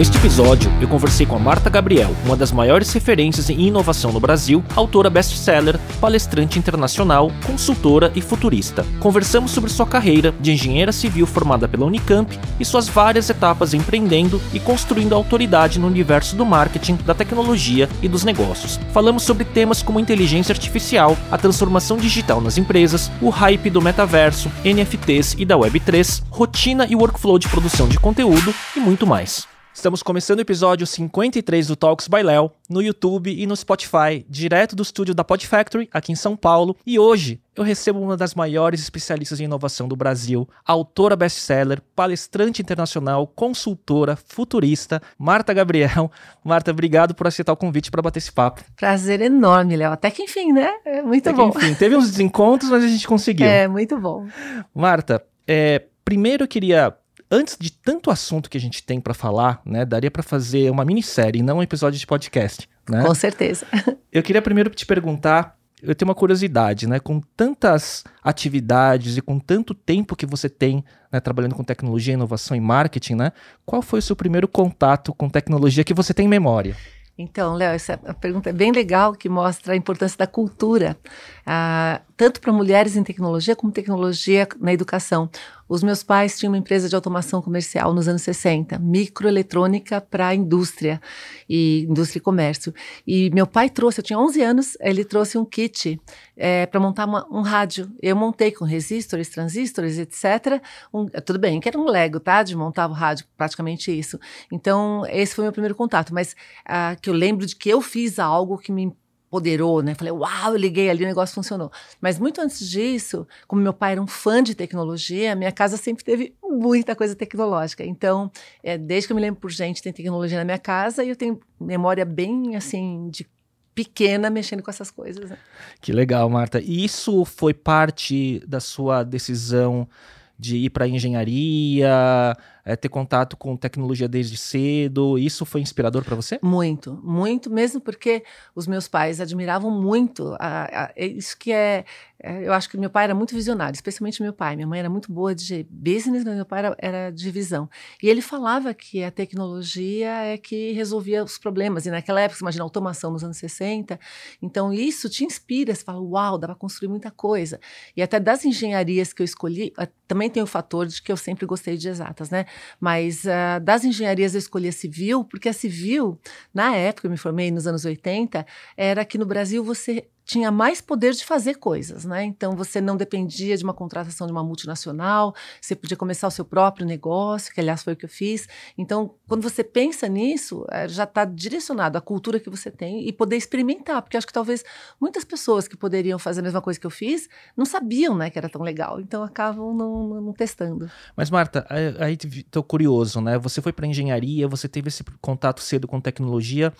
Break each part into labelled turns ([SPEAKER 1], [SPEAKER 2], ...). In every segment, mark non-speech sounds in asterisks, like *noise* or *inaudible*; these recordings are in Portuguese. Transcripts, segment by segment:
[SPEAKER 1] Neste episódio, eu conversei com a Marta Gabriel, uma das maiores referências em inovação no Brasil, autora best-seller, palestrante internacional, consultora e futurista. Conversamos sobre sua carreira de engenheira civil formada pela Unicamp e suas várias etapas empreendendo e construindo autoridade no universo do marketing, da tecnologia e dos negócios. Falamos sobre temas como inteligência artificial, a transformação digital nas empresas, o hype do metaverso, NFTs e da Web3, rotina e workflow de produção de conteúdo e muito mais. Estamos começando o episódio 53 do Talks by Léo no YouTube e no Spotify, direto do estúdio da Pod Factory, aqui em São Paulo. E hoje eu recebo uma das maiores especialistas em inovação do Brasil, autora best-seller, palestrante internacional, consultora, futurista, Marta Gabriel. *laughs* Marta, obrigado por aceitar o convite para bater esse papo.
[SPEAKER 2] Prazer enorme, Léo. Até que enfim, né? É muito
[SPEAKER 1] Até
[SPEAKER 2] bom.
[SPEAKER 1] Que, enfim, teve uns *laughs* desencontros, mas a gente conseguiu.
[SPEAKER 2] É, muito bom.
[SPEAKER 1] Marta, é, primeiro eu queria antes de tanto assunto que a gente tem para falar, né, daria para fazer uma minissérie, não um episódio de podcast, né?
[SPEAKER 2] Com certeza. *laughs*
[SPEAKER 1] Eu queria primeiro te perguntar, eu tenho uma curiosidade, né, com tantas atividades e com tanto tempo que você tem, né, trabalhando com tecnologia, inovação e marketing, né, qual foi o seu primeiro contato com tecnologia que você tem memória?
[SPEAKER 2] Então, Léo, essa pergunta é bem legal, que mostra a importância da cultura, ah, tanto para mulheres em tecnologia como tecnologia na educação. Os meus pais tinham uma empresa de automação comercial nos anos 60, microeletrônica para indústria e indústria e comércio. E meu pai trouxe, eu tinha 11 anos, ele trouxe um kit é, para montar uma, um rádio. Eu montei com resistores, transistores, etc. Um, tudo bem, que era um Lego, tá? De montar o rádio, praticamente isso. Então, esse foi meu primeiro contato, mas ah, que eu lembro de que eu fiz algo que me empoderou, né? Falei, uau, eu liguei ali, o negócio funcionou. Mas muito antes disso, como meu pai era um fã de tecnologia, minha casa sempre teve muita coisa tecnológica. Então, é, desde que eu me lembro por gente, tem tecnologia na minha casa e eu tenho memória bem, assim, de pequena mexendo com essas coisas. Né?
[SPEAKER 1] Que legal, Marta. E isso foi parte da sua decisão de ir para engenharia, é, ter contato com tecnologia desde cedo. Isso foi inspirador para você?
[SPEAKER 2] Muito, muito mesmo porque os meus pais admiravam muito a, a, isso que é, é, Eu acho que meu pai era muito visionário, especialmente meu pai. Minha mãe era muito boa de business, mas meu pai era, era de visão. E ele falava que a tecnologia é que resolvia os problemas. E naquela época, imagina, automação nos anos 60. Então isso te inspira, você fala, uau, dá para construir muita coisa. E até das engenharias que eu escolhi, também tem o fator de que eu sempre gostei de exatas, né? Mas uh, das engenharias eu escolhi a civil, porque a civil, na época, eu me formei nos anos 80, era que no Brasil você tinha mais poder de fazer coisas, né? Então você não dependia de uma contratação de uma multinacional, você podia começar o seu próprio negócio, que aliás foi o que eu fiz. Então, quando você pensa nisso, eh, já está direcionado à cultura que você tem e poder experimentar, porque acho que talvez muitas pessoas que poderiam fazer a mesma coisa que eu fiz não sabiam, né, que era tão legal. Então acabam não, não, não testando.
[SPEAKER 1] Mas Marta, aí estou curioso, né? Você foi para engenharia, você teve esse contato cedo com tecnologia.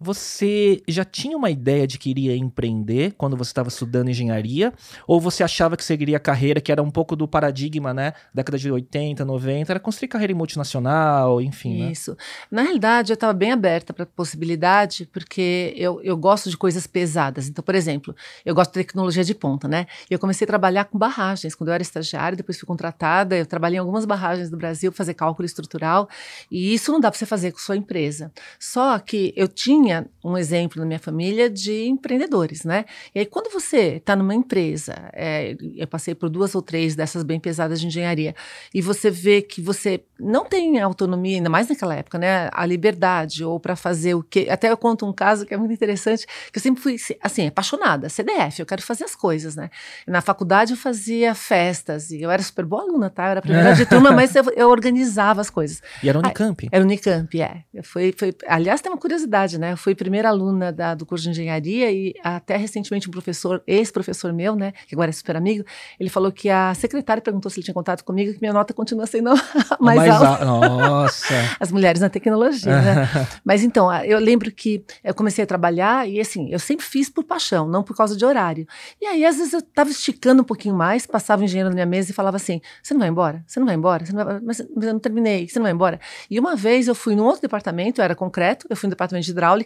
[SPEAKER 1] Você já tinha uma ideia de que iria empreender quando você estava estudando engenharia? Ou você achava que seguiria a carreira, que era um pouco do paradigma, né? Década de 80, 90, era construir carreira em multinacional, enfim.
[SPEAKER 2] Né? Isso. Né? Na realidade, eu estava bem aberta para a possibilidade, porque eu, eu gosto de coisas pesadas. Então, por exemplo, eu gosto de tecnologia de ponta, né? Eu comecei a trabalhar com barragens. Quando eu era estagiária, depois fui contratada, eu trabalhei em algumas barragens do Brasil, fazer cálculo estrutural. E isso não dá para você fazer com sua empresa. Só que eu tinha tinha um exemplo na minha família de empreendedores, né? E aí, quando você está numa empresa, é, eu passei por duas ou três dessas bem pesadas de engenharia, e você vê que você não tem autonomia, ainda mais naquela época, né? A liberdade, ou para fazer o que. Até eu conto um caso que é muito interessante, que eu sempre fui, assim, apaixonada, CDF, eu quero fazer as coisas, né? Na faculdade eu fazia festas, e eu era super boa aluna, tá? Eu era a primeira de turma, mas eu, eu, organizava as coisas.
[SPEAKER 1] E era Unicamp?
[SPEAKER 2] Aí, era Unicamp, é. Foi, foi, aliás, tem uma curiosidade, né? Eu fui primeira aluna da, do curso de engenharia e até recentemente um professor, ex-professor meu, né, que agora é super amigo, ele falou que a secretária perguntou se ele tinha contato comigo que minha nota continua sendo *laughs* mais, mais alta.
[SPEAKER 1] Nossa! *laughs*
[SPEAKER 2] As mulheres na tecnologia, né? *laughs* Mas então, eu lembro que eu comecei a trabalhar e assim, eu sempre fiz por paixão, não por causa de horário. E aí, às vezes, eu estava esticando um pouquinho mais, passava o engenheiro na minha mesa e falava assim: você não vai embora? Você não vai embora? Você não vai... Mas, mas eu não terminei, você não vai embora? E uma vez eu fui num outro departamento, era concreto, eu fui no departamento de hidráulica,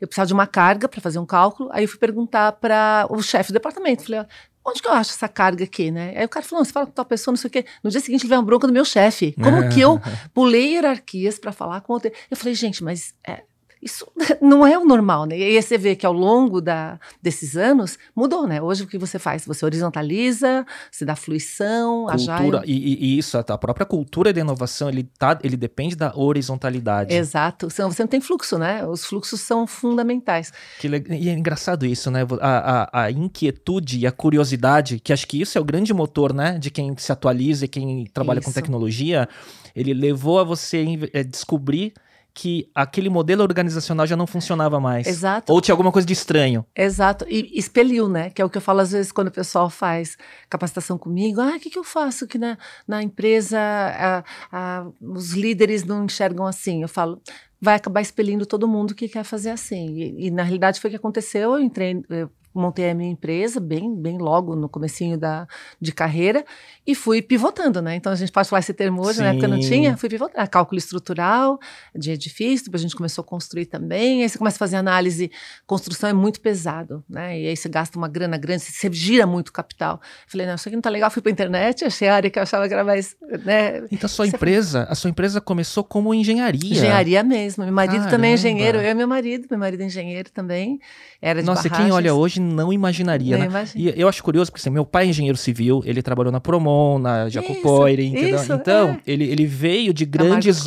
[SPEAKER 2] eu precisava de uma carga para fazer um cálculo, aí eu fui perguntar para o chefe do departamento, falei, onde que eu acho essa carga aqui, né? Aí o cara falou, você fala com tal pessoa, não sei o quê. No dia seguinte ele veio uma bronca do meu chefe. Como que eu *laughs* pulei hierarquias para falar com outra... Eu falei, gente, mas é, isso *laughs* não é o normal, né? E aí você vê que ao longo da, desses anos mudou, né? Hoje o que você faz? Você horizontaliza, você dá fluição,
[SPEAKER 1] cultura, e, e, isso, a própria cultura de inovação, ele, tá, ele depende da horizontalidade.
[SPEAKER 2] Exato, senão você não tem fluxo, né? Os fluxos são fundamentais.
[SPEAKER 1] Que, e é engraçado isso, né? A, a, a, inquietude e a curiosidade, que acho que isso é o grande motor, né? De quem se atualiza e quem trabalha isso. com tecnologia, ele levou a você é, descobrir que aquele modelo organizacional já não funcionava mais.
[SPEAKER 2] Exato.
[SPEAKER 1] Ou tinha alguma coisa de estranho.
[SPEAKER 2] Exato. E expeliu, né? Que é o que eu falo às vezes quando o pessoal faz capacitação comigo. Ah, o que, que eu faço que na, na empresa a, a, os líderes não enxergam assim? Eu falo, vai acabar expelindo todo mundo que quer fazer assim. E, e na realidade foi o que aconteceu. Eu entrei, eu montei a minha empresa bem, bem logo no comecinho da, de carreira e fui pivotando, né? Então a gente pode falar esse termo hoje, Sim. na época não tinha, fui pivotando. Cálculo estrutural de edifício, depois a gente começou a construir também, aí você começa a fazer análise, construção é muito pesado, né? E aí você gasta uma grana grande, você gira muito capital. Falei, não, isso aqui não tá legal, fui pra internet, achei a área que eu achava que era mais, né?
[SPEAKER 1] Então a sua você empresa, a sua empresa começou como engenharia.
[SPEAKER 2] Engenharia mesmo. Meu marido Caramba. também é engenheiro, eu e meu marido, meu marido é engenheiro também, era de
[SPEAKER 1] Nossa,
[SPEAKER 2] barragens.
[SPEAKER 1] quem olha hoje não imaginaria, não né? E eu acho curioso, porque assim, meu pai é engenheiro civil, ele trabalhou na Promon, na Jacopoire, entendeu? Isso, então, é. ele, ele veio de grandes...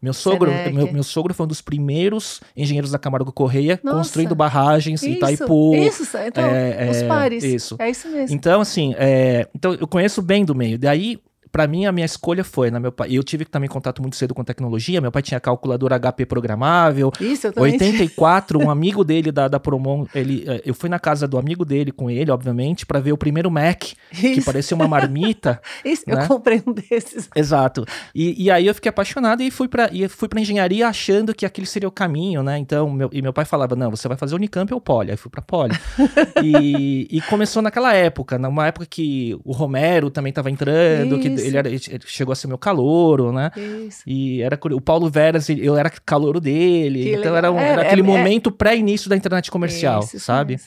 [SPEAKER 1] Meu sogro, meu, meu, sogro foi um dos primeiros engenheiros da Camargo Correia Nossa, construindo barragens em Itaipu.
[SPEAKER 2] Isso, então, é, os é, pares.
[SPEAKER 1] Isso.
[SPEAKER 2] É isso mesmo.
[SPEAKER 1] Então, assim, é, então eu conheço bem do meio. Daí, para mim, a minha escolha foi, né, meu pai, eu tive também contato muito cedo com tecnologia, meu pai tinha calculadora HP programável.
[SPEAKER 2] Isso, eu também.
[SPEAKER 1] 84, um amigo dele da, da Promon, ele, eh, eu fui na casa do amigo dele com ele, obviamente, para ver o primeiro Mac, Isso. que parecia uma marmita. *laughs*
[SPEAKER 2] Isso, né? eu comprei um desses.
[SPEAKER 1] Exato. E, e aí eu fiquei apaixonado e fui para e fui para engenharia achando que aquele seria o caminho, né? Então, meu, e meu pai falava: "Não, você vai fazer Unicamp ou Poli". Aí fui para Poli. *laughs* e, e começou naquela época, numa época que o Romero também estava entrando, Isso. que ele, era, ele chegou a ser meu calouro, né? Isso. E era o Paulo Veras, eu era calouro dele. Que então era, um, era, aquele é, momento é... pré-início da internet comercial, isso, sabe?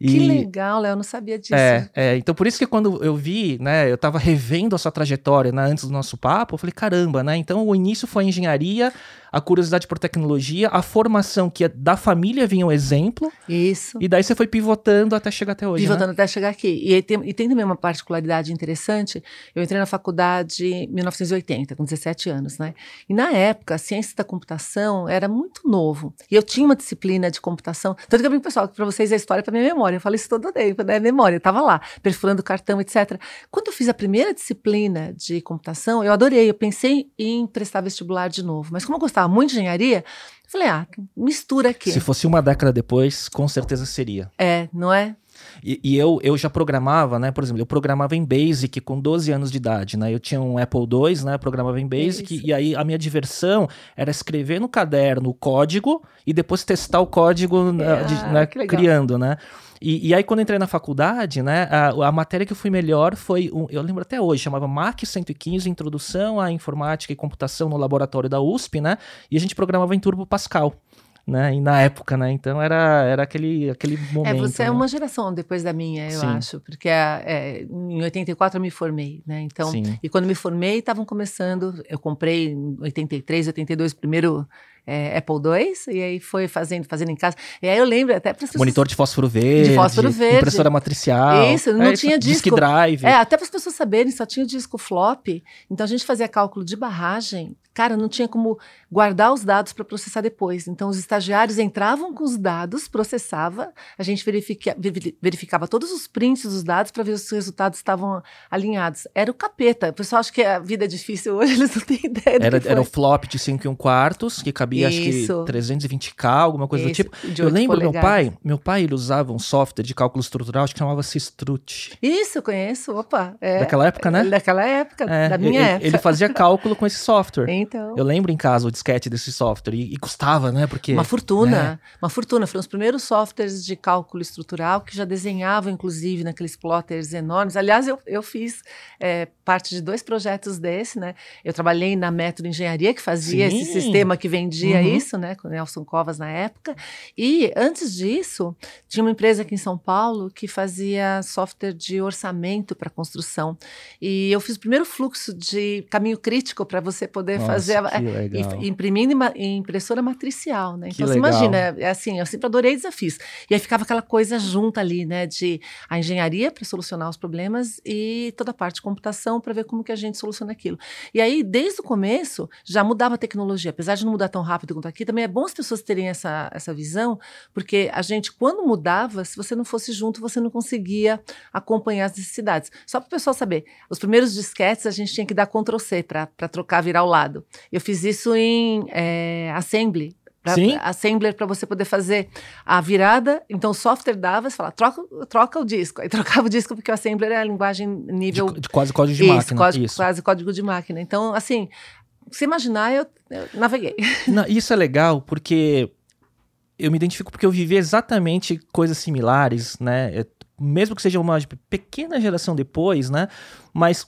[SPEAKER 2] E, que legal, Léo, eu não sabia disso.
[SPEAKER 1] É, é, então por isso que quando eu vi, né, eu tava revendo a sua trajetória, né, antes do nosso papo, eu falei, caramba, né? Então o início foi engenharia, a curiosidade por tecnologia, a formação que é da família vinha um exemplo.
[SPEAKER 2] Isso.
[SPEAKER 1] E daí você foi pivotando até chegar até hoje.
[SPEAKER 2] Pivotando
[SPEAKER 1] né?
[SPEAKER 2] até chegar aqui. E tem, e tem também uma particularidade interessante. Eu entrei na faculdade em 1980, com 17 anos, né? E na época, a ciência da computação era muito novo. E eu tinha uma disciplina de computação. Tanto que eu brinco, pessoal, que para vocês é história para minha memória. Eu falo isso todo tempo, né? Memória. Eu tava lá, perfurando cartão, etc. Quando eu fiz a primeira disciplina de computação, eu adorei. Eu pensei em prestar vestibular de novo. Mas como eu gostava gostava muito de engenharia, falei, ah, mistura aqui.
[SPEAKER 1] Se fosse uma década depois, com certeza seria.
[SPEAKER 2] É, não é?
[SPEAKER 1] E, e, eu, eu já programava, né? Por exemplo, eu programava em Basic com 12 anos de idade, né? Eu tinha um Apple II, né? programava em Basic. Isso. E aí a minha diversão era escrever no caderno o código e depois testar o código é, de, né? criando, né? E, e, aí, quando entrei na faculdade, né, a, a, matéria que eu fui melhor foi, eu lembro até hoje, chamava MAC 115, Introdução à Informática e Computação no Laboratório da USP, né? E a gente programava em Turbo Pascal. Né? E na época, né? Então era, era aquele, aquele momento.
[SPEAKER 2] É, você
[SPEAKER 1] né?
[SPEAKER 2] é uma geração depois da minha, eu Sim. acho, porque é, é, em 84 eu me formei, né? Então, Sim. e quando me formei, estavam começando, eu comprei em 83, 82 o primeiro é, Apple II, e aí foi fazendo, fazendo em casa. E aí eu lembro até para
[SPEAKER 1] Monitor de fósforo verde.
[SPEAKER 2] De fósforo verde.
[SPEAKER 1] Impressora matricial.
[SPEAKER 2] Isso, não é, tinha disco. Disc
[SPEAKER 1] drive.
[SPEAKER 2] É, até para as pessoas saberem, só tinha o disco flop. Então a gente fazia cálculo de barragem. Cara, não tinha como guardar os dados para processar depois. Então os estagiários entravam com os dados, processava, a gente verifica, verificava todos os prints dos dados para ver se os resultados estavam alinhados. Era o capeta. O pessoal acha que a vida é difícil hoje, *laughs* eles não têm ideia do
[SPEAKER 1] era. Era o flop de 5 e 1 quartos, que cabia cabia
[SPEAKER 2] Isso.
[SPEAKER 1] acho que 320k, alguma coisa do
[SPEAKER 2] Esse,
[SPEAKER 1] tipo. Eu lembro meu
[SPEAKER 2] polegadas.
[SPEAKER 1] pai, meu pai ele usava um software de cálculo estrutural, acho que chamava-se Strut.
[SPEAKER 2] Isso, conheço. Opa. É,
[SPEAKER 1] Daquela época, né?
[SPEAKER 2] Daquela época,
[SPEAKER 1] É,
[SPEAKER 2] da minha
[SPEAKER 1] ele,
[SPEAKER 2] época.
[SPEAKER 1] ele fazia *laughs* cálculo com esse software.
[SPEAKER 2] Então.
[SPEAKER 1] Eu lembro em casa o disquete desse software e, e custava, né? Porque
[SPEAKER 2] Uma fortuna,
[SPEAKER 1] né?
[SPEAKER 2] uma fortuna. Foram os primeiros softwares de cálculo estrutural que já desenhavam, inclusive, naqueles plotters enormes. Aliás, eu, eu fiz é, parte de dois projetos desse, né? Eu trabalhei na Método Engenharia, que fazia
[SPEAKER 1] Sim.
[SPEAKER 2] esse sistema que vendia
[SPEAKER 1] Uhum.
[SPEAKER 2] isso, né? Com o Nelson Covas na época. E antes disso, tinha uma empresa aqui em São Paulo que fazia software de orçamento para construção. E eu fiz o primeiro fluxo de caminho crítico para você poder
[SPEAKER 1] Nossa,
[SPEAKER 2] fazer. a- e- imprimindo em, impressora matricial, né?
[SPEAKER 1] Que
[SPEAKER 2] Então, você
[SPEAKER 1] legal.
[SPEAKER 2] imagina, é assim, eu sempre adorei desafios. E aí ficava aquela coisa junta ali, né? De a engenharia para solucionar os problemas e toda a parte de computação para ver como que a gente soluciona aquilo. E aí, desde o começo, já mudava a tecnologia. Apesar de não mudar tão rápido quanto aqui, também é bom as pessoas terem essa, essa visão, porque a gente, quando mudava, se você não fosse junto, você não conseguia acompanhar as necessidades. Só para o pessoal saber, os primeiros disquetes a gente tinha que dar Ctrl C para trocar, virar ao lado. Eu fiz isso em é, Assembly. Pra,
[SPEAKER 1] Sim.
[SPEAKER 2] Assembler para você poder fazer a virada. Então o software dava, você fala, troca, troca o disco. Aí *laughs* trocava o disco, porque o Assembler é a linguagem nível.
[SPEAKER 1] De, de quase código de
[SPEAKER 2] isso,
[SPEAKER 1] máquina.
[SPEAKER 2] código-
[SPEAKER 1] isso.
[SPEAKER 2] quase código de máquina. Então, assim, se imaginar, eu, eu naveguei. *laughs*
[SPEAKER 1] Não, isso é legal porque eu me identifico porque eu vivi exatamente coisas similares, né? É, Mesmo que seja uma pequena geração depois, né? Mas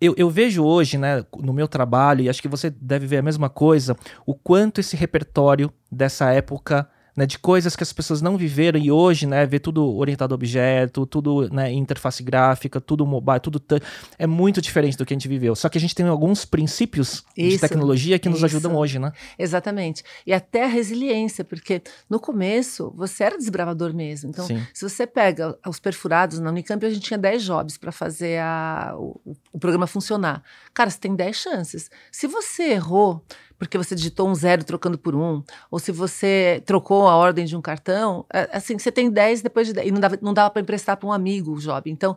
[SPEAKER 1] eu, eu vejo hoje, né, no meu trabalho, e acho que você deve ver a mesma coisa, o quanto esse repertório dessa época. Né, de coisas que as pessoas não viveram e hoje, né, ver tudo orientado a objeto, tudo, né, interface gráfica, tudo mobile, tudo é muito diferente do que a gente viveu. Só que a gente tem alguns princípios de
[SPEAKER 2] Isso,
[SPEAKER 1] tecnologia que nos
[SPEAKER 2] isso.
[SPEAKER 1] ajudam hoje, né?
[SPEAKER 2] Exatamente. E até a resiliência, porque no começo você era desbravador mesmo. Então,
[SPEAKER 1] Sim.
[SPEAKER 2] se você pega os perfurados na Unicamp, a gente tinha 10 jobs para fazer a- o, o programa funcionar. Cara, você tem 10 chances. Se você errou porque você digitou um zero trocando por um, ou se você trocou a ordem de um cartão, assim, você tem 10 depois de 10, e não dava, não dava para emprestar para um amigo o job. Então,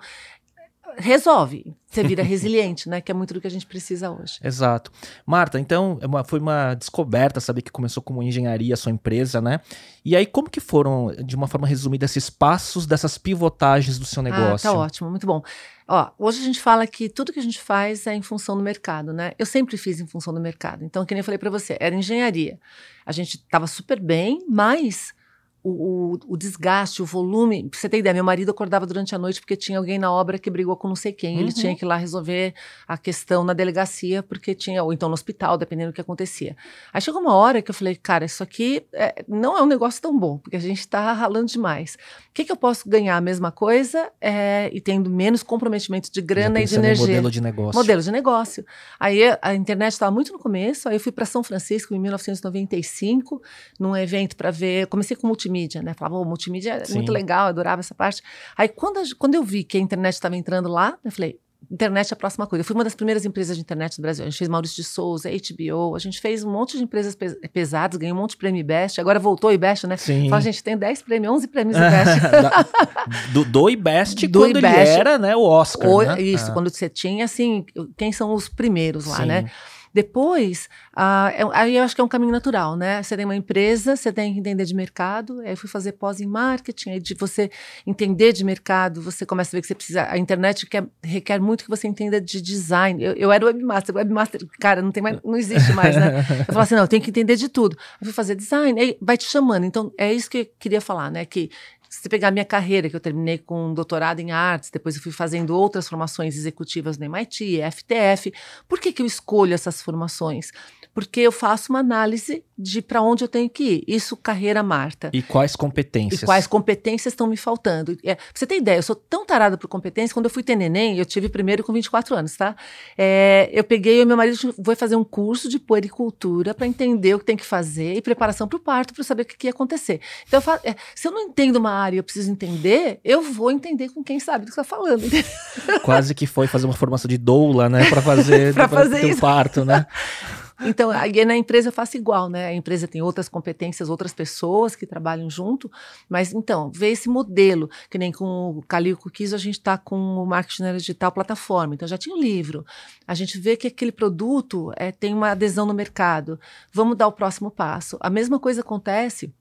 [SPEAKER 2] resolve. Você vira *laughs* resiliente, né? Que é muito do que a gente precisa hoje.
[SPEAKER 1] Exato. Marta, então é foi uma descoberta saber que começou como engenharia a sua empresa, né? E aí, como que foram, de uma forma resumida, esses passos dessas pivotagens do seu negócio?
[SPEAKER 2] Ah, tá ótimo, muito bom. Ó, hoje a gente fala que tudo que a gente faz é em função do mercado, né? Eu sempre fiz em função do mercado. Então, que nem eu falei para você, era engenharia. A gente estava super bem, mas o, o- o desgaste, o volume. Pra você ter ideia, meu marido acordava durante a noite porque tinha alguém na obra que brigou com não sei quem. Ele
[SPEAKER 1] Uhum.
[SPEAKER 2] tinha que ir lá resolver a questão na delegacia, porque tinha, ou então no hospital, dependendo do que acontecia. Aí chegou uma hora que eu falei, cara, isso aqui é, não é um negócio tão bom, porque a gente está ralando demais. O que, que eu posso ganhar a mesma coisa é, e tendo menos comprometimento de grana e de energia?
[SPEAKER 1] modelo de negócio.
[SPEAKER 2] Modelo de negócio. Aí a internet estava muito no começo, aí eu fui para São Francisco em 1995, num evento para ver. Comecei com multimídia, né? Falava, oh, multimídia é
[SPEAKER 1] Sim.
[SPEAKER 2] muito legal, adorava essa parte. Aí quando, a- quando eu vi que a internet estava entrando lá, eu falei. Internet é a próxima coisa. Eu fui uma das primeiras empresas de internet do Brasil. A gente fez Maurício de Souza, HBO, a gente fez um monte de empresas pes- pesadas, ganhou um monte de prêmio IBEST, agora voltou o IBEST, né?
[SPEAKER 1] Sim.
[SPEAKER 2] Fala, gente, tem 10 prêmios, 11 prêmios *laughs* IBEST.
[SPEAKER 1] Do, do IBEST
[SPEAKER 2] Do
[SPEAKER 1] quando ele
[SPEAKER 2] IBEST.
[SPEAKER 1] era, né, o Oscar,
[SPEAKER 2] Ou-
[SPEAKER 1] né?
[SPEAKER 2] Isso,
[SPEAKER 1] Ah,
[SPEAKER 2] quando você tinha, assim, quem são os primeiros lá,
[SPEAKER 1] sim.
[SPEAKER 2] né? Depois, ah, é- aí eu acho que é um caminho natural, né? Você tem uma empresa, você tem que entender de mercado. Aí eu fui fazer pós em marketing, aí de você entender de mercado, você começa a ver que você precisa. A internet quer, requer muito que você entenda de design. Eu, eu era webmaster, webmaster, cara, não tem mais, não existe mais, né? *laughs* Eu falava assim, não, eu tenho que entender de tudo. Eu fui fazer design, aí vai te chamando. Então, é isso que eu queria falar, né? Que se você pegar a minha carreira, que eu terminei com um doutorado em artes, depois eu fui fazendo outras formações executivas no MIT, FTF. Por que, que eu escolho essas formações? Porque eu faço uma análise de para onde eu tenho que ir. Isso, carreira Marta.
[SPEAKER 1] E quais competências?
[SPEAKER 2] E quais competências estão me faltando? É, você ter ideia, eu sou tão tarada por competência, quando eu fui ter neném, eu tive primeiro com 24 anos, tá? É, eu peguei, eu meu marido foi fazer um curso de puericultura para entender o que tem que fazer e preparação para o parto, para saber o que, que ia acontecer. Então, eu falo, é, se eu não entendo uma área e eu preciso entender, eu vou entender com quem sabe do que está falando.
[SPEAKER 1] Quase que foi fazer uma formação de doula, né, para fazer,
[SPEAKER 2] Pra fazer *laughs*
[SPEAKER 1] um parto, né? *laughs*
[SPEAKER 2] Então, aí na empresa eu faço igual, né? A empresa tem outras competências, outras pessoas que trabalham junto, mas então, ver esse modelo, que nem com o Calil Cookies, a gente está com o marketing digital plataforma. Então, já tinha um livro. A gente vê que aquele produto é, tem uma adesão no mercado. Vamos dar o próximo passo. A mesma coisa acontece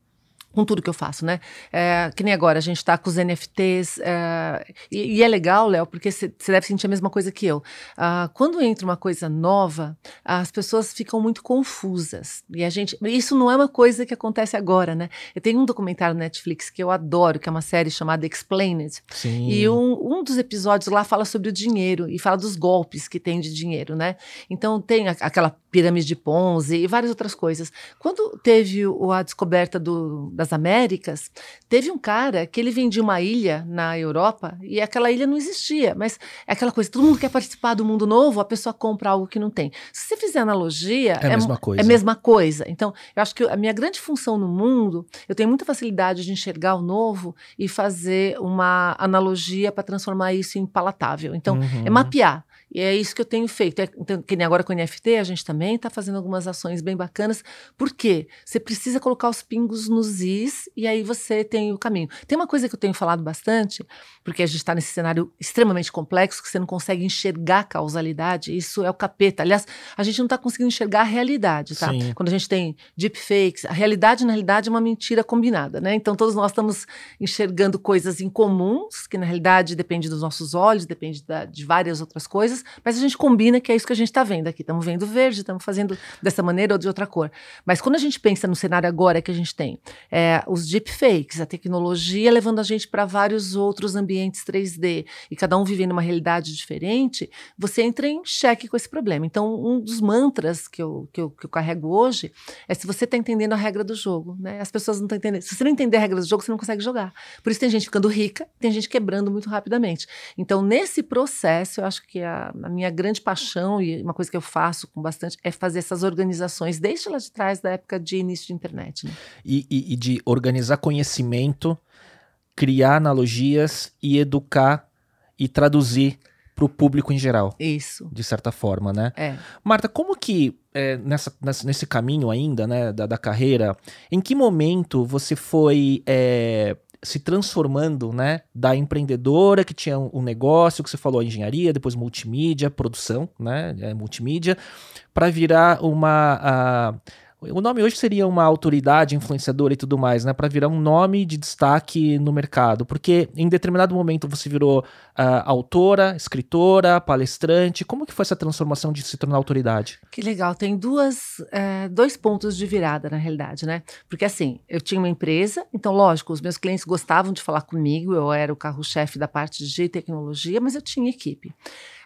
[SPEAKER 2] com tudo que eu faço, né? É, que nem agora, a gente está com os NFTs, é, e, e, é legal, Léo, porque você deve sentir a mesma coisa que eu. Ah, quando entra uma coisa nova, as pessoas ficam muito confusas. E a gente. Isso não é uma coisa que acontece agora, né? Eu tenho um documentário na Netflix que eu adoro, que é uma série chamada Explained.
[SPEAKER 1] Sim.
[SPEAKER 2] E um, um dos episódios lá fala sobre o dinheiro e fala dos golpes que tem de dinheiro, né? Então tem a, aquela pirâmide de Ponzi e várias outras coisas. Quando teve o, a descoberta do das Américas, teve um cara que ele vendia uma ilha na Europa e aquela ilha não existia, mas é aquela coisa, todo mundo quer participar do mundo novo, a pessoa compra algo que não tem. Se você fizer analogia,
[SPEAKER 1] é a é, mesma coisa.
[SPEAKER 2] É a mesma coisa. Então, eu acho que a minha grande função no mundo, eu tenho muita facilidade de enxergar o novo e fazer uma analogia para transformar isso em palatável. Então, é uhum. é mapear. E é isso que eu tenho feito. É, então, que nem agora com o NFT, a gente também está fazendo algumas ações bem bacanas. Por quê? Você precisa colocar os pingos nos is e aí você tem o caminho. Tem uma coisa que eu tenho falado bastante, porque a gente está nesse cenário extremamente complexo, que você não consegue enxergar a causalidade. Isso é o capeta. Aliás, a gente não está conseguindo enxergar a realidade, tá?
[SPEAKER 1] Sim.
[SPEAKER 2] Quando a gente tem deepfakes, a realidade, na realidade, é uma mentira combinada, né? Então, todos nós estamos enxergando coisas incomuns, que na realidade depende dos nossos olhos, depende da, de várias outras coisas mas a gente combina que é isso que a gente está vendo aqui. Estamos vendo verde, estamos fazendo dessa maneira ou de outra cor. Mas quando a gente pensa no cenário agora que a gente tem, é, os deepfakes, a tecnologia levando a gente para vários outros ambientes 3D e cada um vivendo uma realidade diferente, você entra em xeque com esse problema. Então, um dos mantras que eu, que eu, que eu carrego hoje é se você está entendendo a regra do jogo. Né? As pessoas não estão entendendo. Se você não entender a regra do jogo, você não consegue jogar. Por isso tem gente ficando rica, tem gente quebrando muito rapidamente. Então, nesse processo, eu acho que a, a, minha grande paixão e uma coisa que eu faço com bastante é fazer essas organizações desde lá de trás da época de início de internet. Né?
[SPEAKER 1] E, e, e de organizar conhecimento, criar analogias e educar e traduzir para o público em geral.
[SPEAKER 2] Isso.
[SPEAKER 1] De certa forma, né?
[SPEAKER 2] É.
[SPEAKER 1] Marta, como que é, nessa, nesse caminho ainda, né, da, da, carreira, em que momento você foi é, se transformando, né, da empreendedora que tinha um negócio, que você falou, engenharia, depois multimídia, produção, né, é, multimídia, para virar uma... O nome hoje seria uma autoridade influenciadora e tudo mais, né? Para virar um nome de destaque no mercado. Porque em determinado momento você virou uh, autora, escritora, palestrante. Como que foi essa transformação de se tornar autoridade?
[SPEAKER 2] Que legal. Tem duas, é, dois pontos de virada, na realidade, né? Porque assim, eu tinha uma empresa, então, lógico, os meus clientes gostavam de falar comigo, eu era o carro-chefe da parte de tecnologia, mas eu tinha equipe.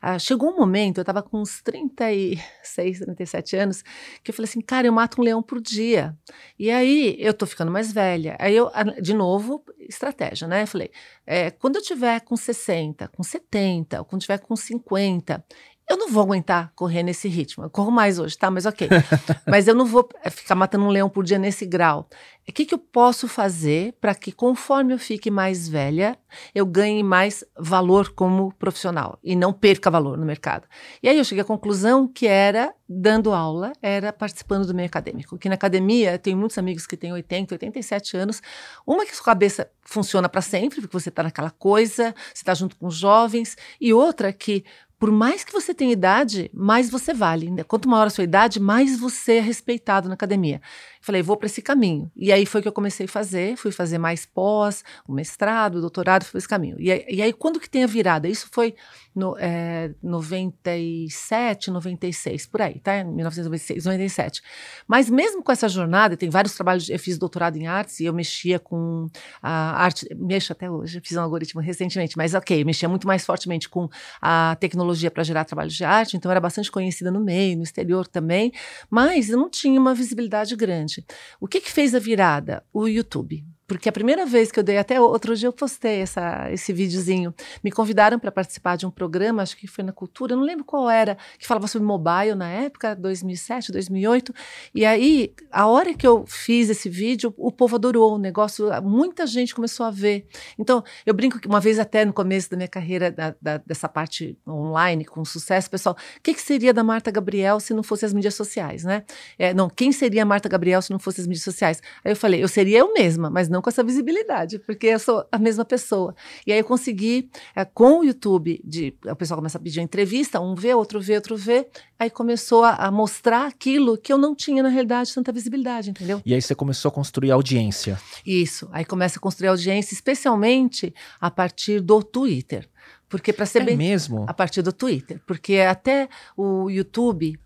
[SPEAKER 2] Ah, chegou um momento, eu estava com uns 36, 37 anos, que eu falei assim, cara, eu mato um leão por dia. E aí eu tô ficando mais velha. Aí eu, de novo, estratégia, né? Eu falei, é, quando eu tiver com 60, com 70, ou quando tiver com 50, eu não vou aguentar correr nesse ritmo. Eu corro mais hoje, tá? Mas ok. *laughs* Mas eu não vou eh, ficar matando um leão por dia nesse grau. O que, que eu posso fazer para que, conforme eu fique mais velha, eu ganhe mais valor como profissional e não perca valor no mercado? E aí eu cheguei à conclusão que era dando aula, era participando do meio acadêmico. Que na academia, tenho muitos amigos que têm 80, 87 anos. Uma que sua cabeça funciona para sempre, porque você está naquela coisa, você está junto com os jovens, e outra que por mais que você tenha idade, mais você vale. Quanto maior a sua idade, mais você é respeitado na academia. Falei, vou para esse caminho. E aí foi que eu comecei a fazer, fui fazer mais pós, o mestrado, o doutorado, foi esse caminho. E, e aí, quando que tem a virada? Isso foi no é, 97, 96, por aí, tá? 1996, 97. Mas mesmo com essa jornada, tem vários trabalhos, eu fiz doutorado em artes e eu mexia com a arte, mexo até hoje, fiz um algoritmo recentemente, mas ok, mexia muito mais fortemente com a tecnologia para gerar trabalhos de arte, então era bastante conhecida no meio, no exterior também, mas eu não tinha uma visibilidade grande. O que, que fez a virada? O YouTube. Porque a primeira vez que eu dei, até outro dia eu postei essa, esse videozinho, me convidaram para participar de um programa, acho que foi na Cultura, não lembro qual era, que falava sobre mobile na época, 2007, 2008. E aí, a hora que eu fiz esse vídeo, o povo adorou o negócio, muita gente começou a ver. Então, eu brinco que uma vez até no começo da minha carreira, da, da, dessa parte online, com sucesso, pessoal, o que, que, seria da Marta Gabriel se não fosse as mídias sociais, né? É, não, quem seria a Marta Gabriel se não fosse as mídias sociais? Aí eu falei, eu seria eu mesma, mas não com essa visibilidade, porque eu sou a mesma pessoa. E aí eu consegui, é, com o YouTube, de, o pessoal começa a pedir uma entrevista, um vê, outro vê, outro vê, aí começou a, a, mostrar aquilo que eu não tinha, na realidade, tanta visibilidade, entendeu?
[SPEAKER 1] E aí você começou a construir audiência.
[SPEAKER 2] Isso, aí começa a construir audiência, especialmente a partir do Twitter. Porque para ser
[SPEAKER 1] é
[SPEAKER 2] bem
[SPEAKER 1] mesmo
[SPEAKER 2] a partir do Twitter, porque até o YouTube,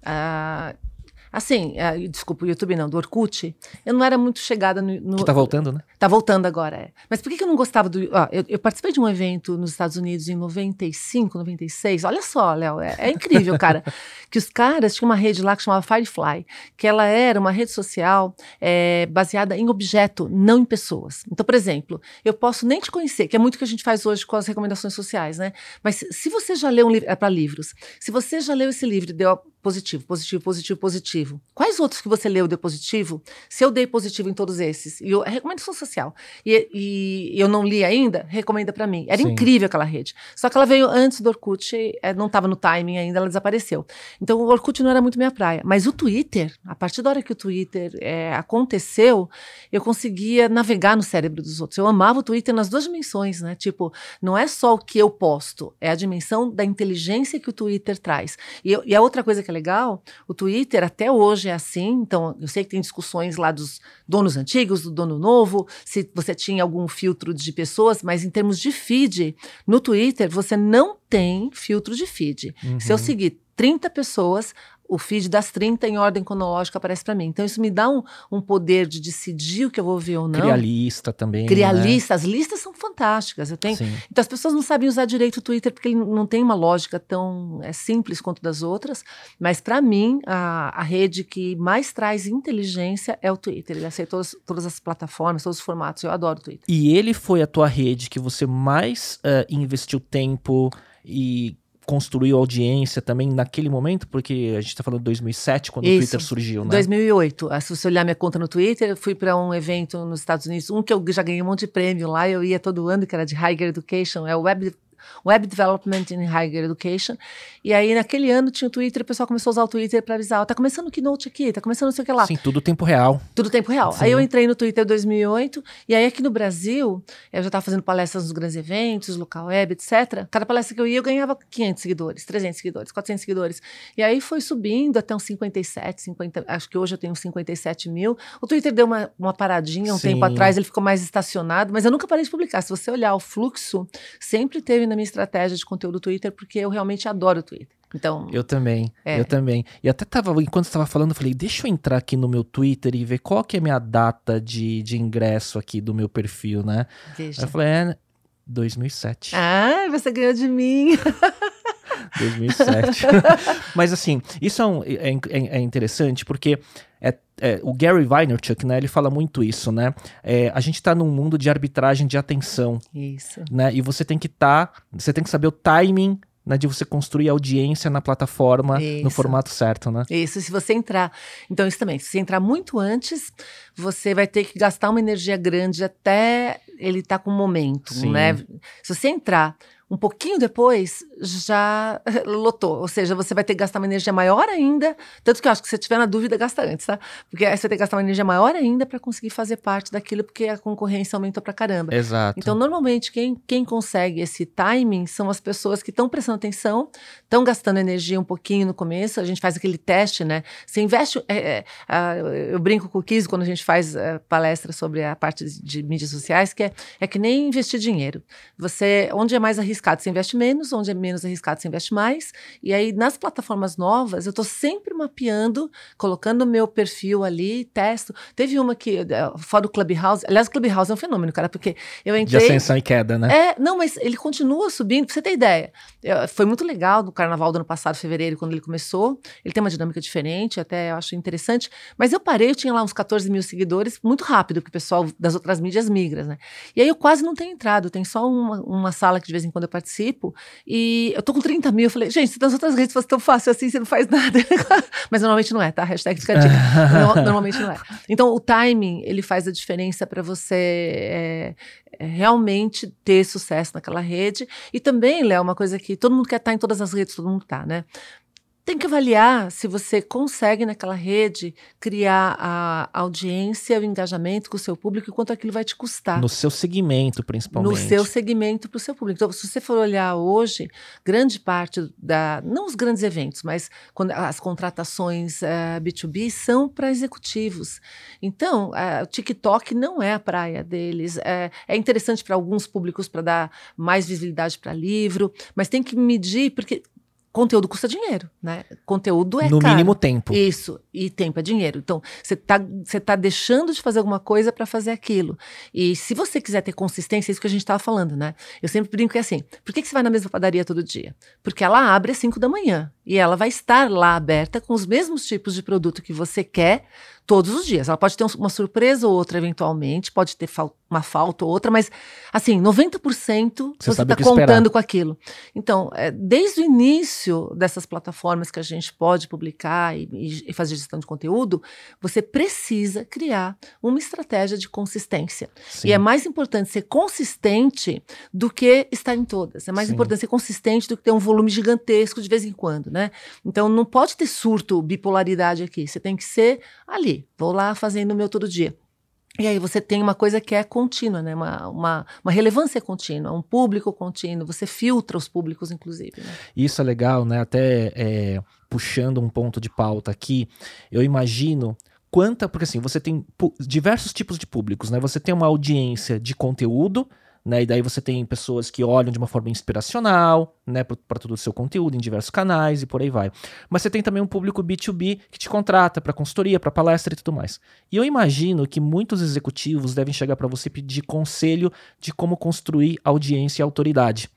[SPEAKER 2] Assim, uh, desculpa, o YouTube não, do Orkut, eu não era muito chegada no. no
[SPEAKER 1] que tá voltando, né?
[SPEAKER 2] Tá voltando agora, é. Mas por que, que eu não gostava do. Ó, eu, eu, participei de um evento nos Estados Unidos em 95, 96. Olha só, Léo, é, é, incrível, cara. *laughs* que os caras tinham uma rede lá que chamava Firefly, que ela era uma rede social é, baseada em objeto, não em pessoas. Então, por exemplo, eu posso nem te conhecer, que é muito o que a gente faz hoje com as recomendações sociais, né? Mas se você já leu um livro, é para livros, se você já leu esse livro e deu positivo, positivo, positivo, positivo. Quais outros que você leu deu positivo? Se eu dei positivo em todos esses, e eu recomendação social, e, e eu não li ainda, recomenda para mim. Era Sim. incrível aquela rede. Só que ela veio antes do Orkut, é, não estava no timing ainda, ela desapareceu. Então o Orkut não era muito minha praia. Mas o Twitter, a partir da hora que o Twitter é, aconteceu, eu conseguia navegar no cérebro dos outros. Eu amava o Twitter nas duas dimensões, né? Tipo, não é só o que eu posto, é a dimensão da inteligência que o Twitter traz. E, eu, e a outra coisa que é legal, o Twitter até hoje é assim, então eu sei que tem discussões lá dos donos antigos, do dono novo, se você tinha algum filtro de pessoas, mas em termos de feed, no Twitter você não tem filtro de feed. Uhum. Se eu uhum. seguir 30 pessoas, o feed das 30 em ordem cronológica aparece para mim. Então isso me dá um, um, poder de decidir o que eu vou ver ou não.
[SPEAKER 1] Criar lista também.
[SPEAKER 2] Criar
[SPEAKER 1] né?
[SPEAKER 2] lista. As listas são fantásticas. Eu tenho. Sim. Então as pessoas não sabem usar direito o Twitter porque ele não tem uma lógica tão é, simples quanto das outras. Mas para mim, a, a, rede que mais traz inteligência é o Twitter. Ele aceita todas, todas, as plataformas, todos os formatos. Eu adoro o Twitter.
[SPEAKER 1] E ele foi a tua rede que você mais uh, investiu tempo e construiu audiência também naquele momento? Porque a gente está falando de 2007, quando Isso. o Twitter surgiu, né?
[SPEAKER 2] 2008. Ah, se você olhar minha conta no Twitter, eu fui para um evento nos Estados Unidos, um que eu já ganhei um monte de prêmio lá, eu ia todo ano, que era de Higher Education, é o Web Web Development in Higher Education. E aí, naquele ano, tinha o Twitter, o pessoal começou a usar o Twitter para avisar: tá começando o Keynote aqui, tá começando não sei o que lá.
[SPEAKER 1] Sim, tudo tempo real.
[SPEAKER 2] Tudo tempo real. Sim. Aí eu entrei no Twitter em 2008, e aí aqui no Brasil, eu já estava fazendo palestras nos grandes eventos, local web, etc. Cada palestra que eu ia, eu ganhava 500 seguidores, 300 seguidores, 400 seguidores. E aí foi subindo até uns 57, 50, acho que hoje eu tenho uns 57 mil. O Twitter deu uma, uma paradinha um Sim. tempo atrás, ele ficou mais estacionado, mas eu nunca parei de publicar. Se você olhar o fluxo, sempre teve na minha estratégia de conteúdo do Twitter, porque eu realmente adoro o Twitter. Então,
[SPEAKER 1] eu também, é. eu também. E até tava, enquanto estava falando, eu falei, deixa eu entrar aqui no meu Twitter e ver qual que é a minha data de, de ingresso aqui do meu perfil, né? Aí eu falei, é 2007.
[SPEAKER 2] Ah, você ganhou de mim. *laughs*
[SPEAKER 1] 2007. *laughs* Mas assim, isso é, um, é, é, é interessante porque é, é, o Gary Vaynerchuk, né, ele fala muito isso, né? É, a gente está num mundo de arbitragem de atenção.
[SPEAKER 2] Isso.
[SPEAKER 1] Né? E você tem que estar, tá, você tem que saber o timing né, de você construir audiência na plataforma isso. no formato certo, né?
[SPEAKER 2] Isso, se você entrar. Então, isso também, se você entrar muito antes, você vai ter que gastar uma energia grande até ele estar tá com o momento, Sim. né? Se você entrar um pouquinho depois já *laughs* lotou. Ou seja, você vai ter que gastar uma energia maior ainda. Tanto que eu acho que se você tiver na dúvida, gasta antes, tá? Porque aí você vai ter que gastar uma energia maior ainda para conseguir fazer parte daquilo, porque a concorrência aumentou pra caramba.
[SPEAKER 1] Exato.
[SPEAKER 2] Então, normalmente, quem, quem consegue esse timing são as pessoas que estão prestando atenção, estão gastando energia um pouquinho no começo. A gente faz aquele teste, né? Você investe. É, é, eu brinco com o Kiz quando a gente faz é, palestra sobre a parte de, de mídias sociais, que é, é que nem investir dinheiro. Você, onde é mais arriscado, arriscado, você investe menos, onde é menos arriscado, você investe mais. E aí, nas plataformas novas, eu estou sempre mapeando, colocando o meu perfil ali, testo. Teve uma que, eh, fora do Clubhouse, aliás, o Clubhouse é um fenômeno, cara, porque eu entrei...
[SPEAKER 1] De ascensão e queda, né?
[SPEAKER 2] É, não, mas ele continua subindo, pra você ter ideia. Eu, foi muito legal no carnaval do ano passado, fevereiro, quando ele começou. Ele tem uma dinâmica diferente, até eu acho interessante. Mas eu parei, eu tinha lá uns 14 mil seguidores, muito rápido, que o pessoal das outras mídias migra, né? E aí eu quase não tenho entrado, tem só uma, uma sala que de vez em quando eu participo. E eu tô com 30 mil. Eu falei, gente, se nas outras redes fosse tão fácil assim, você não faz *laughs* nada. mas normalmente não é, tá? Hashtag fica *laughs* Normalmente não é. Então, o timing, ele faz a diferença para você é, é, realmente ter sucesso naquela rede. E também, Léo, uma coisa que todo mundo quer estar em todas as redes, todo mundo tá, né? Tem que avaliar se você consegue naquela rede criar a audiência, o engajamento com o seu público e quanto aquilo vai te custar.
[SPEAKER 1] No seu segmento, principalmente.
[SPEAKER 2] No seu segmento para o seu público. Então, se você for olhar hoje, grande parte da. Não os grandes eventos, mas quando as contratações uh, eh, B2B são para executivos. Então, uh, o TikTok não é a praia deles. Uh, é interessante para alguns públicos para dar mais visibilidade para livro, mas tem que medir, porque conteúdo custa dinheiro, né? Conteúdo é
[SPEAKER 1] No
[SPEAKER 2] caro.
[SPEAKER 1] mínimo tempo.
[SPEAKER 2] Isso, e tempo é dinheiro. Então, você tá, você tá deixando de fazer alguma coisa para fazer aquilo. E se você quiser ter consistência, é isso que a gente estava falando, né? Eu sempre brinco que é assim, por que, que você vai na mesma padaria todo dia? Porque ela abre às 5 da manhã e ela vai estar lá aberta com os mesmos tipos de produto que você quer, todos os dias. Ela pode ter uma surpresa ou outra eventualmente, pode ter fal uma falta ou outra, mas assim, 90% você está contando esperar. com aquilo. Então, é, desde o início dessas plataformas que a gente pode publicar e, e, fazer gestão de conteúdo, você precisa criar uma estratégia de consistência. Sim. E é mais importante ser consistente do que estar em todas. É mais Sim. importante ser consistente do que ter um volume gigantesco de vez em quando, né? Então, não pode ter surto, bipolaridade aqui. Você tem que ser ali vou lá fazendo o meu todo dia. E aí você tem uma coisa que é contínua, né? uma, uma, uma relevância contínua, um público contínuo, você filtra os públicos, inclusive. Né?
[SPEAKER 1] Isso é legal, né? Até é, puxando um ponto de pauta aqui, eu imagino quanta. Porque assim, você tem diversos tipos de públicos, né? Você tem uma audiência de conteúdo né? E daí você tem pessoas que olham de uma forma inspiracional, né, para todo o seu conteúdo em diversos canais e por aí vai. Mas você tem também um público B2B que te contrata para consultoria, para palestra e tudo mais. E eu imagino que muitos executivos devem chegar para você pedir conselho de como construir audiência e autoridade.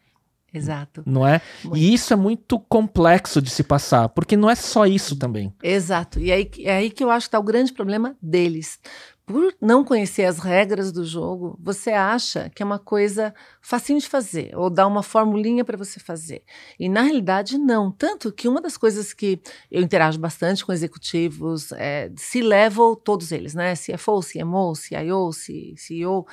[SPEAKER 2] Exato.
[SPEAKER 1] Não é? Muito. E isso é muito complexo de se passar, porque não é só isso também.
[SPEAKER 2] Exato. E aí, é aí que eu acho que está o grande problema deles por não conhecer as regras do jogo, você acha que é uma coisa facinho de fazer, ou dá uma formulinha para você fazer. E na realidade, não. Tanto que uma das coisas que eu interajo bastante com executivos, é, se level todos eles, né? CFO, CMO, CIO, CEO.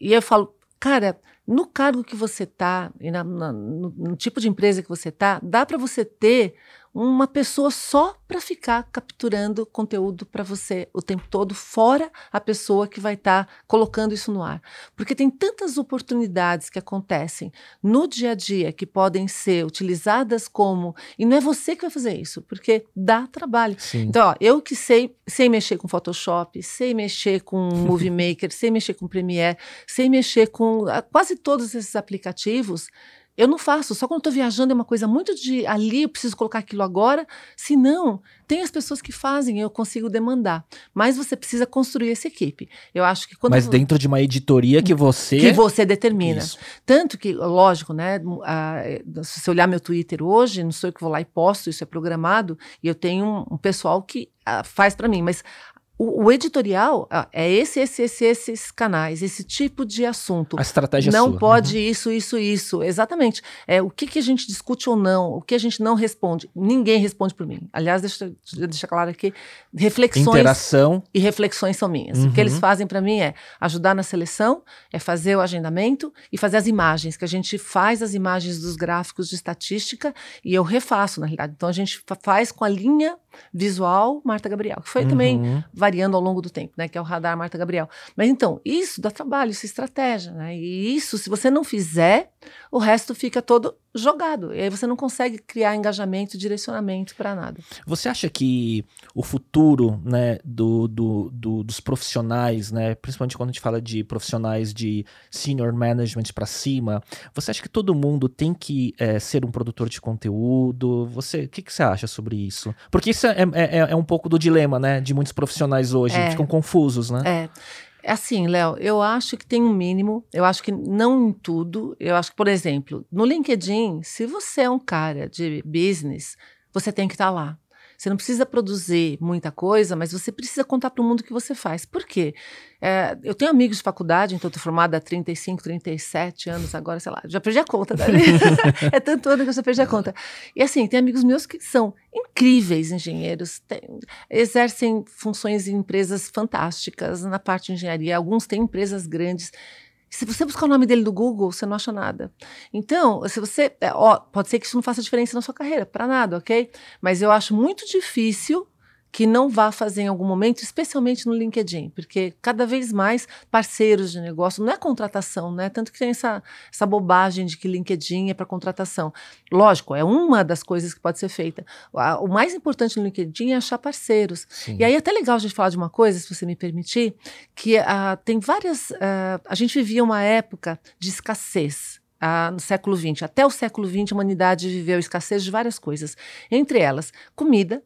[SPEAKER 2] E eu falo, cara, no cargo que você está, e na, na, no, no tipo de empresa que você está, dá para você ter uma pessoa só para ficar capturando conteúdo para você o tempo todo, fora a pessoa que vai estar tá colocando isso no ar. Porque tem tantas oportunidades que acontecem no dia a dia que podem ser utilizadas como. E não é você que vai fazer isso, porque dá trabalho. Sim. Então, ó, eu que sei, sei mexer com Photoshop, sei mexer com *laughs* Movie Maker, sei mexer com Premiere, sei mexer com ah, quase todos esses aplicativos eu não faço, só quando estou viajando é uma coisa muito de ali, eu preciso colocar aquilo agora. Se não, tem as pessoas que fazem, eu consigo demandar. Mas você precisa construir essa equipe. Eu acho que quando.
[SPEAKER 1] Mas dentro de uma editoria que você.
[SPEAKER 2] Que você determina. Isso. Tanto que, lógico, né? se você olhar meu Twitter hoje, não sou eu que vou lá e posto, isso é programado, e eu tenho um, um pessoal que uh, faz para mim. Mas o, o, editorial é esse, esse, esse, esses canais, esse tipo de assunto.
[SPEAKER 1] A estratégia
[SPEAKER 2] Não
[SPEAKER 1] sua.
[SPEAKER 2] pode uhum. isso, isso, isso. Exatamente. É, o que, que a gente discute ou não, o que a gente não responde. Ninguém responde por mim. Aliás, deixa, deixa claro aqui, reflexões.
[SPEAKER 1] Interação.
[SPEAKER 2] E reflexões são minhas. Uhum. O que eles uhum. fazem para mim é ajudar na seleção, é fazer o agendamento e fazer as imagens, que a gente faz as imagens dos gráficos de estatística e eu refaço, na realidade. Então a gente faz com a linha visual Marta Gabriel, que foi uhum. também variando ao longo do tempo, né? Que é o radar Marta Gabriel. Mas então, isso dá trabalho, isso é estratégia, né? E isso, se você não fizer, o resto fica todo jogado. E aí você não consegue criar engajamento, direcionamento para nada.
[SPEAKER 1] Você acha que o futuro né, do, do, do, dos profissionais, né, principalmente quando a gente fala de profissionais de senior management para cima, você acha que todo mundo tem que é, ser um produtor de conteúdo? Você, o que, que você acha sobre isso? Porque isso é, é, é, um pouco do dilema, né, de muitos profissionais hoje, é. ficam confusos, né?
[SPEAKER 2] É. É assim, Léo, eu acho que tem um mínimo, eu acho que não em tudo. Eu acho que, por exemplo, no LinkedIn, se você é um cara de business, você tem que estar tá lá. Você não precisa produzir muita coisa, mas você precisa contar para o mundo o que você faz. Por quê? É, eu tenho amigos de faculdade, então estou formada há 35, 37 anos agora, sei lá, já perdi a conta. Né? *laughs* é tanto ano que eu já perdi a conta. E assim, tem amigos meus que são incríveis engenheiros, tem, exercem funções em empresas fantásticas na parte de engenharia, alguns têm empresas grandes. Se você buscar o nome dele no Google, você não acha nada. Então, se você. É, ó, pode ser que isso não faça diferença na sua carreira, para nada, ok? Mas eu acho muito difícil que não vá fazer em algum momento, especialmente no LinkedIn, porque cada vez mais parceiros de negócio, não é contratação, né? Tanto que tem essa, essa bobagem de que LinkedIn é para contratação. Lógico, é uma das coisas que pode ser feita. O mais importante no LinkedIn é achar parceiros. Sim. E aí é até legal a gente falar de uma coisa, se você me permitir, que uh, tem várias. Uh, a gente vivia uma época de escassez. Uh, no século XX. Até o século XX, a humanidade viveu escassez de várias coisas. Entre elas, comida,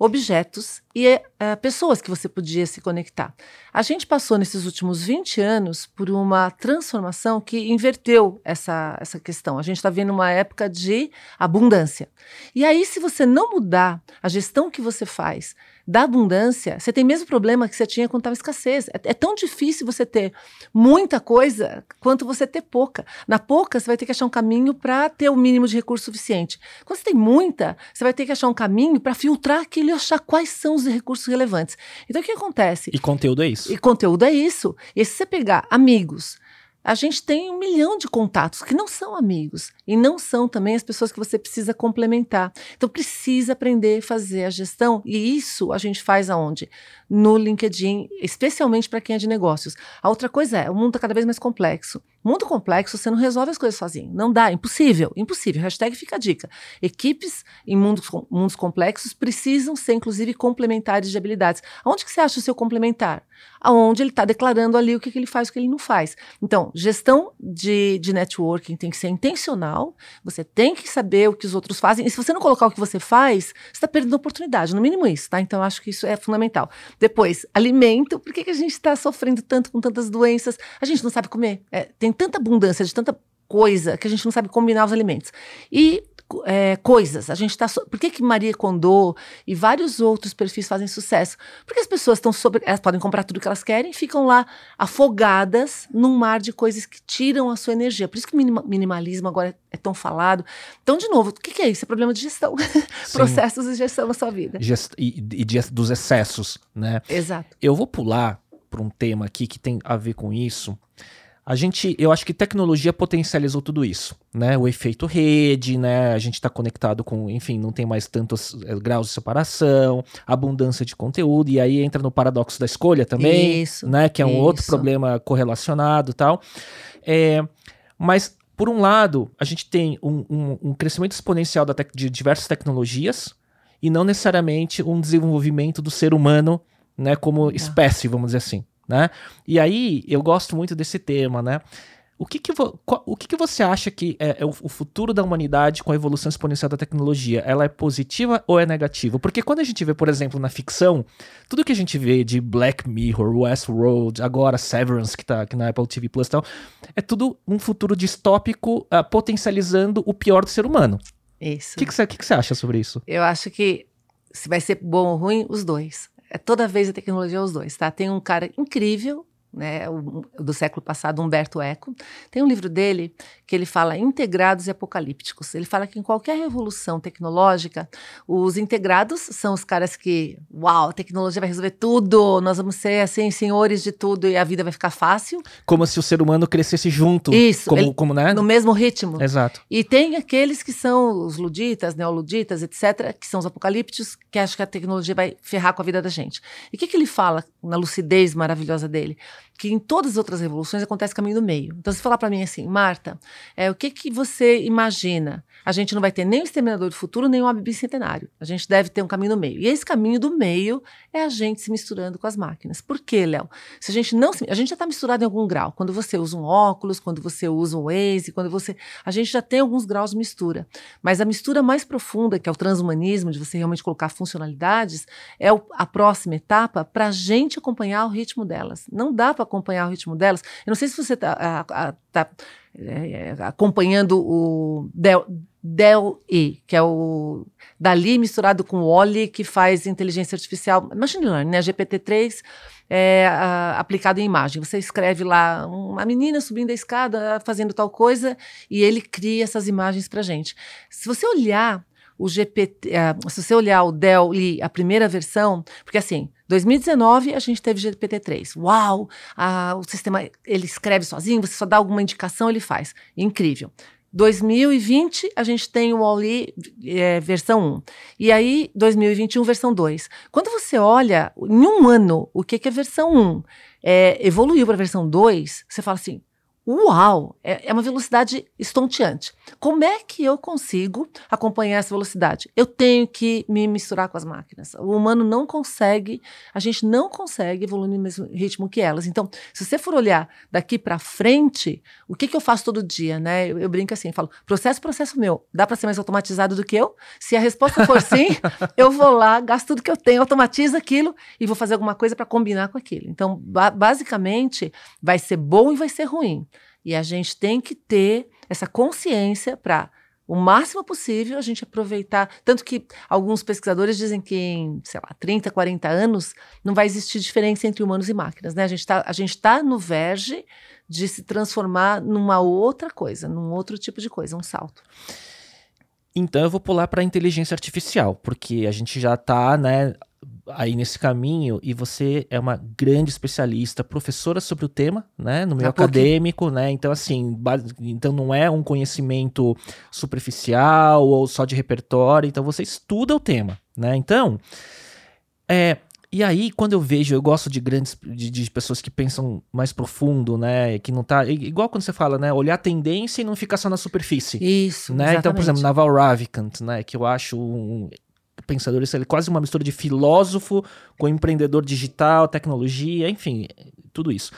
[SPEAKER 2] objetos e uh, pessoas que você podia se conectar. A gente passou nesses últimos 20 anos por uma transformação que inverteu essa, essa questão. A gente está vendo uma época de abundância. E aí, se você não mudar a gestão que você faz da abundância, você tem o mesmo problema que você tinha quando estava escassez. É, é, tão difícil você ter muita coisa quanto você ter pouca. Na pouca, você vai ter que achar um caminho para ter o mínimo de recurso suficiente. Quando você tem muita, você vai ter que achar um caminho para filtrar aquilo e achar quais são os recursos relevantes. Então, o que acontece?
[SPEAKER 1] E conteúdo é isso.
[SPEAKER 2] E conteúdo é isso. E se você pegar amigos, a gente tem um milhão de contatos que não são amigos e não são também as pessoas que você precisa complementar. Então precisa aprender a fazer a gestão e isso a gente faz aonde? No LinkedIn, especialmente para quem é de negócios. A outra coisa é, o mundo está cada vez mais complexo. Mundo complexo, você não resolve as coisas sozinho. Não dá, impossível, impossível. Hashtag fica a dica. Equipes em mundos, mundos complexos precisam ser, inclusive, complementares de habilidades. Aonde que você acha o seu complementar? Aonde ele está declarando ali o que, que, ele faz e o que ele não faz. Então, gestão de, de networking tem que ser intencional, você tem que saber o que os outros fazem, e se você não colocar o que você faz, você está perdendo oportunidade, no mínimo isso, tá? Então, acho que isso é fundamental. Depois, alimento. Por que, que a gente está sofrendo tanto com tantas doenças? A gente não sabe comer. É, tem tanta abundância de tanta coisa que a gente não sabe combinar os alimentos. E é, coisas. A gente está. So... Por que, que Maria Kondo e vários outros perfis fazem sucesso? Porque as pessoas estão sobre. Elas podem comprar tudo que elas querem e ficam lá afogadas num mar de coisas que tiram a sua energia. Por isso que o minimalismo agora é tão falado. Então, de novo, o que, que é isso? É problema de gestão. *laughs* Processos de gestão na sua vida.
[SPEAKER 1] Gest... E, e de, dos excessos, né?
[SPEAKER 2] Exato.
[SPEAKER 1] Eu vou pular para um tema aqui que tem a ver com isso a gente, eu acho que tecnologia potencializou tudo isso, né? O efeito rede, né? A gente está conectado com, enfim, não tem mais tantos é, graus de separação, abundância de conteúdo, e aí entra no paradoxo da escolha também,
[SPEAKER 2] isso,
[SPEAKER 1] né? Que é um isso. outro problema correlacionado tal. É, mas, por um lado, a gente tem um, um, um crescimento exponencial de diversas tecnologias e não necessariamente um desenvolvimento do ser humano, né? Como espécie, vamos dizer assim né? E aí eu gosto muito desse tema, né? O que que, o que, que você acha que é, é, o, o, futuro da humanidade com a evolução exponencial da tecnologia? Ela é positiva ou é negativa? Porque quando a gente vê, por exemplo, na ficção, tudo que a gente vê de Black Mirror, Westworld, agora Severance, que tá aqui na Apple TV Plus e tal, é tudo um futuro distópico uh, potencializando o pior do ser humano.
[SPEAKER 2] Isso.
[SPEAKER 1] O que, que, você, que, que você acha sobre isso?
[SPEAKER 2] Eu acho que se vai ser bom ou ruim, os dois. É toda vez a tecnologia é os dois, tá? Tem um cara incrível né, do século passado, Humberto Eco. Tem um livro dele que ele fala integrados e apocalípticos. Ele fala que em qualquer revolução tecnológica, os integrados são os caras que, uau, a tecnologia vai resolver tudo, nós vamos ser assim senhores de tudo e a vida vai ficar fácil.
[SPEAKER 1] Como se o ser humano crescesse junto.
[SPEAKER 2] Isso,
[SPEAKER 1] como,
[SPEAKER 2] ele,
[SPEAKER 1] como né?
[SPEAKER 2] no mesmo ritmo.
[SPEAKER 1] Exato.
[SPEAKER 2] E tem aqueles que são os luditas, neoluditas, etc., que são os apocalípticos, que acham que a tecnologia vai ferrar com a vida da gente. E o que, que ele fala na lucidez maravilhosa dele? Que em todas as outras revoluções acontece caminho do meio. Então, se falar para mim assim, Marta, é, o que, que você imagina? A gente não vai ter nem o Exterminador do Futuro, nem o Bicentenário. A gente deve ter um caminho do meio. E esse caminho do meio é a gente se misturando com as máquinas. Por quê, Léo? Se a gente não se, A gente já está misturado em algum grau. Quando você usa um óculos, quando você usa um Waze, quando você... A gente já tem alguns graus de mistura. Mas a mistura mais profunda, que é o transhumanismo, de você realmente colocar funcionalidades, é o, a próxima etapa para a gente acompanhar o ritmo delas. Não dá para acompanhar o ritmo delas. Eu não sei se você está tá, é, é, acompanhando o Del, Del E, que é o Dali misturado com o Oli, que faz inteligência artificial, machine learning, né? GPT-3 é, aplicado em imagem. Você escreve lá uma menina subindo a escada, fazendo tal coisa, e ele cria essas imagens para gente. Se você olhar o GPT, se você olhar o Dell a primeira versão, porque assim, 2019 a gente teve GPT-3. Uau! o sistema ele escreve sozinho, você só dá alguma indicação, ele faz. Incrível. 2020 a gente tem o Wall-E é, versão 1. E aí, 2021, versão 2. Quando você olha em um ano o que, que é versão 1 é, evoluiu para a versão 2, você fala assim: Uau! É, é, uma velocidade estonteante. Como é que eu consigo acompanhar essa velocidade? Eu tenho que me misturar com as máquinas. O humano não consegue, a gente não consegue evoluir no mesmo ritmo que elas. Então, se você for olhar daqui para frente, o que, que eu faço todo dia, né? Eu, eu brinco assim, falo, processo, processo meu. Dá para ser mais automatizado do que eu? Se a resposta for sim, *laughs* eu vou lá, gasto tudo que eu tenho, automatizo aquilo e vou fazer alguma coisa para combinar com aquilo. Então, ba basicamente, vai ser bom e vai ser ruim. E a gente tem que ter essa consciência para o máximo possível a gente aproveitar. Tanto que alguns pesquisadores dizem que em, sei lá, 30, 40 anos não vai existir diferença entre humanos e máquinas. Né? A gente está tá no verge de se transformar numa outra coisa, num outro tipo de coisa, um salto.
[SPEAKER 1] Então eu vou pular para a inteligência artificial, porque a gente já está né, aí nesse caminho e você é uma grande especialista, professora sobre o tema, né, no meio ah, acadêmico, né? Então assim, então não é um conhecimento superficial ou só de repertório, então você estuda o tema, né? Então, é, e aí, quando eu vejo, eu gosto de grandes de, de, pessoas que pensam mais profundo, né? Que não tá. Igual quando você fala, né? Olhar a tendência e não ficar só na superfície.
[SPEAKER 2] Isso.
[SPEAKER 1] Né? Então, por exemplo, Naval Ravikant, né? Que eu acho um, pensador, ele é quase uma mistura de filósofo com empreendedor digital, tecnologia, enfim, tudo isso.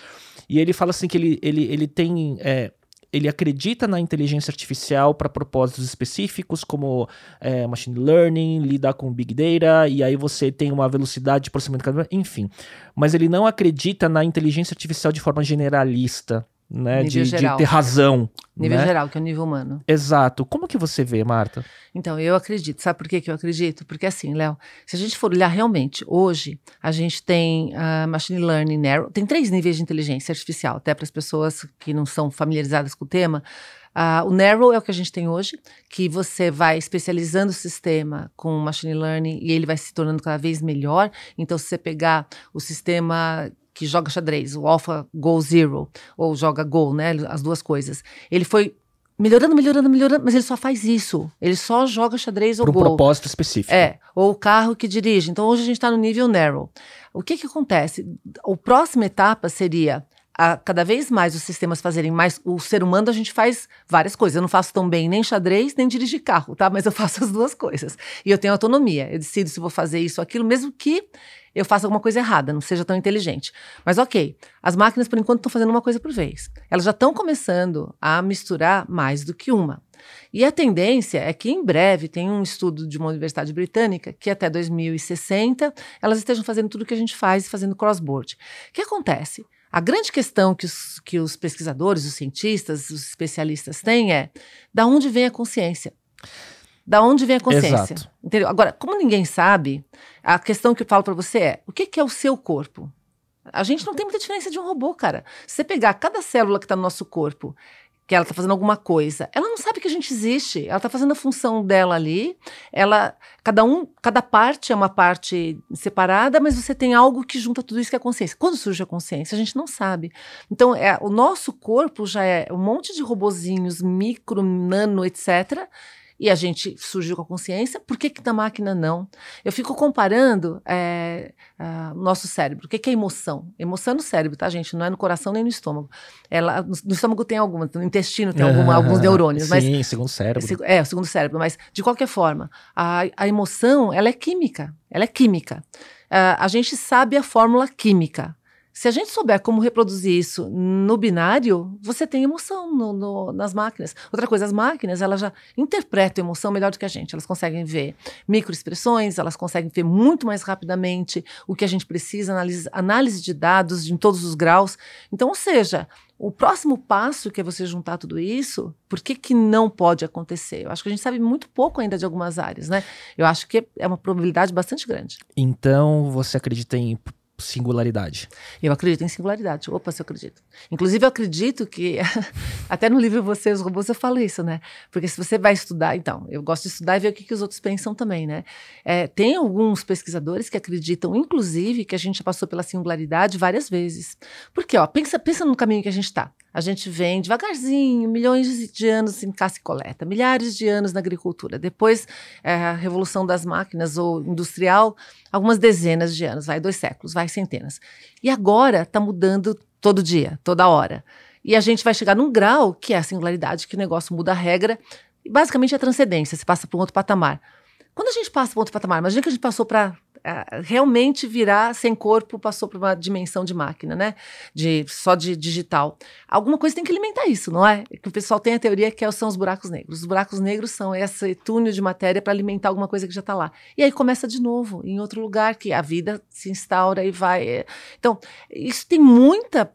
[SPEAKER 1] E ele fala assim que ele, ele, ele tem. É, ele acredita na inteligência artificial para propósitos específicos, como é, machine learning, lidar com big data, e aí você tem uma velocidade de processamento, enfim. Mas ele não acredita na inteligência artificial de forma generalista né, de, de, ter razão.
[SPEAKER 2] Nível
[SPEAKER 1] né?
[SPEAKER 2] geral, que é o nível humano.
[SPEAKER 1] Exato. Como que você vê, Marta?
[SPEAKER 2] Então, eu acredito. Sabe por que, que eu acredito? Porque assim, Léo, se a gente for olhar realmente, hoje a gente tem uh, Machine Learning Narrow, tem três níveis de inteligência artificial, até para as pessoas que não são familiarizadas com o tema. Uh, o Narrow é o que a gente tem hoje, que você vai especializando o sistema com Machine Learning e ele vai se tornando cada vez melhor. Então, se você pegar o sistema que joga xadrez, o Alpha Go Zero, ou joga Go, né? As duas coisas. Ele foi melhorando, melhorando, melhorando, mas ele só faz isso. Ele só joga xadrez ou
[SPEAKER 1] um propósito específico.
[SPEAKER 2] É, ou o carro que dirige. Então hoje a gente está no nível narrow. O que que acontece? A próxima etapa seria a cada vez mais os sistemas fazerem mais. O ser humano, a gente faz várias coisas. Eu não faço tão bem nem xadrez, nem dirigir carro, tá? Mas eu *laughs* faço as duas coisas. E eu tenho autonomia. Eu decido se vou fazer isso ou aquilo, mesmo que eu faça alguma coisa errada, não seja tão inteligente. Mas ok, as máquinas por enquanto estão fazendo uma coisa por vez. Elas já estão começando a misturar mais do que uma. E a tendência é que em breve tem um estudo de uma universidade britânica que até 2060 elas estejam fazendo tudo o que a gente faz, fazendo crossboard. O que acontece? A grande questão que os, que os pesquisadores, os cientistas, os especialistas têm é da onde vem a consciência? Da onde vem a consciência?
[SPEAKER 1] Exato.
[SPEAKER 2] Entendeu? Agora, como ninguém sabe, a questão que eu falo para você é: o que, que, é o seu corpo? A gente não tem muita diferença de um robô, cara. Se você pegar cada célula que está no nosso corpo que ela está fazendo alguma coisa. Ela não sabe que a gente existe. Ela está fazendo a função dela ali. Ela, cada um, cada parte é uma parte separada, mas você tem algo que junta tudo isso que é a consciência. Quando surge a consciência, a gente não sabe. Então, é, o nosso corpo já é um monte de robozinhos micro, nano, etc e a gente surgiu com a consciência, por que, que na máquina não? Eu fico comparando é, o nosso cérebro. O que, que é emoção? Emoção é no cérebro, tá, gente? Não é no coração nem no estômago. Ela, no, no estômago tem algumas, no intestino tem alguma, alguns neurônios.
[SPEAKER 1] Sim,
[SPEAKER 2] mas,
[SPEAKER 1] segundo cérebro.
[SPEAKER 2] É, o segundo cérebro. Mas, de qualquer forma, a, a emoção, ela é química. Ela é química. Uh, a gente sabe a fórmula química. Se a gente souber como reproduzir isso no binário, você tem emoção no, no, nas máquinas. Outra coisa, as máquinas elas já interpretam emoção melhor do que a gente. Elas conseguem ver microexpressões, elas conseguem ver muito mais rapidamente o que a gente precisa, análise, análise de dados em todos os graus. Então, ou seja, o próximo passo que é você juntar tudo isso, por que, que não pode acontecer? Eu acho que a gente sabe muito pouco ainda de algumas áreas, né? Eu acho que é uma probabilidade bastante grande.
[SPEAKER 1] Então, você acredita em singularidade.
[SPEAKER 2] Eu acredito em singularidade. Opa, se eu acredito. Inclusive, eu acredito que, *laughs* até no livro Você e os Robôs eu falo isso, né? Porque se você vai estudar, então, eu gosto de estudar e ver o que, que os outros pensam também, né? É, tem alguns pesquisadores que acreditam, inclusive, que a gente já passou pela singularidade várias vezes. Porque, ó, pensa, pensa no caminho que a gente está. A gente vem devagarzinho, milhões de anos em caça e coleta, milhares de anos na agricultura. Depois, é, a revolução das máquinas ou industrial, algumas dezenas de anos, vai dois séculos, vai centenas. E agora está mudando todo dia, toda hora. E a gente vai chegar num grau que é a singularidade, que o negócio muda a regra, e basicamente é a transcendência, se passa para um outro patamar. Quando a gente passa para outro patamar, imagina que a gente passou para realmente virar sem corpo, passou para uma dimensão de máquina, né? De, só de digital. Alguma coisa tem que alimentar isso, não é? Que o pessoal tem a teoria que são os buracos negros. Os buracos negros são esse túnel de matéria para alimentar alguma coisa que já está lá. E aí começa de novo, em outro lugar, que a vida se instaura e vai. Então, isso tem muita é,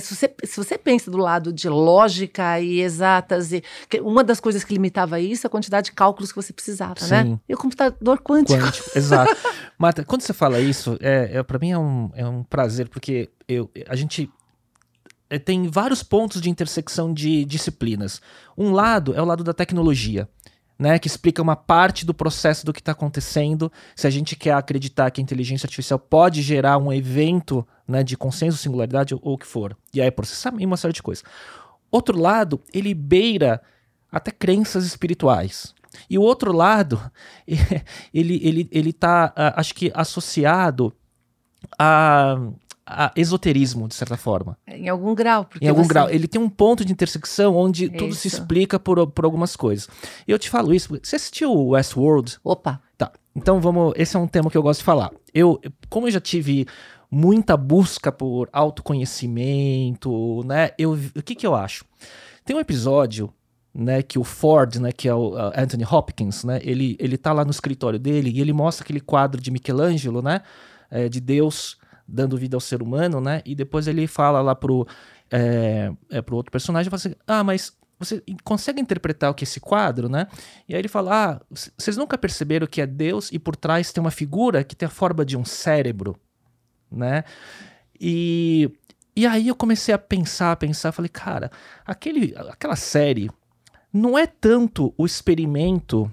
[SPEAKER 2] se você, se você pensa do lado de lógica e exatas, e uma das coisas que limitava isso é a quantidade de cálculos que você precisava, né? Sim. né? E o computador quântico. quântico
[SPEAKER 1] exato. *laughs* Marta, quando você fala isso, é, é para mim é um, é um prazer, porque eu, a gente é, tem vários pontos de intersecção de disciplinas. Um lado é o lado da tecnologia né, que explica uma parte do processo do que está acontecendo. Se a gente quer acreditar que a inteligência artificial pode gerar um evento né, de consenso, singularidade ou, ou o que for. E aí processamento, uma série de coisas. Outro lado, ele beira até crenças espirituais. E o outro lado, *laughs* ele, ele, ele tá, ah, acho que, associado a a esoterismo, de certa forma.
[SPEAKER 2] Em algum grau.
[SPEAKER 1] em algum você... grau. Ele tem um ponto de intersecção onde isso. tudo se explica por, por algumas coisas. E eu te falo isso. Você assistiu Westworld?
[SPEAKER 2] Opa.
[SPEAKER 1] Tá. Então vamos. Esse é um tema que eu gosto de falar. Eu, como eu já tive muita busca por autoconhecimento, né? Eu, o que que eu acho? Tem um episódio né, que o Ford, né, que é o Anthony Hopkins, né, ele, ele tá lá no escritório dele e ele mostra aquele quadro de Michelangelo, né, é, de Deus dando vida ao ser humano, né? E depois ele fala lá pro, é, é, pro outro personagem, fala assim, ah, mas você consegue interpretar o que é esse quadro, né? E aí ele fala, ah, vocês nunca perceberam que é Deus e por trás tem uma figura que tem a forma de um cérebro, né? E, e aí eu comecei a pensar, a pensar, falei, cara, aquele, aquela série não é tanto o experimento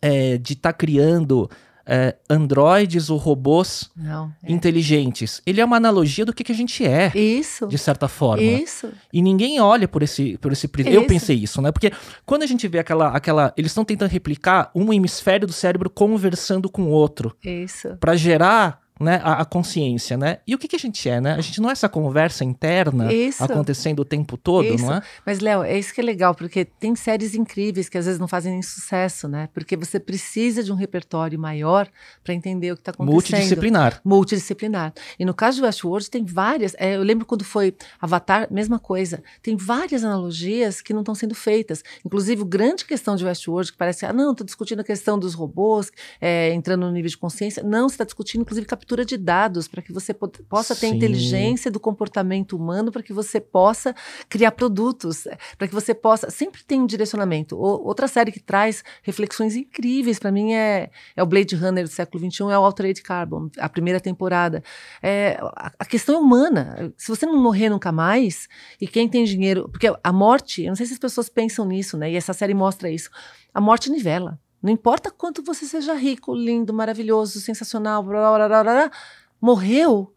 [SPEAKER 1] é, de estar tá criando é, androides ou robôs Não, é. inteligentes. Ele é uma analogia do que, que a gente é.
[SPEAKER 2] Isso.
[SPEAKER 1] De certa forma.
[SPEAKER 2] Isso.
[SPEAKER 1] E ninguém olha por esse, por esse prisma. Eu pensei isso, né? Porque quando a gente vê aquela. aquela eles estão tentando replicar um hemisfério do cérebro conversando com o outro.
[SPEAKER 2] Isso.
[SPEAKER 1] Para gerar né, a, a, consciência, né? E o que, que a gente é, né? A gente não é essa conversa interna isso. acontecendo o tempo todo,
[SPEAKER 2] isso.
[SPEAKER 1] não é?
[SPEAKER 2] Mas, Léo, é isso que é legal, porque tem séries incríveis que às vezes não fazem nem sucesso, né? Porque você precisa de um repertório maior para entender o que está acontecendo.
[SPEAKER 1] Multidisciplinar.
[SPEAKER 2] Multidisciplinar. E no caso de Westworld, tem várias. É, eu lembro quando foi Avatar, mesma coisa. Tem várias analogias que não estão sendo feitas. Inclusive, grande questão de Westworld, que parece, ah, não, estou discutindo a questão dos robôs é, entrando no nível de consciência. Não, você está discutindo, inclusive, captura captura de dados para que você possa ter Sim. inteligência do comportamento humano, para que você possa criar produtos, para que você possa. Sempre tem um direcionamento. O, outra série que traz reflexões incríveis para mim é, é o Blade Runner do século XXI, é o Altered Carbon, a primeira temporada. É, a, a questão é humana. Se você não morrer nunca mais, e quem tem dinheiro. Porque a morte, eu não sei se as pessoas pensam nisso, né? E essa série mostra isso. A morte nivela. Não importa quanto você seja rico, lindo, maravilhoso, sensacional, blá, blá, blá, blá, morreu,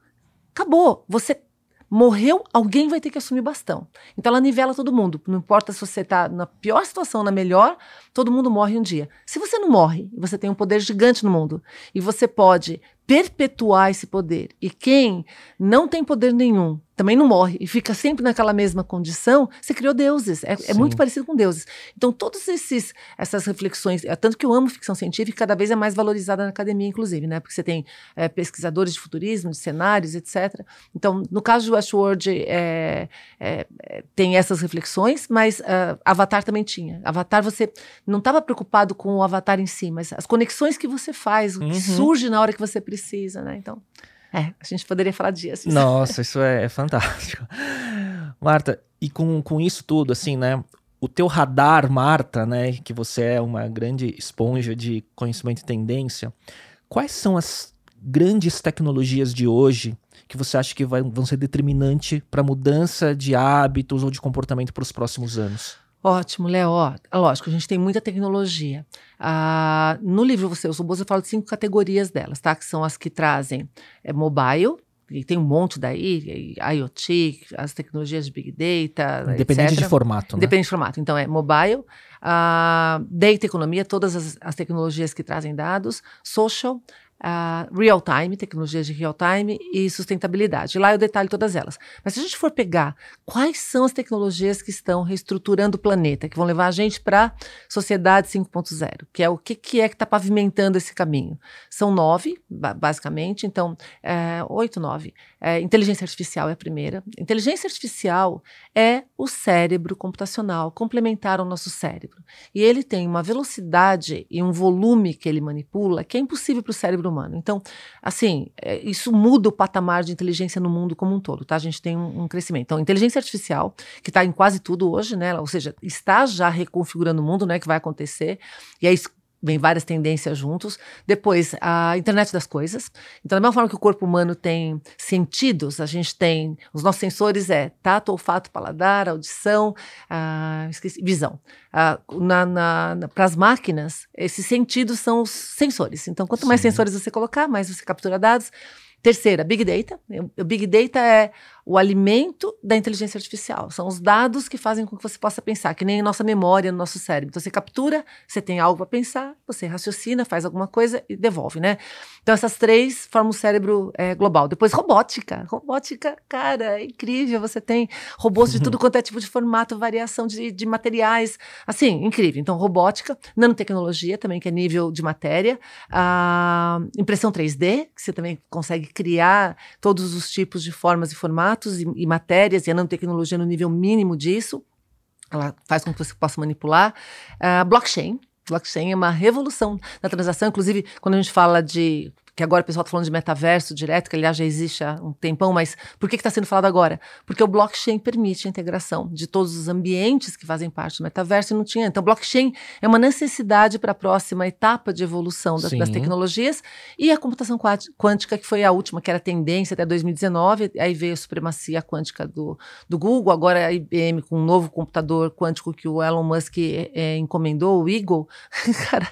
[SPEAKER 2] acabou. Você morreu, alguém vai ter que assumir o bastão. Então ela nivela todo mundo. Não importa se você está na pior situação, na melhor, todo mundo morre um dia. Se você não morre, você tem um poder gigante no mundo e você pode perpetuar esse poder. E quem não tem poder nenhum também não morre e fica sempre naquela mesma condição, você criou deuses. É, é muito parecido com deuses. Então, todas esses, essas reflexões, é, tanto que eu amo ficção científica, cada vez é mais valorizada na academia, inclusive, né? Porque você tem é, pesquisadores de futurismo, de cenários, etc. Então, no caso de Westworld, é, é, é tem essas reflexões, mas uh, Avatar também tinha. Avatar, você não estava preocupado com o Avatar em si, mas as conexões que você faz, o que uhum. surge na hora que você precisa, né? Então. É, a gente poderia falar disso. *laughs*
[SPEAKER 1] Nossa, isso é, é fantástico. Marta, e com, com isso tudo, assim, né? O teu radar, Marta, né? Que você é uma grande esponja de conhecimento e tendência. Quais são as grandes tecnologias de hoje que você acha que vai, vão ser determinante para a mudança de hábitos ou de comportamento para os próximos anos?
[SPEAKER 2] Ótimo, Léo. Lógico, a gente tem muita tecnologia. Ah, no livro Você, eu sou boa, eu falo de cinco categorias delas, tá? Que são as que trazem é, mobile, e tem um monte daí, IoT, as tecnologias de Big Data,
[SPEAKER 1] Independente etc. de formato,
[SPEAKER 2] né? Independente de formato. Então, é mobile, uh, data economia, todas as, as, tecnologias que trazem dados, social, uh, real time, tecnologias de real time e sustentabilidade. Lá eu detalho todas elas. Mas se a gente for pegar quais são as tecnologias que estão reestruturando o planeta, que vão levar a gente para sociedade 5.0, que é o que, que é que está pavimentando esse caminho? São nove, basicamente, então, é, oito, nove. É, inteligência artificial é a primeira. Inteligência artificial é o cérebro computacional complementar ao nosso cérebro. E ele tem uma velocidade e um volume que ele manipula que é impossível para o cérebro humano. Então, assim, é, isso muda o patamar de inteligência no mundo como um todo, tá? A gente tem um, um crescimento. Então, inteligência artificial, que está em quase tudo hoje, né? Ou seja, está já reconfigurando o mundo, né? Que vai acontecer. E é isso vem várias tendências juntos. Depois, a internet das coisas. Então, da mesma forma que o corpo humano tem sentidos, a gente tem. Os nossos sensores é tato, olfato, paladar, audição, ah, esqueci, visão. Ah, Para as máquinas, esses sentidos são os sensores. Então, quanto mais sensores você colocar, mais você captura dados. Terceira, Big Data. O Big Data é o alimento da inteligência artificial. São os dados que fazem com que você possa pensar, que nem nossa memória no nosso cérebro. Então, você captura, você tem algo para pensar, você raciocina, faz alguma coisa e devolve, né? Então, essas três formam o cérebro é, global. Depois, robótica. Robótica, cara, é incrível. Você tem robôs de tudo *laughs* quanto é tipo de formato, variação de, de materiais. Assim, incrível. Então, robótica, nanotecnologia também, que é nível de matéria. A impressão 3D, que você também consegue criar todos os tipos de formas e formatos e, e matérias, e a nanotecnologia no nível mínimo disso. Ela faz com que você possa manipular. Uh, blockchain. Blockchain é uma revolução na transação. Inclusive, quando a gente fala de que agora o pessoal está falando de metaverso direto, que aliás já existe há um tempão, mas por que está sendo falado agora? Porque o blockchain permite a integração de todos os ambientes que fazem parte do metaverso e não tinha. Então, blockchain é uma necessidade para a próxima etapa de evolução das, das, tecnologias e a computação quântica, que foi a última, que era tendência até 2019, aí veio a supremacia quântica do, do Google, agora a IBM com um novo computador quântico que o Elon Musk é, é, encomendou, o Eagle. *laughs* Cara,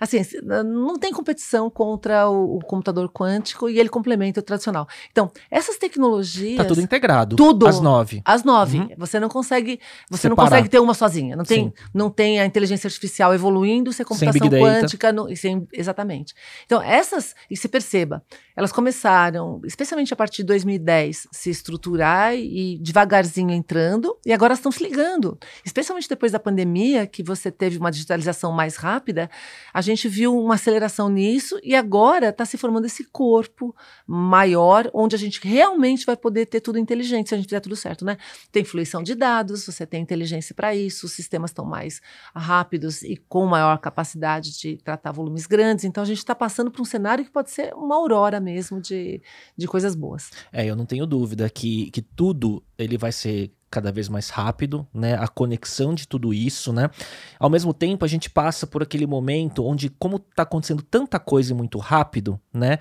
[SPEAKER 2] assim, não tem competição contra o, o computador quântico e ele complementa o tradicional. Então, essas tecnologias. Tá
[SPEAKER 1] tudo integrado.
[SPEAKER 2] Tudo.
[SPEAKER 1] Às nove.
[SPEAKER 2] Às nove. Uhum. Você não consegue. Você Separar. não consegue ter uma sozinha. Não tem, não tem a inteligência artificial evoluindo sem computação sem quântica. No, sem, exatamente. Então, essas. E se perceba, elas começaram, especialmente a partir de 2010, se estruturar e devagarzinho entrando, e agora estão se ligando. Especialmente depois da pandemia, que você teve uma digitalização mais rápida, a gente viu uma aceleração nisso, e agora está se se formando esse corpo maior, onde a gente realmente vai poder ter tudo inteligente, se a gente fizer tudo certo, né? Tem fluição de dados, você tem inteligência para isso, os sistemas estão mais rápidos e com maior capacidade de tratar volumes grandes. Então a gente está passando por um cenário que pode ser uma aurora mesmo de, de coisas boas.
[SPEAKER 1] É, eu não tenho dúvida que, que tudo ele vai ser cada vez mais rápido, né? A conexão de tudo isso, né? Ao mesmo tempo, a gente passa por aquele momento onde, como está acontecendo tanta coisa muito rápido, né?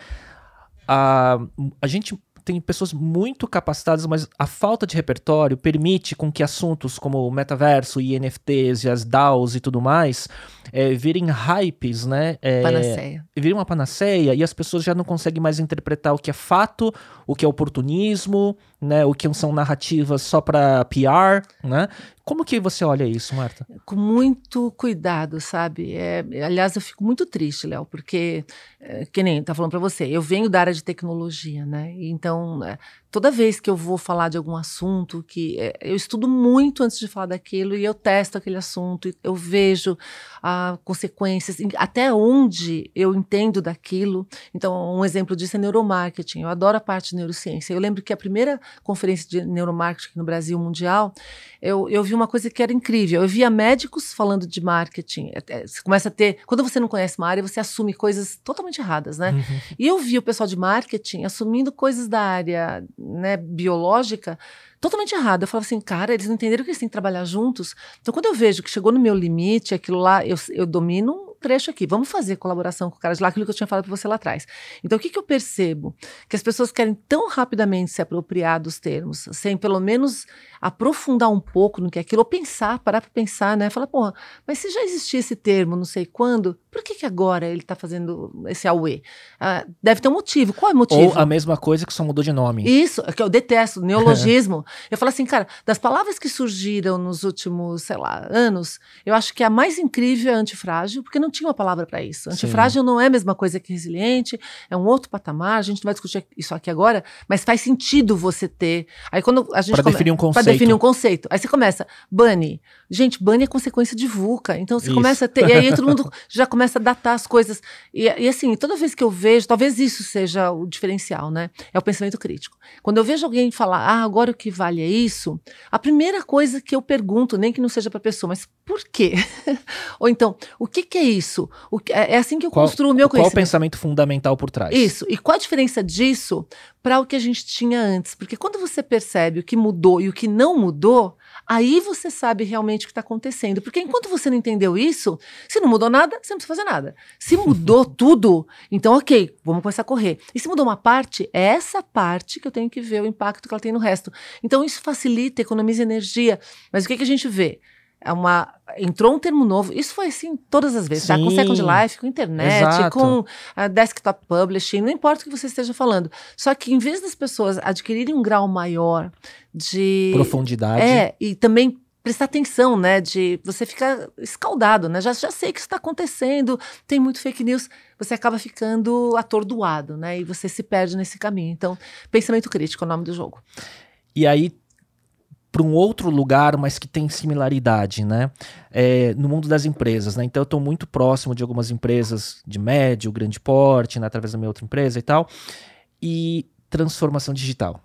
[SPEAKER 1] A, a gente tem pessoas muito capacitadas, mas a falta de repertório permite com que assuntos como o metaverso e NFTs e as DAOs e tudo mais é, virem hypes, né? É,
[SPEAKER 2] panaceia.
[SPEAKER 1] Virem uma panaceia e as pessoas já não conseguem mais interpretar o que é fato, o que é oportunismo, né? O que são narrativas só para PR, né? Como que você olha isso, Marta?
[SPEAKER 2] Com muito cuidado, sabe? É, aliás, eu fico muito triste, Léo, porque, é, que nem tá falando para você, eu venho da área de tecnologia, né? Então, é, toda vez que eu vou falar de algum assunto, que é, eu estudo muito antes de falar daquilo e eu testo aquele assunto, eu vejo ah, consequências, até onde eu entendo daquilo. Então, um exemplo disso é neuromarketing. Eu adoro a parte de neurociência. Eu lembro que a primeira conferência de neuromarketing no Brasil mundial, eu, eu vi uma coisa que era incrível. Eu via médicos falando de marketing. É, é, você começa a ter. Quando você não conhece uma área, você assume coisas totalmente erradas, né? Uhum. E eu vi o pessoal de marketing assumindo coisas da área né, biológica totalmente errado. Eu falava assim, cara, eles não entenderam que eles têm que trabalhar juntos. Então, quando eu vejo que chegou no meu limite, aquilo lá, eu, eu domino um trecho aqui. Vamos fazer colaboração com o cara de lá, aquilo que eu tinha falado para você lá atrás. Então, o que, que eu percebo? Que as pessoas querem tão rapidamente se apropriar dos termos, sem pelo menos aprofundar um pouco no que é aquilo, ou pensar, parar para pensar, né? Falar, porra, mas se já existia esse termo, não sei quando, por que, que agora ele está fazendo esse auê? Ah, deve ter um motivo. Qual é o motivo?
[SPEAKER 1] Ou a mesma coisa que só mudou de nome.
[SPEAKER 2] Isso, é que eu detesto, neologismo. *laughs* eu falo assim, cara, das palavras que surgiram nos últimos, sei lá, anos, eu acho que a mais incrível é antifrágil, porque não tinha uma palavra para isso. Antifrágil Sim. não é a mesma coisa que resiliente, é um outro patamar, a gente não vai discutir isso aqui agora, mas faz sentido você ter. Aí quando a gente.
[SPEAKER 1] Para definir um conceito
[SPEAKER 2] definir um conceito. Aí você começa, bunny. Gente, bunny é consequência de VUCA. Então você isso. começa a ter. E aí todo mundo *laughs* já começa a datar as coisas. E, e, assim, toda vez que eu vejo, talvez isso seja o diferencial, né? É o pensamento crítico. Quando eu vejo alguém falar, ah, agora o que vale é isso, a primeira coisa que eu pergunto, nem que não seja para a pessoa, mas por quê? *laughs* Ou então, o que, que é isso? Que, é, é assim que eu qual, construo o meu conhecimento.
[SPEAKER 1] Qual o pensamento fundamental por trás?
[SPEAKER 2] Isso. E qual a diferença disso para o que a gente tinha antes? Porque quando você percebe o que mudou e o que não mudou, aí você sabe realmente o que está acontecendo. Porque enquanto você não entendeu isso, se não mudou nada, você não precisa fazer nada. Se mudou *laughs* tudo, então ok, vamos começar a correr. E se mudou uma parte, é essa parte que eu tenho que ver o impacto que ela tem no resto. Então isso facilita, economiza energia. Mas o que, que a gente vê? É uma entrou um termo novo. Isso foi assim todas as vezes, tá? Com Second Life, com internet, Exato. com uh, desktop publishing, não importa o que você esteja falando. Só que em vez das pessoas adquirirem um grau maior de
[SPEAKER 1] profundidade,
[SPEAKER 2] é, e também prestar atenção, né? De você ficar escaldado, né? Já, já sei que isso está acontecendo, tem muito fake news, você acaba ficando atordoado, né? E você se perde nesse caminho. Então, pensamento crítico é o nome do jogo.
[SPEAKER 1] E aí para um outro lugar, mas que tem similaridade, né? É, no mundo das empresas, né? Então eu estou muito próximo de algumas empresas de médio, grande porte, né? através da minha outra empresa e tal. E transformação digital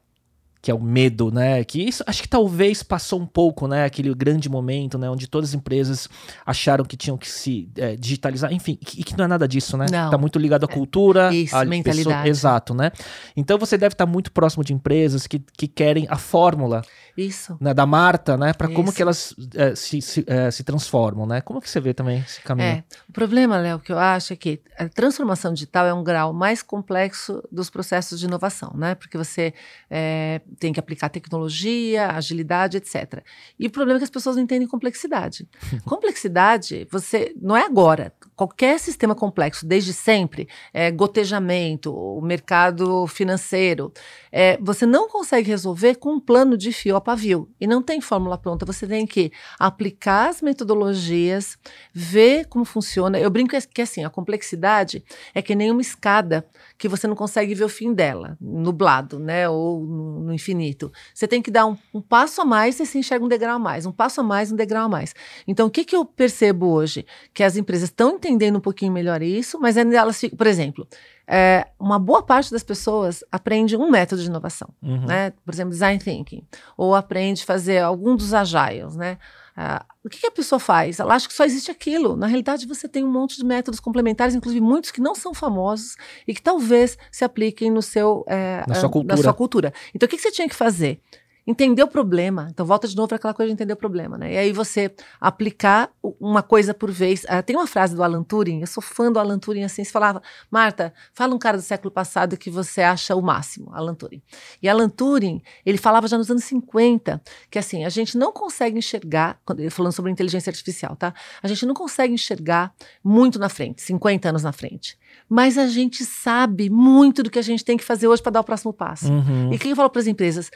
[SPEAKER 1] que é o medo, né? Que isso acho que talvez passou um pouco, né? Aquele grande momento, né? Onde todas as empresas acharam que tinham que se é, digitalizar, enfim, e que não é nada disso, né?
[SPEAKER 2] Não.
[SPEAKER 1] Tá muito ligado à cultura,
[SPEAKER 2] isso,
[SPEAKER 1] à
[SPEAKER 2] mentalidade.
[SPEAKER 1] Pessoa, exato, né? Então você deve estar muito próximo de empresas que, que querem a fórmula
[SPEAKER 2] isso.
[SPEAKER 1] Né, da Marta, né? Para como que elas é, se, se, é, se, transformam, né? Como que você vê também esse caminho?
[SPEAKER 2] É, o problema, Léo, que eu acho é que a transformação digital é um grau mais complexo dos processos de inovação, né? Porque você é, tem que aplicar tecnologia, agilidade, etc. E o problema é que as pessoas não entendem complexidade. *laughs* complexidade, você não é agora. Qualquer sistema complexo, desde sempre, é, gotejamento, o mercado financeiro, é, você não consegue resolver com um plano de fio a pavio. E não tem fórmula pronta. Você tem que aplicar as metodologias, ver como funciona. Eu brinco que assim, a complexidade é que nem uma escada que você não consegue ver o fim dela, nublado, né? Ou no, no infinito. Você tem que dar um, um, passo a mais e você enxerga um degrau a mais, um passo a mais, um degrau a mais. Então, o que, que eu percebo hoje? Que as empresas estão entendendo um pouquinho melhor isso, mas ainda elas ficam, por exemplo, é, uma boa parte das pessoas aprende um método de inovação,
[SPEAKER 1] Uhum.
[SPEAKER 2] né? Por exemplo, design thinking, ou aprende a fazer algum dos agiles, né? Ah, o que, que a pessoa faz? Ela acha que só existe aquilo. Na realidade, você tem um monte de métodos complementares, inclusive muitos que não são famosos e que talvez se apliquem no seu, é,
[SPEAKER 1] Na sua cultura.
[SPEAKER 2] na sua cultura. Então, o que, que você tinha que fazer? Entender o problema. Então, volta de novo para aquela coisa de entender o problema, né? E aí você aplicar uma coisa por vez. Ah, tem uma frase do Alan Turing, eu sou fã do Alan Turing, assim, você falava, Marta, fala um cara do século passado que você acha o máximo, Alan Turing. E Alan Turing, ele falava já nos anos 50, que assim, a gente não consegue enxergar, falando sobre inteligência artificial, tá? A gente não consegue enxergar muito na frente, 50 anos na frente. Mas a gente sabe muito do que a gente tem que fazer hoje para dar o próximo passo.
[SPEAKER 1] Uhum.
[SPEAKER 2] E o que eu falo para as empresas?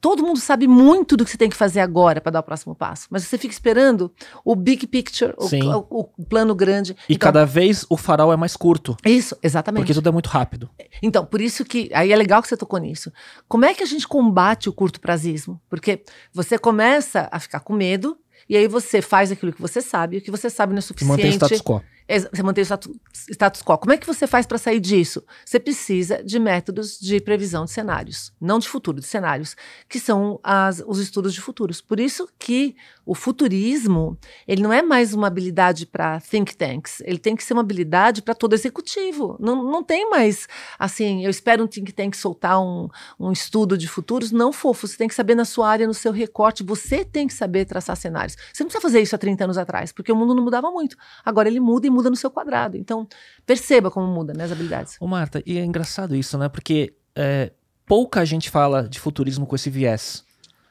[SPEAKER 2] Todo mundo sabe muito do que você tem que fazer agora para dar o próximo passo, mas você fica esperando o big picture, o, o- o plano grande.
[SPEAKER 1] E
[SPEAKER 2] Então,
[SPEAKER 1] cada vez o farol é mais curto,
[SPEAKER 2] Isso, exatamente.
[SPEAKER 1] porque tudo é muito rápido.
[SPEAKER 2] Então, por isso que. Aí é legal que você tocou nisso. Como é que a gente combate o curto prazismo? Porque você começa a ficar com medo, e aí você faz aquilo que você sabe, o que você sabe não é
[SPEAKER 1] E
[SPEAKER 2] suficiente.
[SPEAKER 1] mantém o status quo.
[SPEAKER 2] Ex- Você mantém o status, status quo. Como é que você faz para sair disso? Você precisa de métodos de previsão de cenários, não de futuro, de cenários, que são as- os estudos de futuros. Por isso que o futurismo, ele não é mais uma habilidade para think tanks, ele tem que ser uma habilidade para todo executivo. Não, não tem mais, assim, eu espero um think tank soltar um, um estudo de futuros, não fofo, você tem que saber na sua área, no seu recorte, você tem que saber traçar cenários. Você não precisa fazer isso há 30 anos atrás, porque o mundo não mudava muito. Agora ele muda e muda no seu quadrado. Então, perceba como muda né, as habilidades.
[SPEAKER 1] Ô Marta, e é engraçado isso, né? Porque é, pouca gente fala de futurismo com esse viés,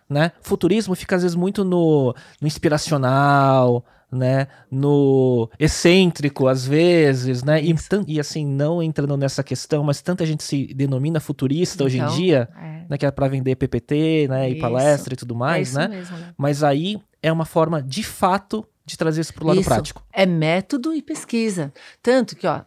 [SPEAKER 1] né? Futurismo fica às vezes muito no, no inspiracional, né? No excêntrico, às vezes, né? E, e assim, não entrando nessa questão, mas tanta gente se denomina futurista hoje em
[SPEAKER 2] Então,
[SPEAKER 1] dia,
[SPEAKER 2] É,
[SPEAKER 1] né? Que é pra vender PPT, né? E
[SPEAKER 2] Isso.
[SPEAKER 1] palestra e tudo
[SPEAKER 2] é
[SPEAKER 1] mais,
[SPEAKER 2] isso
[SPEAKER 1] né?
[SPEAKER 2] mesmo, né?
[SPEAKER 1] Mas aí é uma forma, de fato, de trazer isso pro lado
[SPEAKER 2] Isso.
[SPEAKER 1] prático.
[SPEAKER 2] É método e pesquisa. Tanto que, ó,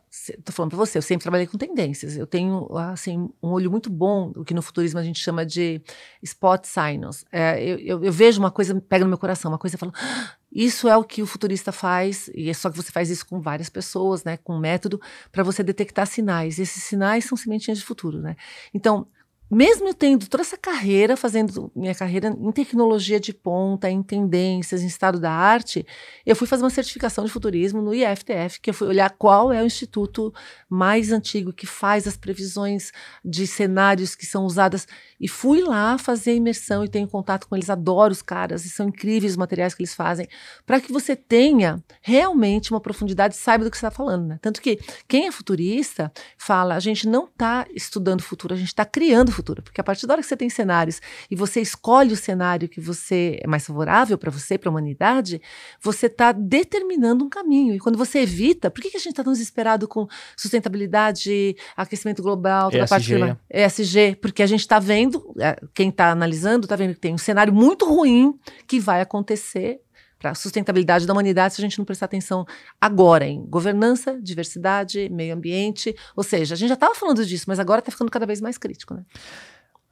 [SPEAKER 2] tô falando para você, eu sempre trabalhei com tendências. Eu tenho, assim, um olho muito bom, o que no futurismo a gente chama de spot signals. É, eu, eu- eu vejo uma coisa, pega no meu coração, uma coisa e falo, "Ah, isso é o que o futurista faz, e é só que você faz isso com várias pessoas, né, com um método, para você detectar sinais. E esses sinais são sementinhas de futuro, né? Então, mesmo eu tendo toda essa carreira, fazendo minha carreira em tecnologia de ponta, em tendências, em estado da arte, eu fui fazer uma certificação de futurismo no IFTF, que eu fui olhar qual é o instituto mais antigo que faz as previsões de cenários que são usadas. E fui lá fazer imersão e tenho contato com eles, adoro os caras, e são incríveis os materiais que eles fazem, para que você tenha realmente uma profundidade e saiba do que você está falando. Né? Tanto que quem é futurista fala, a gente não está estudando futuro, a gente está criando o futuro. Porque a partir da hora que você tem cenários e você escolhe o cenário que você é mais favorável para você, para a humanidade, você está determinando um caminho. E quando você evita, por que, que a gente está tão desesperado com sustentabilidade, aquecimento global, toda a parte
[SPEAKER 1] ESG.
[SPEAKER 2] clima- ESG? Porque a gente está vendo, é, quem está analisando, está vendo que tem um cenário muito ruim que vai acontecer para a sustentabilidade da humanidade se a gente não prestar atenção agora em governança, diversidade, meio ambiente. Ou seja, a gente já estava falando disso, mas agora está ficando cada vez mais crítico. Né?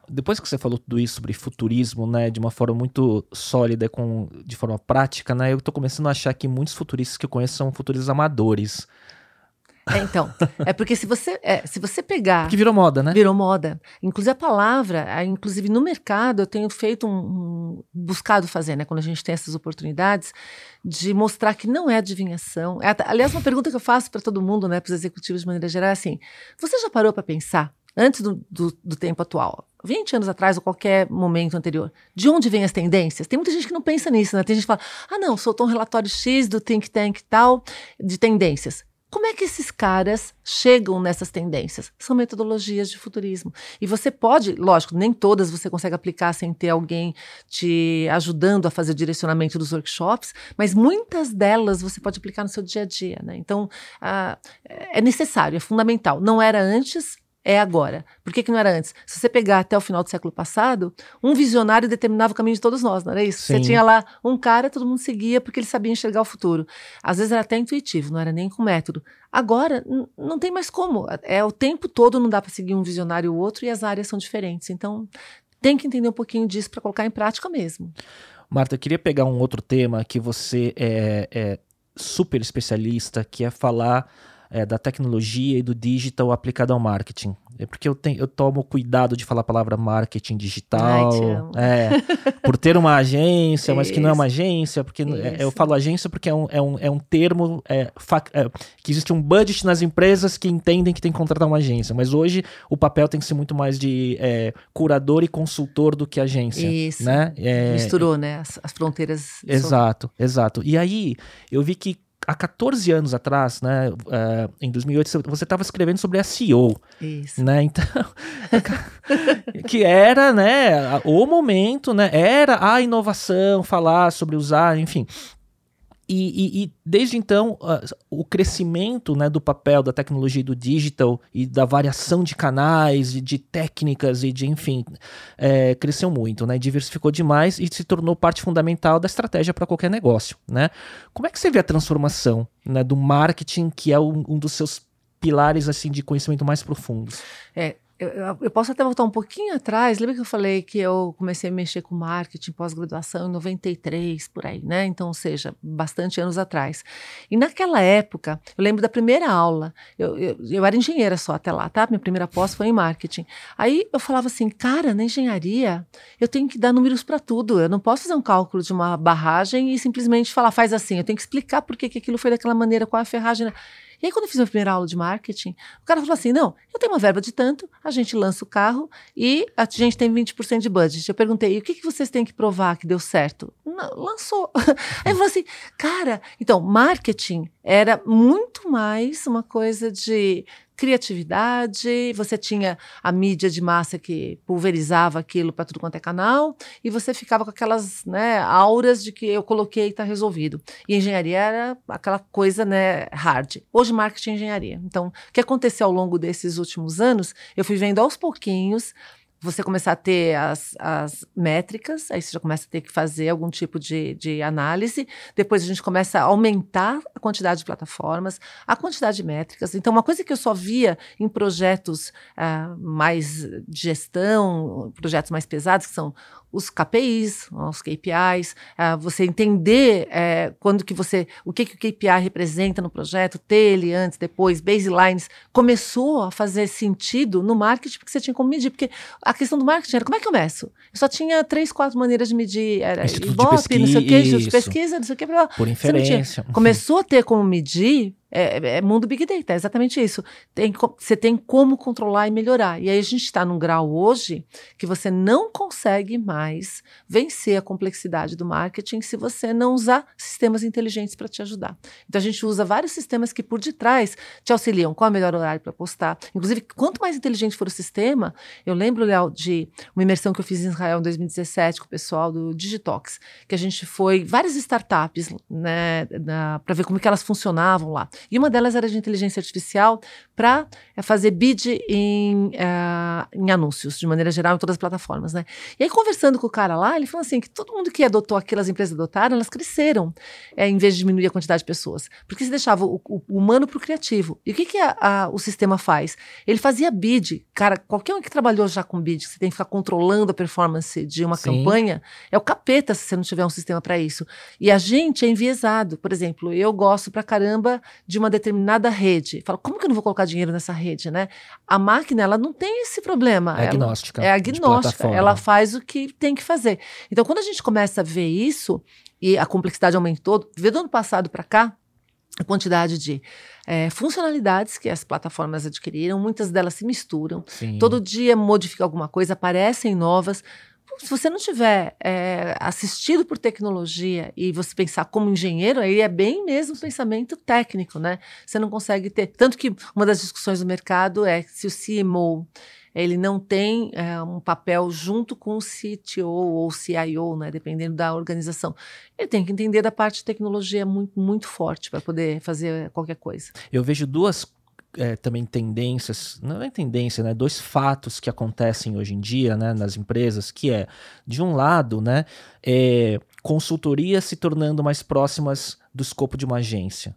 [SPEAKER 1] Depois que você falou tudo isso sobre futurismo, né, de uma forma muito sólida, com, de forma prática, né, eu tô começando a achar que muitos futuristas que eu conheço são futuristas amadores.
[SPEAKER 2] É, então, é porque se você, é, se você pegar
[SPEAKER 1] Que virou moda, né?
[SPEAKER 2] Virou moda. Inclusive a palavra, a- inclusive no mercado, eu tenho feito um, um- buscado fazer, né, quando a gente tem essas oportunidades, de mostrar que não é adivinhação. É, aliás, uma pergunta que eu faço para todo mundo, né, para os executivos de maneira geral, é assim: você já parou para pensar, antes do, do, do tempo atual, 20 anos atrás ou qualquer momento anterior, de onde vêm as tendências? Tem muita gente que não pensa nisso, né? Tem gente que fala: ah, não, soltou um relatório X do think tank tal, de tendências. Como é que esses caras chegam nessas tendências? São metodologias de futurismo. E você pode, lógico, nem todas você consegue aplicar sem ter alguém te ajudando a fazer o direcionamento dos workshops, mas muitas delas você pode aplicar no seu dia a dia. Né? Então, ah, é necessário, é fundamental. Não era antes, é agora. Por que, que não era antes? Se você pegar até o final do século passado, um visionário determinava o caminho de todos nós, não era isso?
[SPEAKER 1] Sim.
[SPEAKER 2] Você tinha lá um cara, todo mundo seguia porque ele sabia enxergar o futuro. Às vezes era até intuitivo, não era nem com método. Agora, não tem mais como. É o tempo todo, não dá para seguir um visionário ou outro e as áreas são diferentes. Então, tem que entender um pouquinho disso para colocar em prática mesmo.
[SPEAKER 1] Marta, eu queria pegar um outro tema que você é, é super especialista, que é falar é, da tecnologia e do digital aplicado ao marketing. É porque eu, tenho, eu tomo cuidado de falar a palavra marketing digital. Ai, é, por ter uma agência, mas que não é uma agência, porque é, eu falo agência porque é um, é um, é um termo é, é, que existe um budget nas empresas que entendem que tem que contratar uma agência. Mas hoje o papel tem que ser muito mais de é, curador e consultor do que agência. Isso. Né?
[SPEAKER 2] Misturou, né? As, as fronteiras.
[SPEAKER 1] Exato, exato. E aí eu vi que há 14 anos atrás, né, uh, em 2008, você estava escrevendo sobre SEO. Isso. Né? Então, *laughs* que era, né, o momento, né, era a inovação, falar sobre usar, enfim. E, e, e, desde então, uh, o crescimento né, do papel da tecnologia do digital e da variação de canais e de técnicas e de, enfim, é, cresceu muito, né? Diversificou demais e se tornou parte fundamental da estratégia para qualquer negócio, né? Como é que você vê a transformação né, do marketing, que é um, um dos seus pilares assim de conhecimento mais profundos?
[SPEAKER 2] É, eu, eu, posso até voltar um pouquinho atrás. Lembra que eu falei que eu comecei a mexer com marketing pós-graduação em 93, por aí, né? Então, ou seja, bastante anos atrás. E naquela época, eu lembro da primeira aula. Eu, eu, eu era engenheira só até lá, tá? Minha primeira pós foi em marketing. Aí eu falava assim, cara, na engenharia, eu tenho que dar números para tudo. Eu não posso fazer um cálculo de uma barragem e simplesmente falar, faz assim. Eu tenho que explicar por que aquilo foi daquela maneira, qual a ferragem. E aí, quando eu fiz a primeira aula de marketing, o cara falou assim: não, eu tenho uma verba de tanto, a gente lança o carro e a gente tem 20% de budget. Eu perguntei: e o que, que vocês têm que provar que deu certo? Não, lançou. *laughs* aí falou assim: cara, então, marketing era muito mais uma coisa de criatividade, você tinha a mídia de massa que pulverizava aquilo para tudo quanto é canal, e você ficava com aquelas né, auras de que eu coloquei e está resolvido. E engenharia era aquela coisa né, hard. Hoje, marketing é engenharia. Então, o que aconteceu ao longo desses últimos anos, eu fui vendo aos pouquinhos você começar a ter as, as métricas, aí você já começa a ter que fazer algum tipo de, de análise. Depois a gente começa a aumentar a quantidade de plataformas, a quantidade de métricas. Então, uma coisa que eu só via em projetos uh, mais de gestão, projetos mais pesados, que são os KPIs, os KPIs, uh, você entender uh, quando que você, o que, que o KPI representa no projeto, ter ele antes, depois, baselines, começou a fazer sentido no marketing porque você tinha como medir, porque a questão do marketing era como é que eu meço? Eu só tinha três, quatro maneiras de medir, era Ibope, não sei o que, de pesquisa, não sei o que,
[SPEAKER 1] por inferência.
[SPEAKER 2] Começou a ter como medir é, é, mundo Big Data, é exatamente isso. Tem, você tem como controlar e melhorar. E aí a gente está num grau hoje que você não consegue mais vencer a complexidade do marketing se você não usar sistemas inteligentes para te ajudar. Então a gente usa vários sistemas que por detrás te auxiliam qual é o melhor horário para postar. Inclusive, quanto mais inteligente for o sistema, eu lembro, Léo, de uma imersão que eu fiz em Israel em 2017 com o pessoal do Digitox, que a gente foi várias startups né, para ver como que elas funcionavam lá. E uma delas era de inteligência artificial para é, fazer bid em, uh, em anúncios, de maneira geral, em todas as plataformas, né? E aí, conversando com o cara lá, ele falou assim, que todo mundo que adotou aquilo, as empresas adotaram, elas cresceram, é, em vez de diminuir a quantidade de pessoas. Porque se deixava o, o, o humano para o criativo. E o que, que a, a, o sistema faz? Ele fazia bid. Cara, qualquer um que trabalhou já com bid, que você tem que ficar controlando a performance de uma Sim. campanha, é o capeta se você não tiver um sistema para isso. E a gente é enviesado. Por exemplo, eu gosto pra caramba de uma determinada rede. Fala, como que eu não vou colocar dinheiro nessa rede, né? A máquina, ela não tem esse problema.
[SPEAKER 1] É agnóstica.
[SPEAKER 2] é agnóstica. Ela faz o que tem que fazer. Então, quando a gente começa a ver isso, e a complexidade aumentou, vê do ano passado para cá, a quantidade de é, funcionalidades que as plataformas adquiriram, muitas delas se misturam. Sim. Todo dia modifica alguma coisa, aparecem novas se você não tiver é, assistido por tecnologia e você pensar como engenheiro, aí é bem mesmo pensamento técnico, né? Você não consegue ter. Tanto que uma das discussões do mercado é se o CMO ele não tem é, um papel junto com o CTO ou CIO, né, dependendo da organização. Ele tem que entender da parte de tecnologia muito, muito forte para poder fazer qualquer coisa.
[SPEAKER 1] Eu vejo duas é, também tendências, não é tendência, né? Dois fatos que acontecem hoje em dia, né, nas empresas, que é, de um lado, né, é, consultorias se tornando mais próximas do escopo de uma agência.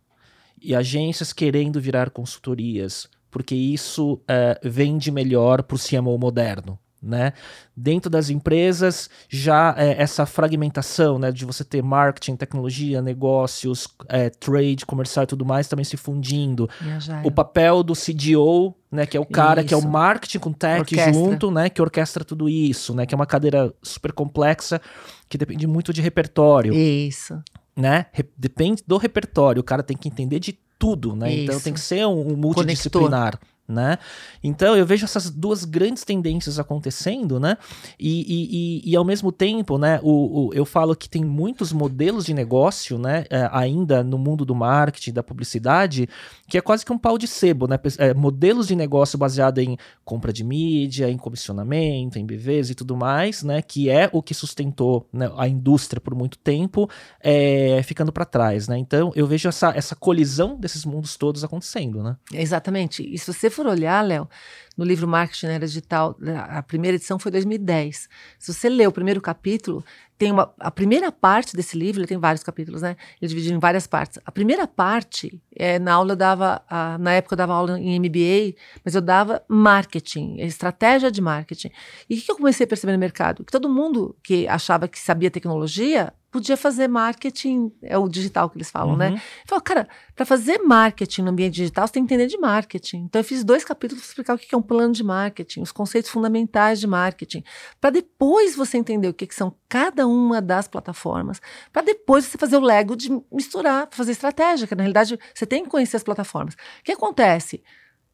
[SPEAKER 1] E agências querendo virar consultorias, porque isso é, vende melhor para o CMO moderno. Né? Dentro das empresas, já é, essa fragmentação, né, de você ter marketing, tecnologia, negócios, é, trade, comercial e tudo mais também se fundindo. O papel do CDO, né, que é o cara isso. que é o marketing com tech orquestra. junto, né, que orquestra tudo isso, né, que é uma cadeira super complexa que depende muito de repertório.
[SPEAKER 2] Isso.
[SPEAKER 1] Né? Re depende do repertório, o cara tem que entender de tudo, né? Isso. Então tem que ser um, um multidisciplinar. Conector né? Então eu vejo essas duas grandes tendências acontecendo, né? E, e, e, e ao mesmo tempo, né? O, o, eu falo que tem muitos modelos de negócio, né? É, ainda no mundo do marketing, da publicidade, que é quase que um pau de sebo, né? É, modelos de negócio baseado em compra de mídia, em comissionamento, em BVs e tudo mais, né? Que é o que sustentou né, a indústria por muito tempo, é, ficando para trás, né? Então eu vejo essa, essa colisão desses mundos todos acontecendo, né?
[SPEAKER 2] Exatamente. E se você for olhar, Léo, no livro Marketing Era Digital, a primeira edição foi 2010. Se você ler o primeiro capítulo, tem uma, a primeira parte desse livro, ele tem vários capítulos, né? Ele dividido em várias partes. A primeira parte, é, na aula eu dava, a, na época eu dava aula em MBA, mas eu dava marketing, estratégia de marketing. E o que eu comecei a perceber no mercado? Que todo mundo que achava que sabia tecnologia podia fazer marketing, é o digital que eles falam, né? uhum. né? Falou, cara, para fazer marketing no ambiente digital, você tem que entender de marketing. Então, eu fiz dois capítulos para explicar o que é um plano de marketing, os conceitos fundamentais de marketing, para depois você entender o que, que são cada uma das plataformas, para depois você fazer o Lego de misturar, fazer estratégia, que na realidade você tem que conhecer as plataformas. O que acontece?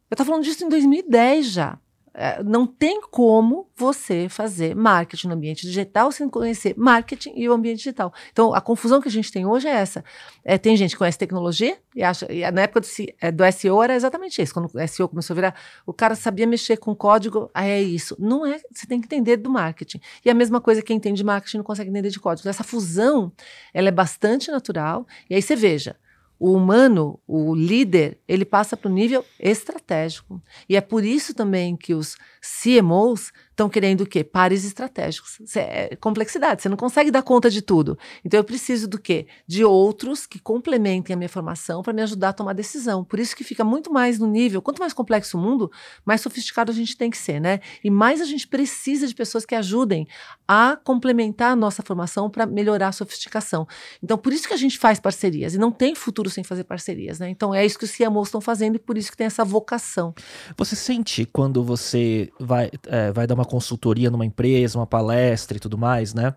[SPEAKER 2] Eu estava falando disso em 2010 já. É, não tem como você fazer marketing no ambiente digital sem conhecer marketing e o ambiente digital. Então, a confusão que a gente tem hoje é essa. É, tem gente que conhece tecnologia e acha. E na época do, é, do, SEO era exatamente isso. Quando o SEO começou a virar, o cara sabia mexer com código, aí é isso. Não é. Você tem que entender do marketing. E a mesma coisa, quem entende marketing não consegue entender de código. Então, essa fusão, ela é bastante natural. E aí você veja o humano, o líder, ele passa para o nível estratégico. E é por isso também que os CMOs estão querendo o quê? Pares estratégicos. Cê, é complexidade, você não consegue dar conta de tudo. Então eu preciso do quê? De outros que complementem a minha formação para me ajudar a tomar decisão. Por isso que fica muito mais no nível, quanto mais complexo o mundo, mais sofisticado a gente tem que ser, né? E mais a gente precisa de pessoas que ajudem a complementar a nossa formação para melhorar a sofisticação. Então por isso que a gente faz parcerias e não tem futuro sem fazer parcerias, né? Então é isso que os CMOs estão fazendo e por isso que tem essa vocação.
[SPEAKER 1] Você sente quando você vai, é, vai dar uma consultoria numa empresa, uma palestra e tudo mais, né?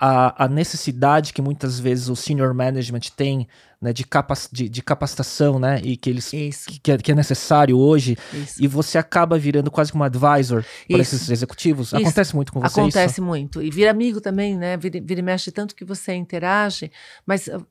[SPEAKER 1] A, a, necessidade que muitas vezes o senior management tem né, de, capac, de, de, capacitação, né, e que eles que é, que, é, necessário hoje, isso. e você acaba virando quase como advisor para esses executivos. Isso. Acontece muito com você
[SPEAKER 2] Acontece
[SPEAKER 1] isso?
[SPEAKER 2] muito. E vira amigo também, né? Vira, vira e mexe tanto que você interage. Mas eu,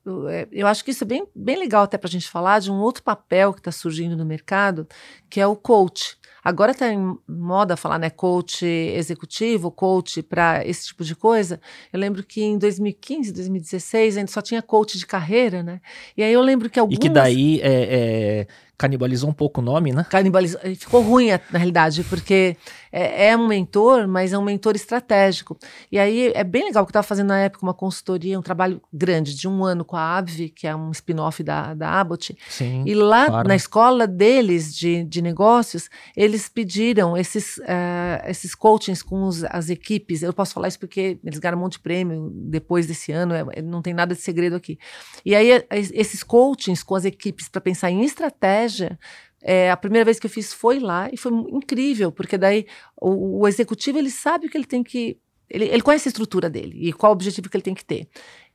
[SPEAKER 2] eu acho que isso é bem, bem legal até para a gente falar de um outro papel que está surgindo no mercado, que é o coach. Agora está em moda falar, né, coach executivo, coach para esse tipo de coisa. Eu lembro que em 2015, 2016, ainda só tinha coach de carreira, né? E aí eu lembro que algumas...
[SPEAKER 1] E que daí é, é canibalizou um pouco o nome, né?
[SPEAKER 2] Canibalizou. Ficou ruim, na realidade, porque é, é, um mentor, mas é um mentor estratégico. E aí é bem legal que eu estava fazendo na época uma consultoria, um trabalho grande, de um ano com a ABV, que é um spin-off da, da Abbott.
[SPEAKER 1] Sim,
[SPEAKER 2] e lá claro. na escola deles de, de negócios, eles pediram esses, uh, esses coachings com os, as equipes. Eu posso falar isso porque eles ganharam um monte de prêmio depois desse ano, é, não tem nada de segredo aqui. E aí esses coachings com as equipes para pensar em estratégia estratégia. É, a primeira vez que eu fiz foi lá e foi incrível, porque daí o, o executivo ele sabe o que ele tem que. Ele, ele conhece a estrutura dele e qual o objetivo que ele tem que ter.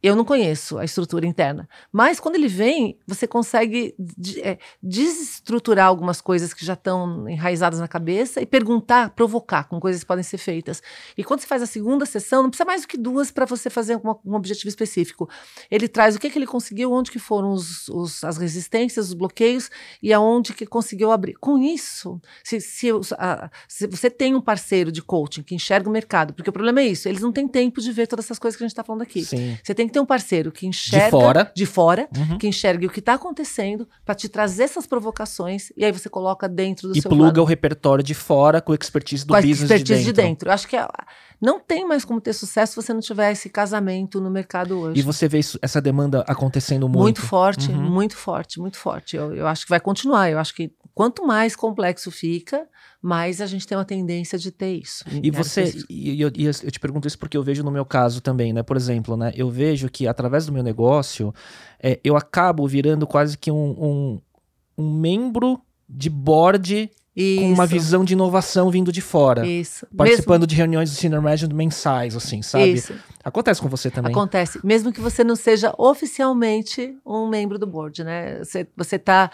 [SPEAKER 2] Eu não conheço a estrutura interna. Mas quando ele vem, você consegue é, desestruturar algumas coisas que já estão enraizadas na cabeça e perguntar, provocar com coisas que podem ser feitas. E quando você faz a segunda sessão, não precisa mais do que duas para você fazer um objetivo específico. Ele traz o que, que ele conseguiu, onde que foram os, os, as resistências, os bloqueios e aonde que conseguiu abrir. Com isso, se, se, a, se você tem um parceiro de coaching que enxerga o mercado, porque o problema é isso, eles não têm tempo de ver todas essas coisas que a gente está falando aqui.
[SPEAKER 1] Sim.
[SPEAKER 2] Você tem que ter um parceiro que enxerga
[SPEAKER 1] de fora,
[SPEAKER 2] de fora uhum. que enxergue o que está acontecendo para te trazer essas provocações e aí você coloca dentro do
[SPEAKER 1] e
[SPEAKER 2] seu
[SPEAKER 1] pluga lado. o repertório de fora com a expertise do com business expertise
[SPEAKER 2] de dentro. de dentro. Eu acho que é, não tem mais como ter sucesso se você não tiver esse casamento no mercado hoje.
[SPEAKER 1] E você vê isso, essa demanda acontecendo muito.
[SPEAKER 2] Muito forte, uhum. muito forte, muito forte. Eu, eu acho que vai continuar. Eu acho que quanto mais complexo fica, mais a gente tem uma tendência de ter isso.
[SPEAKER 1] E você, e eu, eu, te pergunto isso porque eu vejo no meu caso também, né? Por exemplo, né? Eu vejo que através do meu negócio, é, eu acabo virando quase que um, um, um membro de board isso. com uma visão de inovação vindo de fora.
[SPEAKER 2] Isso.
[SPEAKER 1] Participando Mesmo... de reuniões de senior management mensais, assim, sabe? Isso. Acontece com você também.
[SPEAKER 2] Acontece. Mesmo que você não seja oficialmente um membro do board, né? Você, você tá.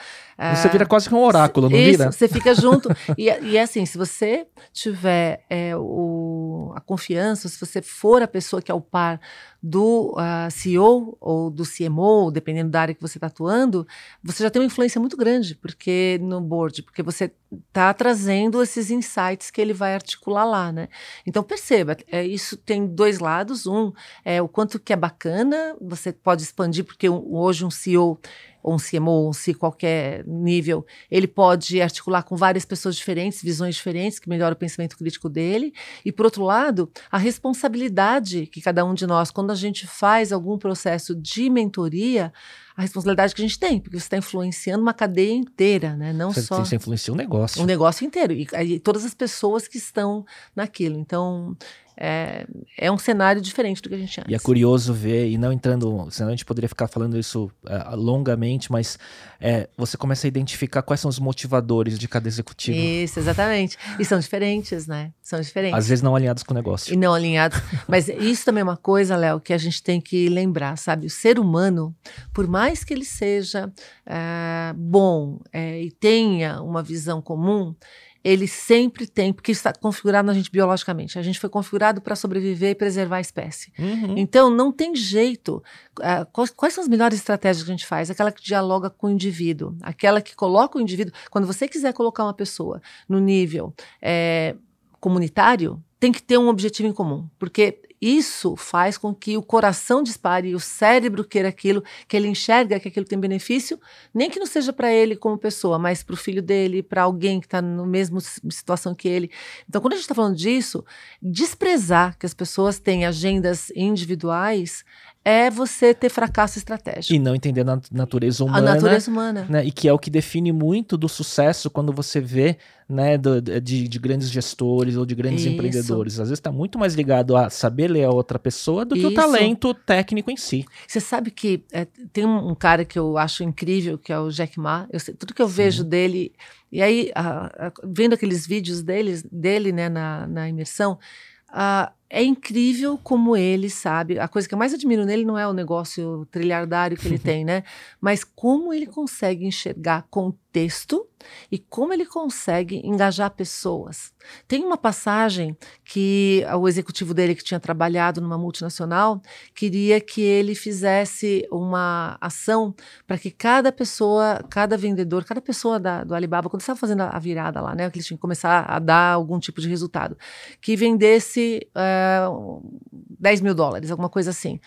[SPEAKER 1] Você uh... vira quase que um oráculo, não
[SPEAKER 2] isso,
[SPEAKER 1] vira?
[SPEAKER 2] Você fica junto. *laughs* e, e assim, se você tiver é, o, a confiança, se você for a pessoa que é o par do uh, ah, CEO ou do CMO, dependendo da área que você está atuando, você já tem uma influência muito grande porque no board, porque você está trazendo esses insights que ele vai articular lá, né? Então perceba, é, isso tem dois lados. Um é o quanto que é bacana, você pode expandir, porque hoje um CEO ou um CMO, ou um C, qualquer nível, ele pode articular com várias pessoas diferentes, visões diferentes, que melhora o pensamento crítico dele. E, por outro lado, a responsabilidade que cada um de nós, quando a gente faz algum processo de mentoria, a responsabilidade que a gente tem, porque você está influenciando uma cadeia inteira, né? Não
[SPEAKER 1] você,
[SPEAKER 2] só.
[SPEAKER 1] Você influencia um negócio.
[SPEAKER 2] Um negócio inteiro. E, e todas as pessoas que estão naquilo. Então, é, é um cenário diferente do que a gente tinha
[SPEAKER 1] E é curioso ver, e não entrando, senão a gente poderia ficar falando isso uh, longamente, mas é, você começa a identificar quais são os motivadores de cada executivo.
[SPEAKER 2] Isso, exatamente. E são diferentes, né? São diferentes.
[SPEAKER 1] Às vezes não alinhados com o negócio.
[SPEAKER 2] E não alinhados. mas isso também é uma coisa, Léo, que a gente tem que lembrar, sabe? O ser humano, por mais que ele seja uh, bom é, e tenha uma visão comum, ele sempre tem, porque está configurado na gente biologicamente. A gente foi configurado para sobreviver e preservar a espécie. Uhum. Então, não tem jeito. Uh, quais, quais, são as melhores estratégias que a gente faz? Aquela que dialoga com o indivíduo, aquela que coloca o indivíduo. Quando você quiser colocar uma pessoa no nível é, comunitário, tem que ter um objetivo em comum, porque isso faz com que o coração dispare e o cérebro queira aquilo, que ele enxerga que aquilo tem benefício, nem que não seja para ele como pessoa, mas para o filho dele, para alguém que está na mesma situação que ele. Então, quando a gente está falando disso, desprezar que as pessoas têm agendas individuais é você ter fracasso estratégico.
[SPEAKER 1] E não entender a natureza humana.
[SPEAKER 2] A natureza humana.
[SPEAKER 1] Né? E que é o que define muito do sucesso quando você vê né, do, de, de, grandes gestores ou de grandes Isso. empreendedores. Às vezes está muito mais ligado a saber ler a outra pessoa do que Isso. o talento técnico em si.
[SPEAKER 2] Você sabe que é, tem um, cara que eu acho incrível, que é o Jack Ma. Eu, tudo que eu Sim. vejo dele. E aí, a, a, vendo aqueles vídeos deles, dele né, na, na imersão, Uh, é incrível como ele sabe. A coisa que eu mais admiro nele não é o negócio trilhardário que ele *laughs* tem, né? Mas como ele consegue enxergar contexto e como ele consegue engajar pessoas. Tem uma passagem que o executivo dele, que tinha trabalhado numa multinacional, queria que ele fizesse uma ação para que cada pessoa, cada vendedor, cada pessoa da, do Alibaba, quando estava fazendo a virada lá, né, que eles tinham que começar a dar algum tipo de resultado, que vendesse uh, eh, 10 mil dólares, alguma coisa assim.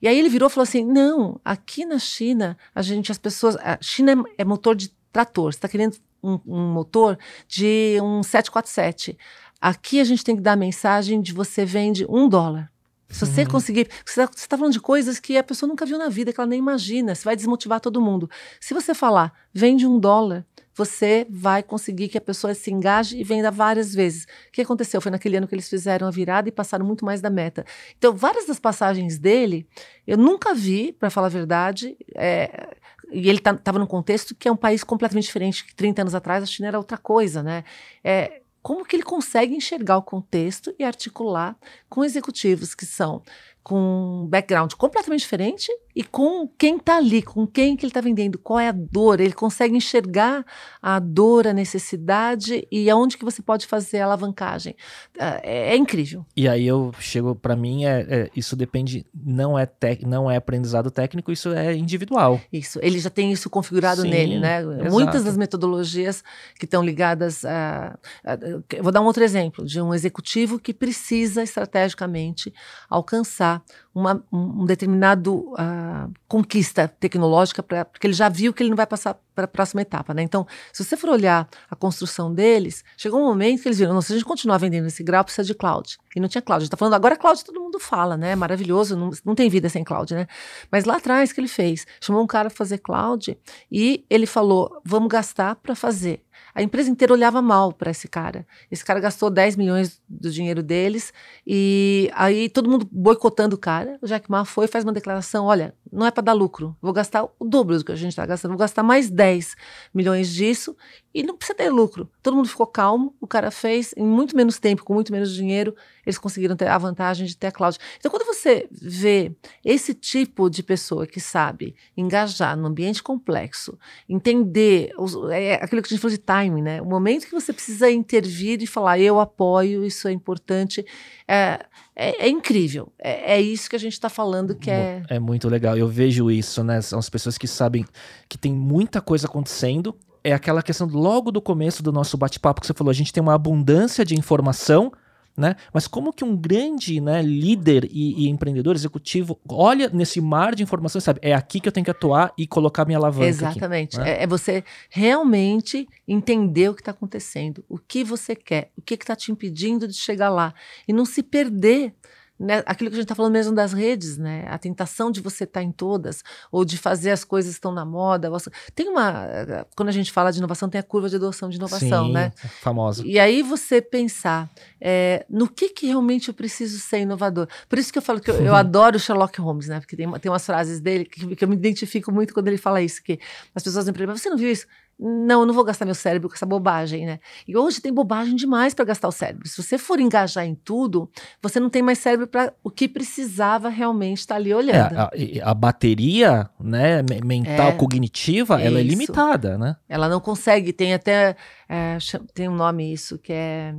[SPEAKER 2] E aí ele virou e falou assim: não, aqui na China, a gente, as pessoas. A China é, é motor de trator. Você está querendo um, um, motor de um 747. Aqui a gente tem que dar a mensagem de você vende um dólar. Se você uhum. conseguir. Você está tá falando de coisas que a pessoa nunca viu na vida, que ela nem imagina. Você vai desmotivar todo mundo. Se você falar, vende um dólar, você vai conseguir que a pessoa se engaje e venda várias vezes. O que aconteceu? Foi naquele ano que eles fizeram a virada e passaram muito mais da meta. Então, várias das passagens dele, eu nunca vi, para falar a verdade, é, e ele estava tá, num contexto que é um país completamente diferente, que 30 anos atrás a China era outra coisa, né? É, como que ele consegue enxergar o contexto e articular com executivos que são com um background completamente diferente e com quem está ali, com quem que ele está vendendo, qual é a dor, ele consegue enxergar a dor, a necessidade e aonde que você pode fazer a alavancagem. É, é incrível.
[SPEAKER 1] E aí eu chego, para mim, é, é, isso depende, não é, tec, não é aprendizado técnico, isso é individual.
[SPEAKER 2] Isso, ele já tem isso configurado Sim, nele, né? Exato. Muitas das metodologias que estão ligadas a, a... Vou dar um outro exemplo de um executivo que precisa estrategicamente alcançar uma, um determinado uh, conquista tecnológica, pra, porque ele já viu que ele não vai passar para a próxima etapa. Né? Então, se você for olhar a construção deles, chegou um momento que eles viram, se a gente continuar vendendo esse grau, precisa de cloud. E não tinha cloud. A gente está falando agora cloud, todo mundo fala, né? Maravilhoso, não, não tem vida sem cloud, né? Mas lá atrás, que ele fez? Chamou um cara para fazer cloud e ele falou, vamos gastar para fazer. A empresa inteira olhava mal para esse cara. Esse cara gastou 10 milhões do dinheiro deles e aí todo mundo boicotando o cara. O Jack Ma foi faz uma declaração: olha, não é para dar lucro, vou gastar o dobro do que a gente está gastando, vou gastar mais 10 milhões disso e não precisa ter lucro. Todo mundo ficou calmo, o cara fez, em muito menos tempo, com muito menos dinheiro, eles conseguiram ter a vantagem de ter a cloud. Então, quando você vê esse tipo de pessoa que sabe engajar no ambiente complexo, entender os, é aquilo que a gente falou de timing, né? O momento que você precisa intervir e falar, eu apoio, isso é importante, é, é, é incrível. É, é, isso que a gente está falando que é.
[SPEAKER 1] É muito legal. Eu vejo isso, né? São as pessoas que sabem que tem muita coisa acontecendo é aquela questão logo do começo do nosso bate-papo que você falou, a gente tem uma abundância de informação, né? Mas como que um grande né, líder e, e, empreendedor executivo olha nesse mar de informação e sabe, é aqui que eu tenho que atuar e colocar minha alavanca
[SPEAKER 2] Exatamente.
[SPEAKER 1] Aqui,
[SPEAKER 2] né? é, é, você realmente entender o que está acontecendo, o que você quer, o que está te impedindo de chegar lá e não se perder né, aquilo que a gente está falando mesmo das redes, né? A tentação de você estar tá em todas, ou de fazer as coisas que estão na moda. Tem uma. Quando a gente fala de inovação, tem a curva de adoção de inovação,
[SPEAKER 1] Sim,
[SPEAKER 2] né?
[SPEAKER 1] Famosa.
[SPEAKER 2] E aí você pensar é, no que, que realmente eu preciso ser inovador. Por isso que eu falo que eu, eu *laughs* adoro Sherlock Holmes, né? Porque tem, tem umas frases dele que, que eu me identifico muito quando ele fala isso, que as pessoas me perguntam, você não viu isso? Não, eu não vou gastar meu cérebro com essa bobagem, né? E hoje tem bobagem demais para gastar o cérebro. Se você for engajar em tudo, você não tem mais cérebro para o que precisava realmente estar tá ali olhando.
[SPEAKER 1] É, a, a, bateria, né, mental, é, cognitiva, ela é limitada, né?
[SPEAKER 2] Ela não consegue, tem até, é, tem um nome isso, que é...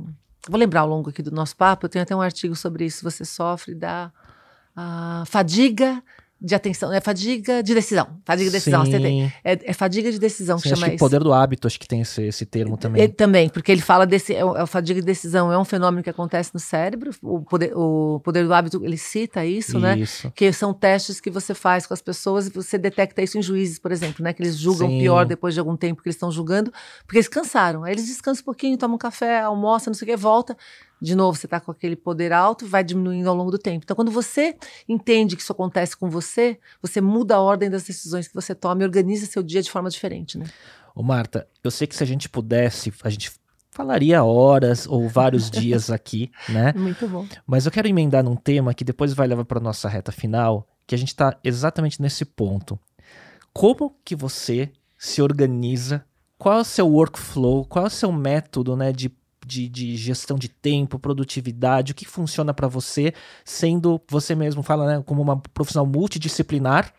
[SPEAKER 2] Vou lembrar ao longo aqui do nosso papo, eu tenho até um artigo sobre isso. Você sofre da fadiga de atenção, é fadiga de decisão. Fadiga de decisão. Tem, é, é, fadiga de decisão
[SPEAKER 1] Sim,
[SPEAKER 2] que chama
[SPEAKER 1] acho que
[SPEAKER 2] isso.
[SPEAKER 1] poder do hábito, acho que tem esse, esse termo também.
[SPEAKER 2] É, também, porque ele fala desse. É, é, fadiga de decisão é um fenômeno que acontece no cérebro. O poder, o poder do hábito, ele cita isso, né? isso. né? Que são testes que você faz com as pessoas e você detecta isso em juízes, por exemplo, né? Que eles julgam Sim. pior depois de algum tempo que eles estão julgando, porque eles cansaram. Aí eles descansam um pouquinho, tomam um café, almoçam, não sei o que, volta de novo, você está com aquele poder alto, vai diminuindo ao longo do tempo. Então, quando você entende que isso acontece com você, você muda a ordem das decisões que você toma e organiza seu dia de forma diferente, né?
[SPEAKER 1] Ô Marta, eu sei que se a gente pudesse, a gente falaria horas ou vários *laughs* dias aqui, né?
[SPEAKER 2] Muito bom.
[SPEAKER 1] Mas eu quero emendar num tema que depois vai levar para nossa reta final, que a gente está exatamente nesse ponto. Como que você se organiza? Qual é o seu workflow? Qual é o seu método, né, de de, de gestão de tempo, produtividade, o que funciona para você, sendo você mesmo fala, né, como uma profissional multidisciplinar.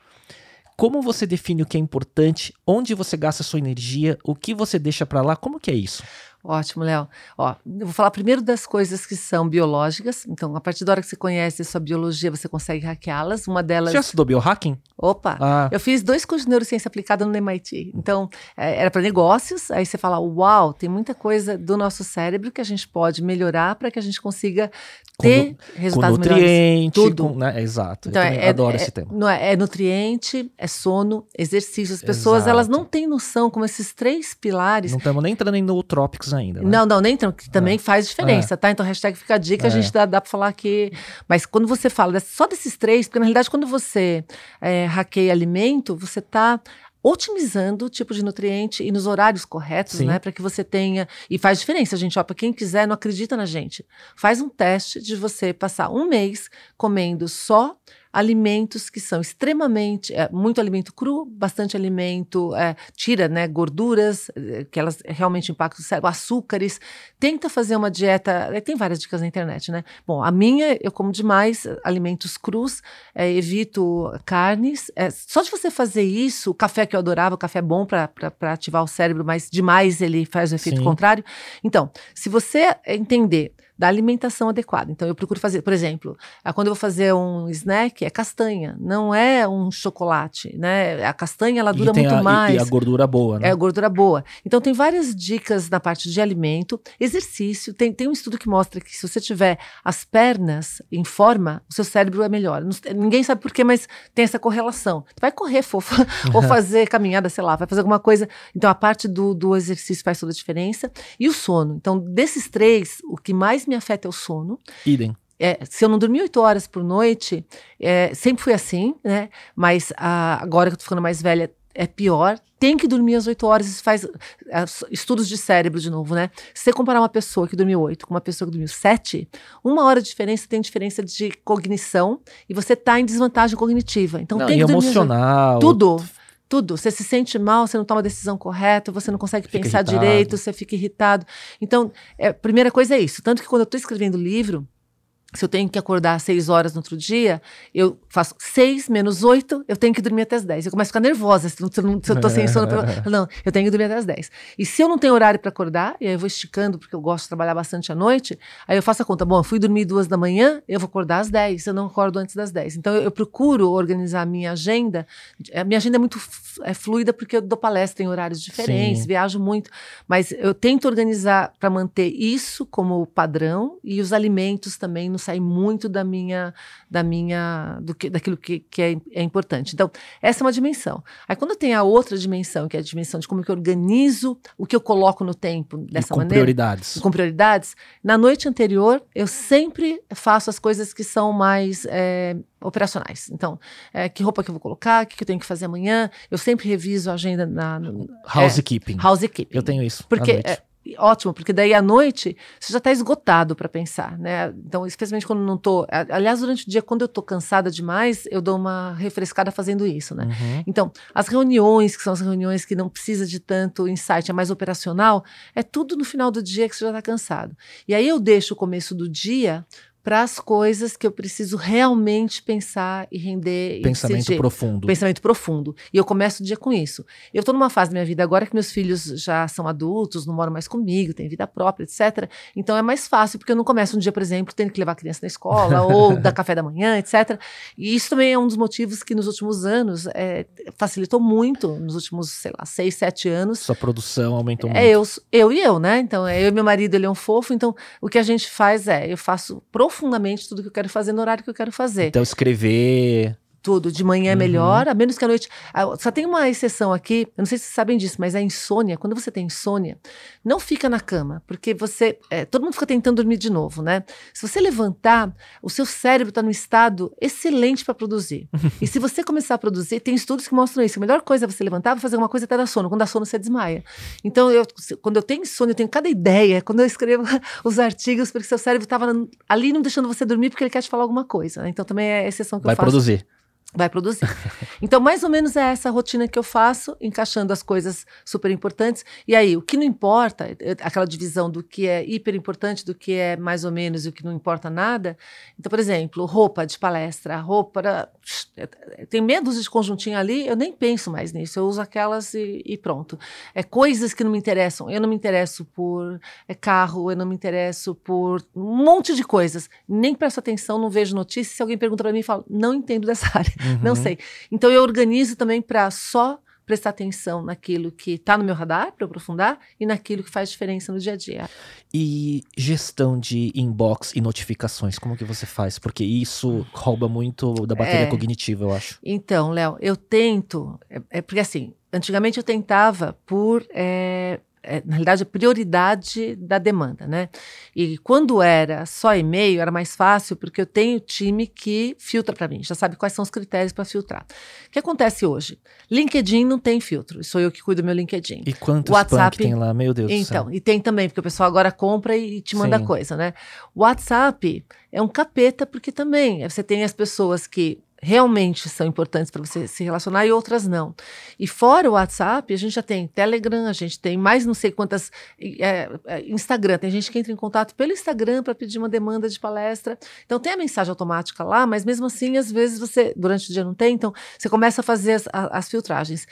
[SPEAKER 1] Como você define o que é importante, onde você gasta sua energia, o que você deixa para lá, como que é isso?
[SPEAKER 2] Ótimo, Léo. Ó, eu vou falar primeiro das coisas que são biológicas. Então, a partir da hora que você conhece a sua biologia, você consegue hackeá-las. Uma delas. Você
[SPEAKER 1] já estudou biohacking?
[SPEAKER 2] Opa! Ah. Eu fiz dois cursos de neurociência aplicada no MIT. Então, é, era para negócios. Aí você fala: Uau, tem muita coisa do nosso cérebro que a gente pode melhorar para que a gente consiga ter com, resultados
[SPEAKER 1] com nutriente,
[SPEAKER 2] melhores. Tudo.
[SPEAKER 1] Com, né? Exato. Então, eu é, adoro
[SPEAKER 2] é,
[SPEAKER 1] esse tema.
[SPEAKER 2] É, é, nutriente, é sono, exercício. As pessoas, Exato. elas não têm noção como esses três pilares.
[SPEAKER 1] Não estamos nem entrando em nootrópicos ainda. Né?
[SPEAKER 2] Não, não, nem entrando, que também é. faz diferença, é. tá? Então, hashtag fica a dica, a é. gente dá, dá para falar que. Mas quando você fala só desses três, porque na realidade, quando você é, hackeia alimento, você está otimizando o tipo de nutriente e nos horários corretos, Sim. né? Para que você tenha. E faz diferença, gente. Ó, para quem quiser, não acredita na gente. Faz um teste de você passar um mês comendo só alimentos que são extremamente, é, muito alimento cru, bastante alimento, é, tira né, gorduras, é, que elas realmente impactam o cérebro, açúcares. Tenta fazer uma dieta, tem várias dicas na internet, né? Bom, a minha, eu como demais alimentos crus, é, evito carnes. Só de você fazer isso, o café que eu adorava, o café é bom para ativar o cérebro, mas demais ele faz o efeito Sim. contrário. Então, se você entender da alimentação adequada. Então, eu procuro fazer, por exemplo, quando eu vou fazer um snack, é castanha, não é um chocolate, né? A castanha, ela dura muito
[SPEAKER 1] a,
[SPEAKER 2] mais.
[SPEAKER 1] E a gordura boa, né?
[SPEAKER 2] É a gordura boa. Então, tem várias dicas na parte de alimento. Exercício, tem, tem um estudo que mostra que se você tiver as pernas em forma, o seu cérebro é melhor. ninguém sabe por quê, mas tem essa correlação. vai correr, fofa, *laughs* ou fazer caminhada, sei lá, vai fazer alguma coisa. Então, a parte do, do exercício faz toda a diferença. E o sono. Então, desses três, o que mais me afeta é o sono.
[SPEAKER 1] Idem.
[SPEAKER 2] É, se eu não dormir oito horas por noite, é, sempre fui assim, né? Mas a, agora que eu tô ficando mais velha, é pior, tem que dormir às 8 horas, isso faz é, estudos de cérebro de novo, né? Se você comparar uma pessoa que dormiu 8 com uma pessoa que dormiu 7, uma hora de diferença tem diferença de cognição e você está em desvantagem cognitiva. Então
[SPEAKER 1] não,
[SPEAKER 2] tem
[SPEAKER 1] e
[SPEAKER 2] que
[SPEAKER 1] emocional.
[SPEAKER 2] Tudo. Tudo. Você se sente mal, você não toma a decisão correta, você não consegue fica pensar irritado. direito, você fica irritado. Então, é, primeira coisa é isso. Tanto que quando eu estou escrevendo o livro, se eu tenho que acordar às 6 horas no outro dia, eu faço 6 menos 8, eu tenho que dormir até as 10. Eu começo a ficar nervosa se, se, não, se eu tô sem sono. *laughs* não, eu tenho que dormir até as 10. E se eu não tenho horário para acordar, e aí eu vou esticando, porque eu gosto de trabalhar bastante à noite, aí eu faço a conta. Bom, eu fui dormir duas da manhã, eu vou acordar às 10, eu não acordo antes das 10. Então eu, eu procuro organizar a minha agenda. A minha agenda é muito é fluida porque eu dou palestra em horários diferentes, Sim. viajo muito, mas eu tento organizar para manter isso como padrão e os alimentos também no sai muito da minha, da minha, do que, daquilo que, que é, é, importante. Então, essa é uma dimensão. Aí, quando tem a outra dimensão, que é a dimensão de como que eu organizo o que eu coloco no tempo dessa
[SPEAKER 1] com
[SPEAKER 2] maneira.
[SPEAKER 1] Prioridades.
[SPEAKER 2] Com prioridades. Na noite anterior, eu sempre faço as coisas que são mais é, operacionais. Então, é, que roupa que eu vou colocar, o que, que eu tenho que fazer amanhã. Eu sempre reviso a agenda na.
[SPEAKER 1] No, housekeeping.
[SPEAKER 2] É, housekeeping.
[SPEAKER 1] Eu tenho isso.
[SPEAKER 2] Porque ótimo, porque daí à noite você já está esgotado para pensar, né? Então, especialmente quando não tô. Aliás, durante o dia, quando eu tô cansada demais, eu dou uma refrescada fazendo isso, né? Uhum. Então, as reuniões, que são as reuniões que não precisa de tanto insight, é mais operacional, é tudo no final do dia que você já está cansado. E aí eu deixo o começo do dia para as coisas que eu preciso realmente pensar e render.
[SPEAKER 1] Pensamento
[SPEAKER 2] e
[SPEAKER 1] profundo.
[SPEAKER 2] Pensamento profundo. E eu começo o dia com isso. Eu estou numa fase da minha vida agora que meus filhos já são adultos, não moram mais comigo, têm vida própria, etc. Então é mais fácil, porque eu não começo um dia, por exemplo, tendo que levar a criança na escola *laughs* ou dar café da manhã, etc. E isso também é um dos motivos que nos últimos anos é, facilitou muito, nos últimos, sei lá, seis, sete anos.
[SPEAKER 1] Sua produção aumentou
[SPEAKER 2] é,
[SPEAKER 1] muito.
[SPEAKER 2] Eu, eu e eu, né? Então, é, eu e meu marido, ele é um fofo, então o que a gente faz é, eu faço profundamente profundamente tudo que eu quero fazer no horário que eu quero fazer.
[SPEAKER 1] Então, escrever
[SPEAKER 2] tudo. De manhã é uhum. melhor, a menos que a noite. Só tem uma exceção aqui, eu não sei se vocês sabem disso, mas a insônia, quando você tem insônia, não fica na cama, porque você. É, todo mundo fica tentando dormir de novo, né? Se você levantar, o seu cérebro está num estado excelente para produzir. e se você começar a produzir, tem estudos que mostram isso. A melhor coisa é você levantar e fazer alguma coisa até dar sono. Quando dá sono, você desmaia. Então, eu, quando eu tenho insônia, eu tenho cada ideia. Quando eu escrevo *laughs* os artigos, porque seu cérebro estava ali não deixando você dormir porque ele quer te falar alguma coisa. Né? Então, também é a exceção que
[SPEAKER 1] Vai
[SPEAKER 2] eu faço.
[SPEAKER 1] Vai produzir
[SPEAKER 2] vai produzir. *laughs* Então, mais ou menos é essa rotina que eu faço, encaixando as coisas super importantes. E aí, o que não importa, é, aquela divisão do que é hiper importante, do que é mais ou menos e o que não importa nada. Então, por exemplo, roupa de palestra, roupa. Tem dúzia de conjuntinho ali, eu nem penso mais nisso, eu uso aquelas e, e pronto. É coisas que não me interessam. Eu não me interesso por é, carro, eu não me interesso por um monte de coisas. Nem presto atenção, não vejo notícias. Se alguém pergunta para mim, eu falo, não entendo dessa área. *laughs* Uhum. Não sei. Então eu organizo também para só prestar atenção naquilo que está no meu radar para aprofundar e naquilo que faz diferença no dia a dia.
[SPEAKER 1] E gestão de inbox e notificações, como que você faz? Porque isso rouba muito da bateria é, cognitiva, eu acho.
[SPEAKER 2] Então, Léo, eu tento, é, é, porque assim, antigamente eu tentava por é, é, na realidade, a prioridade da demanda, né? E quando era só e-mail, era mais fácil, porque eu tenho time que filtra para mim, já sabe quais são os critérios para filtrar. O que acontece hoje? LinkedIn não tem filtro, sou eu que cuido do meu LinkedIn.
[SPEAKER 1] E quantos WhatsApp tem lá, meu Deus
[SPEAKER 2] então,
[SPEAKER 1] do céu.
[SPEAKER 2] e tem também, porque o pessoal agora compra e te manda Sim. coisa, né? WhatsApp é um capeta, porque também você tem as pessoas que realmente são importantes para você se relacionar e outras não. E fora o WhatsApp, a gente já tem Telegram, a gente tem mais não sei quantas. É, é, Instagram, tem gente que entra em contato pelo Instagram para pedir uma demanda de palestra. Então tem a mensagem automática lá, mas mesmo assim, às vezes você, durante o dia não tem, então você começa a fazer as, as filtragens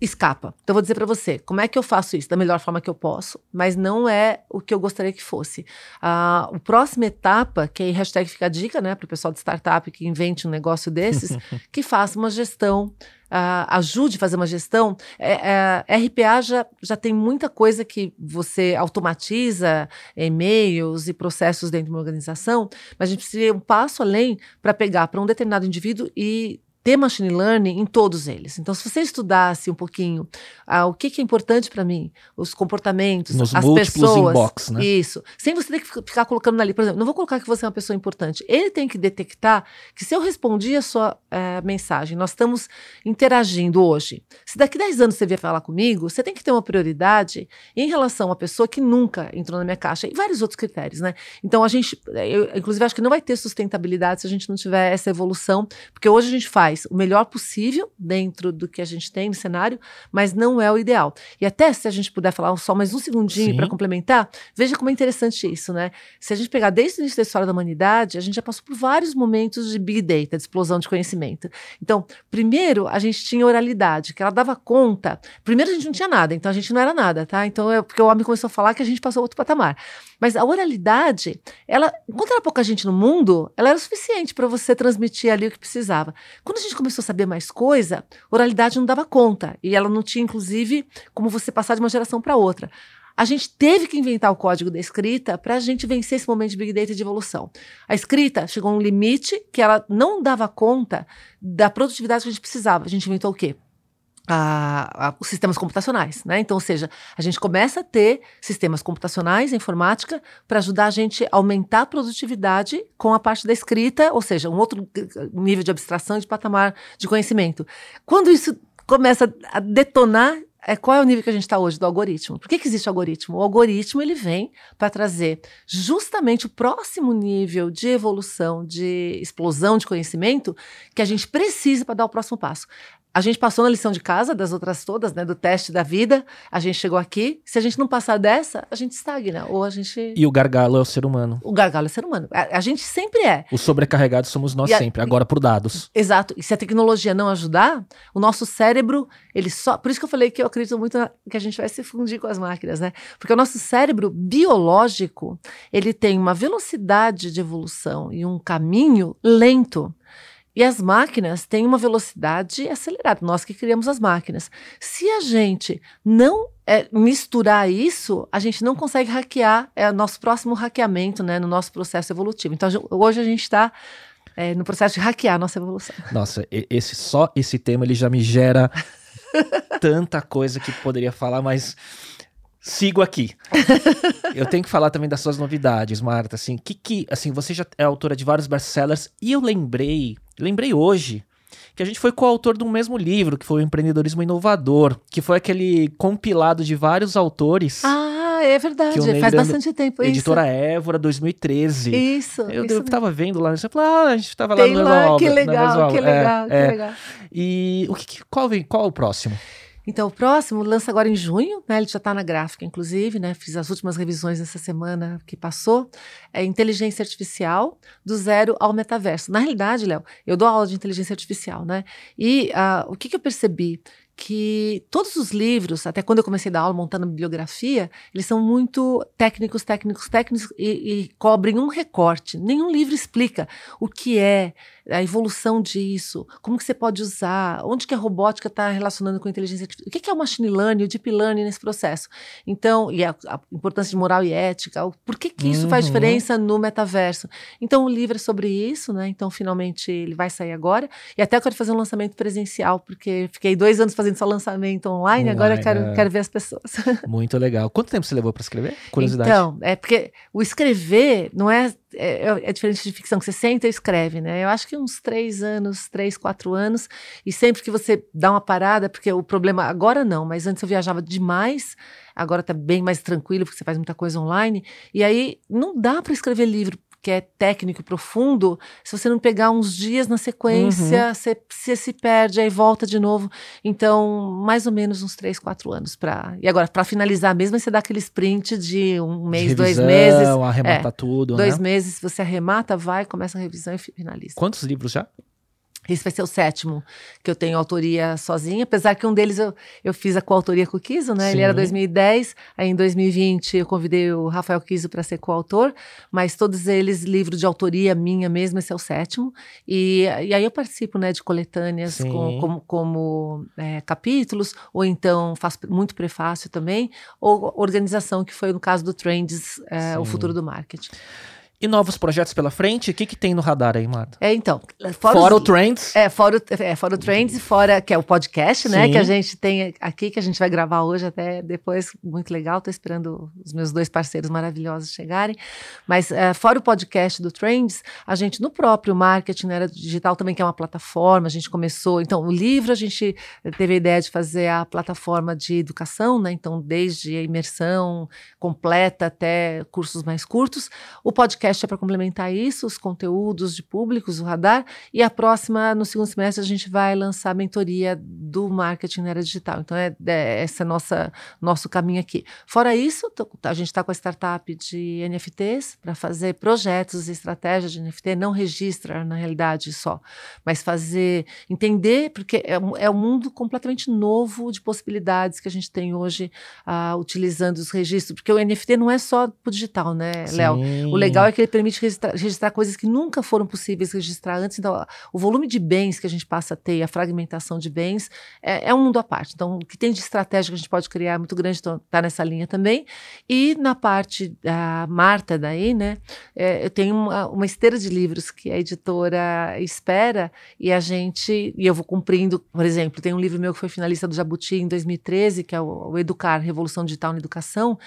[SPEAKER 2] escapa. Então, vou dizer para você, como é que eu faço isso? Da melhor forma que eu posso, mas não é o que eu gostaria que fosse. A uh, próxima etapa, que aí hashtag fica a dica, né, para o pessoal de startup que invente um negócio desses, *laughs* que faça uma gestão, uh, ajude a fazer uma gestão. É, é, RPA já, já tem muita coisa que você automatiza, e-mails e processos dentro de uma organização, mas a gente precisa ir um passo além para pegar para um determinado indivíduo e ter machine learning em todos eles. Então, se você estudasse um pouquinho ah, o que, que é importante para mim, os comportamentos,
[SPEAKER 1] Nos
[SPEAKER 2] as pessoas,
[SPEAKER 1] inbox, né?
[SPEAKER 2] isso, sem você ter que ficar colocando ali, por exemplo, não vou colocar que você é uma pessoa importante. Ele tem que detectar que se eu respondi a sua eh, mensagem, nós estamos interagindo hoje. Se daqui 10 anos você vier falar comigo, você tem que ter uma prioridade em relação à pessoa que nunca entrou na minha caixa e vários outros critérios, né? Então a gente, eu, inclusive, acho que não vai ter sustentabilidade se a gente não tiver essa evolução, porque hoje a gente faz o melhor possível dentro do que a gente tem no cenário, mas não é o ideal. E até se a gente puder falar só mais um segundinho para complementar, veja como é interessante isso, né? Se a gente pegar desde o início da história da humanidade, a gente já passou por vários momentos de big data, de explosão de conhecimento. Então, primeiro a gente tinha oralidade, que ela dava conta. Primeiro a gente não tinha nada, então a gente não era nada, tá? Então é porque o homem começou a falar que a gente passou outro patamar. Mas a oralidade, ela, enquanto era pouca gente no mundo, ela era suficiente para você transmitir ali o que precisava. Quando a gente começou a saber mais coisa, oralidade não dava conta. E ela não tinha, inclusive, como você passar de uma geração para outra. A gente teve que inventar o código da escrita para a gente vencer esse momento de Big Data de evolução. A escrita chegou a um limite que ela não dava conta da produtividade que a gente precisava. A gente inventou o quê? A, a, os sistemas computacionais, né? Então, ou seja, a gente começa a ter sistemas computacionais, informática, para ajudar a gente a aumentar a produtividade com a parte da escrita, ou seja, um outro nível de abstração de patamar de conhecimento. Quando isso começa a detonar, é qual é o nível que a gente está hoje do algoritmo? Por que, que existe o algoritmo? O algoritmo ele vem para trazer justamente o próximo nível de evolução, de explosão de conhecimento que a gente precisa para dar o próximo passo. A gente passou na lição de casa das outras todas, né? Do teste da vida. A gente chegou aqui. Se a gente não passar dessa, a gente estagna. Ou a gente.
[SPEAKER 1] E o gargalo é o ser humano.
[SPEAKER 2] O gargalo é o ser humano. A, a gente sempre é.
[SPEAKER 1] Os sobrecarregados somos nós a, sempre. Agora por dados.
[SPEAKER 2] Exato. E se a tecnologia não ajudar, o nosso cérebro, ele só. Por isso que eu falei que eu acredito muito na, que a gente vai se fundir com as máquinas, né? Porque o nosso cérebro biológico, ele tem uma velocidade de evolução e um caminho lento. E as máquinas têm uma velocidade acelerada, nós que criamos as máquinas. Se a gente não é, misturar isso, a gente não consegue hackear, é o nosso próximo hackeamento né, no nosso processo evolutivo. Então, hoje a gente está é, no processo de hackear a nossa evolução.
[SPEAKER 1] Nossa, esse, só esse tema ele já me gera *laughs* tanta coisa que poderia falar, mas sigo aqui. *laughs* eu tenho que falar também das suas novidades, Marta. Assim, que que, assim, você já é autora de vários best-sellers e eu lembrei, lembrei hoje que a gente foi coautor um mesmo livro, que foi o Empreendedorismo Inovador, que foi aquele compilado de vários autores.
[SPEAKER 2] Ah, é verdade, faz bastante tempo.
[SPEAKER 1] Editora isso. Évora, 2013.
[SPEAKER 2] Isso.
[SPEAKER 1] Eu,
[SPEAKER 2] isso
[SPEAKER 1] eu tava vendo lá, você falou, ah, a gente tava lá
[SPEAKER 2] Tem
[SPEAKER 1] no
[SPEAKER 2] lá,
[SPEAKER 1] obra,
[SPEAKER 2] que legal, que legal,
[SPEAKER 1] é,
[SPEAKER 2] que
[SPEAKER 1] é.
[SPEAKER 2] legal.
[SPEAKER 1] E o que, qual vem, qual é o próximo?
[SPEAKER 2] Então, o próximo lança agora em junho, né? Ele já está na gráfica, inclusive, né? Fiz as últimas revisões essa semana que passou. É inteligência artificial do zero ao metaverso. Na realidade, Léo, eu dou aula de inteligência artificial, né? E uh, o que, que eu percebi? que todos os livros, até quando eu comecei a dar aula montando bibliografia, eles são muito técnicos, técnicos, técnicos e, e cobrem um recorte. Nenhum livro explica o que é, a evolução disso, como que você pode usar, onde que a robótica está relacionando com a inteligência artificial, o que, que é o machine learning, o deep learning nesse processo. Então, e a, a importância de moral e ética, o, por que, que isso uhum. faz diferença no metaverso. Então, o livro é sobre isso, né? Então, finalmente, ele vai sair agora. E até eu quero fazer um lançamento presencial, porque fiquei dois anos fazendo só lançamento online, online agora eu quero, é. quero ver as pessoas. *laughs*
[SPEAKER 1] Muito legal. Quanto tempo você levou para escrever? Curiosidade.
[SPEAKER 2] Então, é porque o escrever não é é, é, é, diferente de ficção, que você senta e escreve, né? Eu acho que uns três anos, três, quatro anos, e sempre que você dá uma parada, porque o problema, agora não, mas antes eu viajava demais, agora tá bem mais tranquilo, porque você faz muita coisa online, e aí não dá para escrever livro, que é técnico e profundo, se você não pegar uns dias na sequência, uhum. você, você, se perde, aí volta de novo. Então, mais ou menos uns três, quatro anos para. E agora, para finalizar mesmo, você dá aquele sprint de um mês, de revisão, dois meses.
[SPEAKER 1] Arremata é, tudo.
[SPEAKER 2] Dois
[SPEAKER 1] né?
[SPEAKER 2] meses, você arremata, vai, começa a revisão e finaliza.
[SPEAKER 1] Quantos livros já?
[SPEAKER 2] Esse vai ser o sétimo que eu tenho autoria sozinha, apesar que um deles eu, eu fiz a coautoria com o Kiso, né? Sim. Ele era 2010, aí em 2020 eu convidei o Rafael Kiso para ser coautor, mas todos eles livro de autoria minha mesmo, esse é o sétimo. E, e aí eu participo, né, de coletâneas com, como, como é, capítulos, ou então faço muito prefácio também, ou organização, que foi no caso do Trends, é, o futuro do marketing.
[SPEAKER 1] E novos projetos pela frente? O que, que tem no radar aí, Marta?
[SPEAKER 2] É, então.
[SPEAKER 1] Fora, fora os, o Trends.
[SPEAKER 2] É, fora o, é, fora o Trends e fora, que é o podcast, né? Sim. Que a gente tem aqui, que a gente vai gravar hoje até depois. Muito legal. Tô esperando os meus dois parceiros maravilhosos chegarem. Mas é, fora o podcast do Trends, a gente, no próprio marketing, era digital também, que é uma plataforma, a gente começou. Então, o livro, a gente teve a ideia de fazer a plataforma de educação, né? Então, desde a imersão completa até cursos mais curtos. O podcast podcast é para complementar isso, os conteúdos de públicos, o radar. E a próxima, no segundo semestre, a gente vai lançar a mentoria do marketing na era digital. Então, é, é esse é nossa, nosso caminho aqui. Fora isso, a gente está com a startup de NFTs para fazer projetos e estratégias de NFT, não registra na realidade só, mas fazer, entender, porque é, é um mundo completamente novo de possibilidades que a gente tem hoje uh, utilizando os registros, porque o NFT não é só o digital, né, Léo? O legal é que ele permite registrar, registrar, coisas que nunca foram possíveis registrar antes. Então, o volume de bens que a gente passa a ter, a fragmentação de bens, é, é um mundo à parte. Então, o que tem de estratégia que a gente pode criar é muito grande, então está nessa linha também. E na parte da Marta, daí, né, é, eu tenho uma, uma, esteira de livros que a editora espera e a gente, e eu vou cumprindo, por exemplo, tem um livro meu que foi finalista do Jabuti em 2013, que é o, o Educar, Revolução Digital na Educação,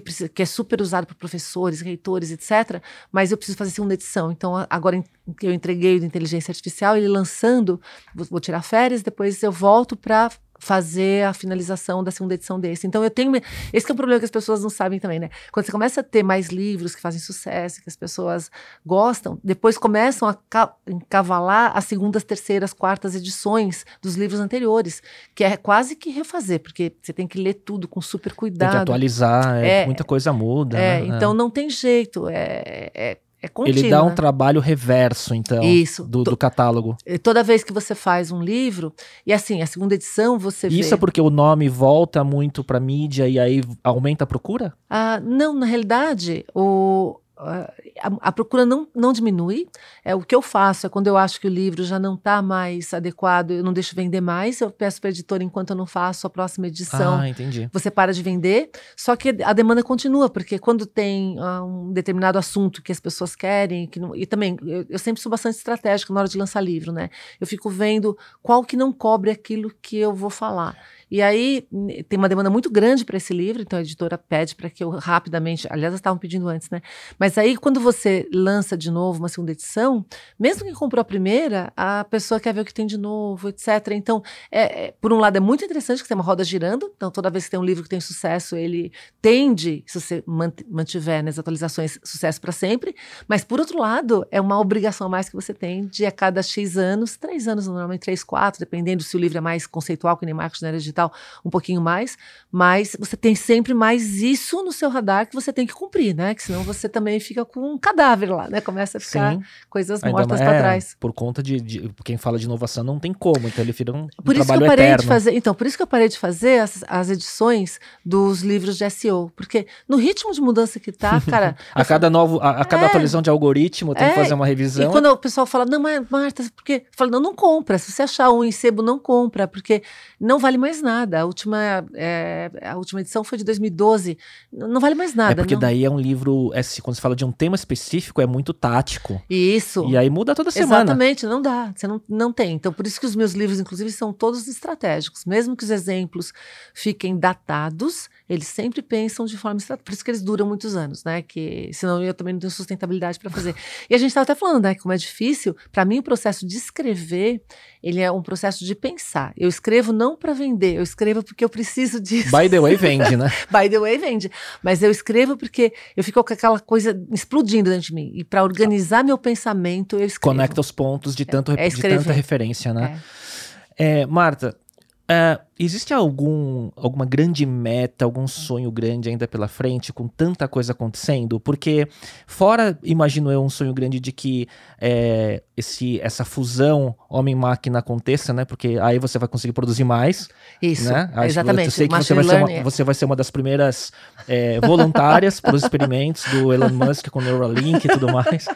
[SPEAKER 2] que, que é super usado por professores, reitores, etc. Mas eu preciso fazer segunda edição. Então, agora que eu entreguei de inteligência artificial, ele lançando, vou, vou tirar férias, depois eu volto para fazer a finalização da segunda edição desse. Então eu tenho. Esse é um problema que as pessoas não sabem também, né? Quando você começa a ter mais livros que fazem sucesso, que as pessoas gostam, depois começam a encavalar as segundas, terceiras, quartas edições dos livros anteriores, que é quase que refazer, porque você tem que ler tudo com super cuidado. Tem
[SPEAKER 1] que atualizar, é, é, muita coisa muda.
[SPEAKER 2] É,
[SPEAKER 1] né?
[SPEAKER 2] então não tem jeito. é, é
[SPEAKER 1] contínua. Ele dá um trabalho reverso, então, Isso. Do, do, catálogo.
[SPEAKER 2] Toda vez que você faz um livro, e assim, a segunda edição você
[SPEAKER 1] Isso
[SPEAKER 2] vê...
[SPEAKER 1] é porque o nome volta muito para mídia e aí aumenta a procura?
[SPEAKER 2] Ah, não, na realidade, o, a, a, procura não, não diminui. É o que eu faço é quando eu acho que o livro já não está mais adequado, eu não deixo vender mais. Eu peço para a editora enquanto eu não faço a próxima edição.
[SPEAKER 1] Ah, entendi.
[SPEAKER 2] Você para de vender. Só que a demanda continua porque quando tem uh, um determinado assunto que as pessoas querem, que não, e também eu, eu, sempre sou bastante estratégica na hora de lançar livro, né? Eu fico vendo qual que não cobre aquilo que eu vou falar. E aí tem uma demanda muito grande para esse livro, então a editora pede para que eu rapidamente, aliás, elas estavam pedindo antes, né? Mas aí quando você lança de novo uma segunda edição, mesmo que comprou a primeira, a pessoa quer ver o que tem de novo, etc. Então, é, é, por um lado é muito interessante que tem uma roda girando, então toda vez que tem um livro que tem sucesso, ele tende, se você mantiver nas atualizações, sucesso para sempre. Mas por outro lado, é uma obrigação a mais que você tem de a cada X anos, três anos, normalmente três, quatro, dependendo se o livro é mais conceitual, que nem marketing na era digital, um pouquinho mais, mas você tem sempre mais isso no seu radar que você tem que cumprir, né? Que senão você também fica com um cadáver lá, né? Começa a ficar Sim. coisas mortas para é, trás.
[SPEAKER 1] Por conta de, de, quem fala de inovação não tem como, então ele vira um,
[SPEAKER 2] por
[SPEAKER 1] um
[SPEAKER 2] isso
[SPEAKER 1] trabalho
[SPEAKER 2] que eu parei
[SPEAKER 1] eterno.
[SPEAKER 2] de fazer, então, por isso que eu parei de fazer as, as edições dos livros de SEO, porque no ritmo de mudança que tá, *laughs* cara,
[SPEAKER 1] a cada novo, a, a cada é, atualização de algoritmo tem é, que fazer uma revisão.
[SPEAKER 2] E quando o pessoal fala: "Não, mas Marta, porque fala, não, não compra. Se você achar um em sebo, não compra, porque não vale mais nada. A última, é, a última edição foi de 2012. Não vale mais nada.
[SPEAKER 1] É porque
[SPEAKER 2] não.
[SPEAKER 1] daí é um livro, é, quando você fala de um tema específico, é muito tático.
[SPEAKER 2] Isso.
[SPEAKER 1] E aí muda toda semana.
[SPEAKER 2] Exatamente, não dá. Você não, não tem. Então, por isso que os meus livros, inclusive, são todos estratégicos. Mesmo que os exemplos fiquem datados, eles sempre pensam de forma estratégica. Por isso que eles duram muitos anos, né? Que senão eu também não tenho sustentabilidade para fazer. E a gente estava até falando, né? Como é difícil. Para mim, o processo de escrever, ele é um processo de pensar. Eu escrevo não para vender, eu escrevo porque eu preciso disso.
[SPEAKER 1] By the way, vende, né? *laughs*
[SPEAKER 2] By the way, vende. Mas eu escrevo porque eu fico com aquela coisa explodindo dentro de mim. E para organizar meu pensamento, eu escrevo.
[SPEAKER 1] Conecta os pontos de, tanto, é, é de tanta referência, né? É. É, Marta, Uh, existe algum, alguma grande meta, algum sonho grande ainda pela frente, com tanta coisa acontecendo? Porque, fora, imagino eu, um sonho grande de que é, esse, essa fusão homem-máquina aconteça, né? Porque aí você vai conseguir produzir mais.
[SPEAKER 2] Isso,
[SPEAKER 1] né?
[SPEAKER 2] exatamente.
[SPEAKER 1] Eu sei que você vai, ser uma, você vai ser uma das primeiras é, voluntárias para os experimentos do Elon Musk com Neuralink e tudo mais.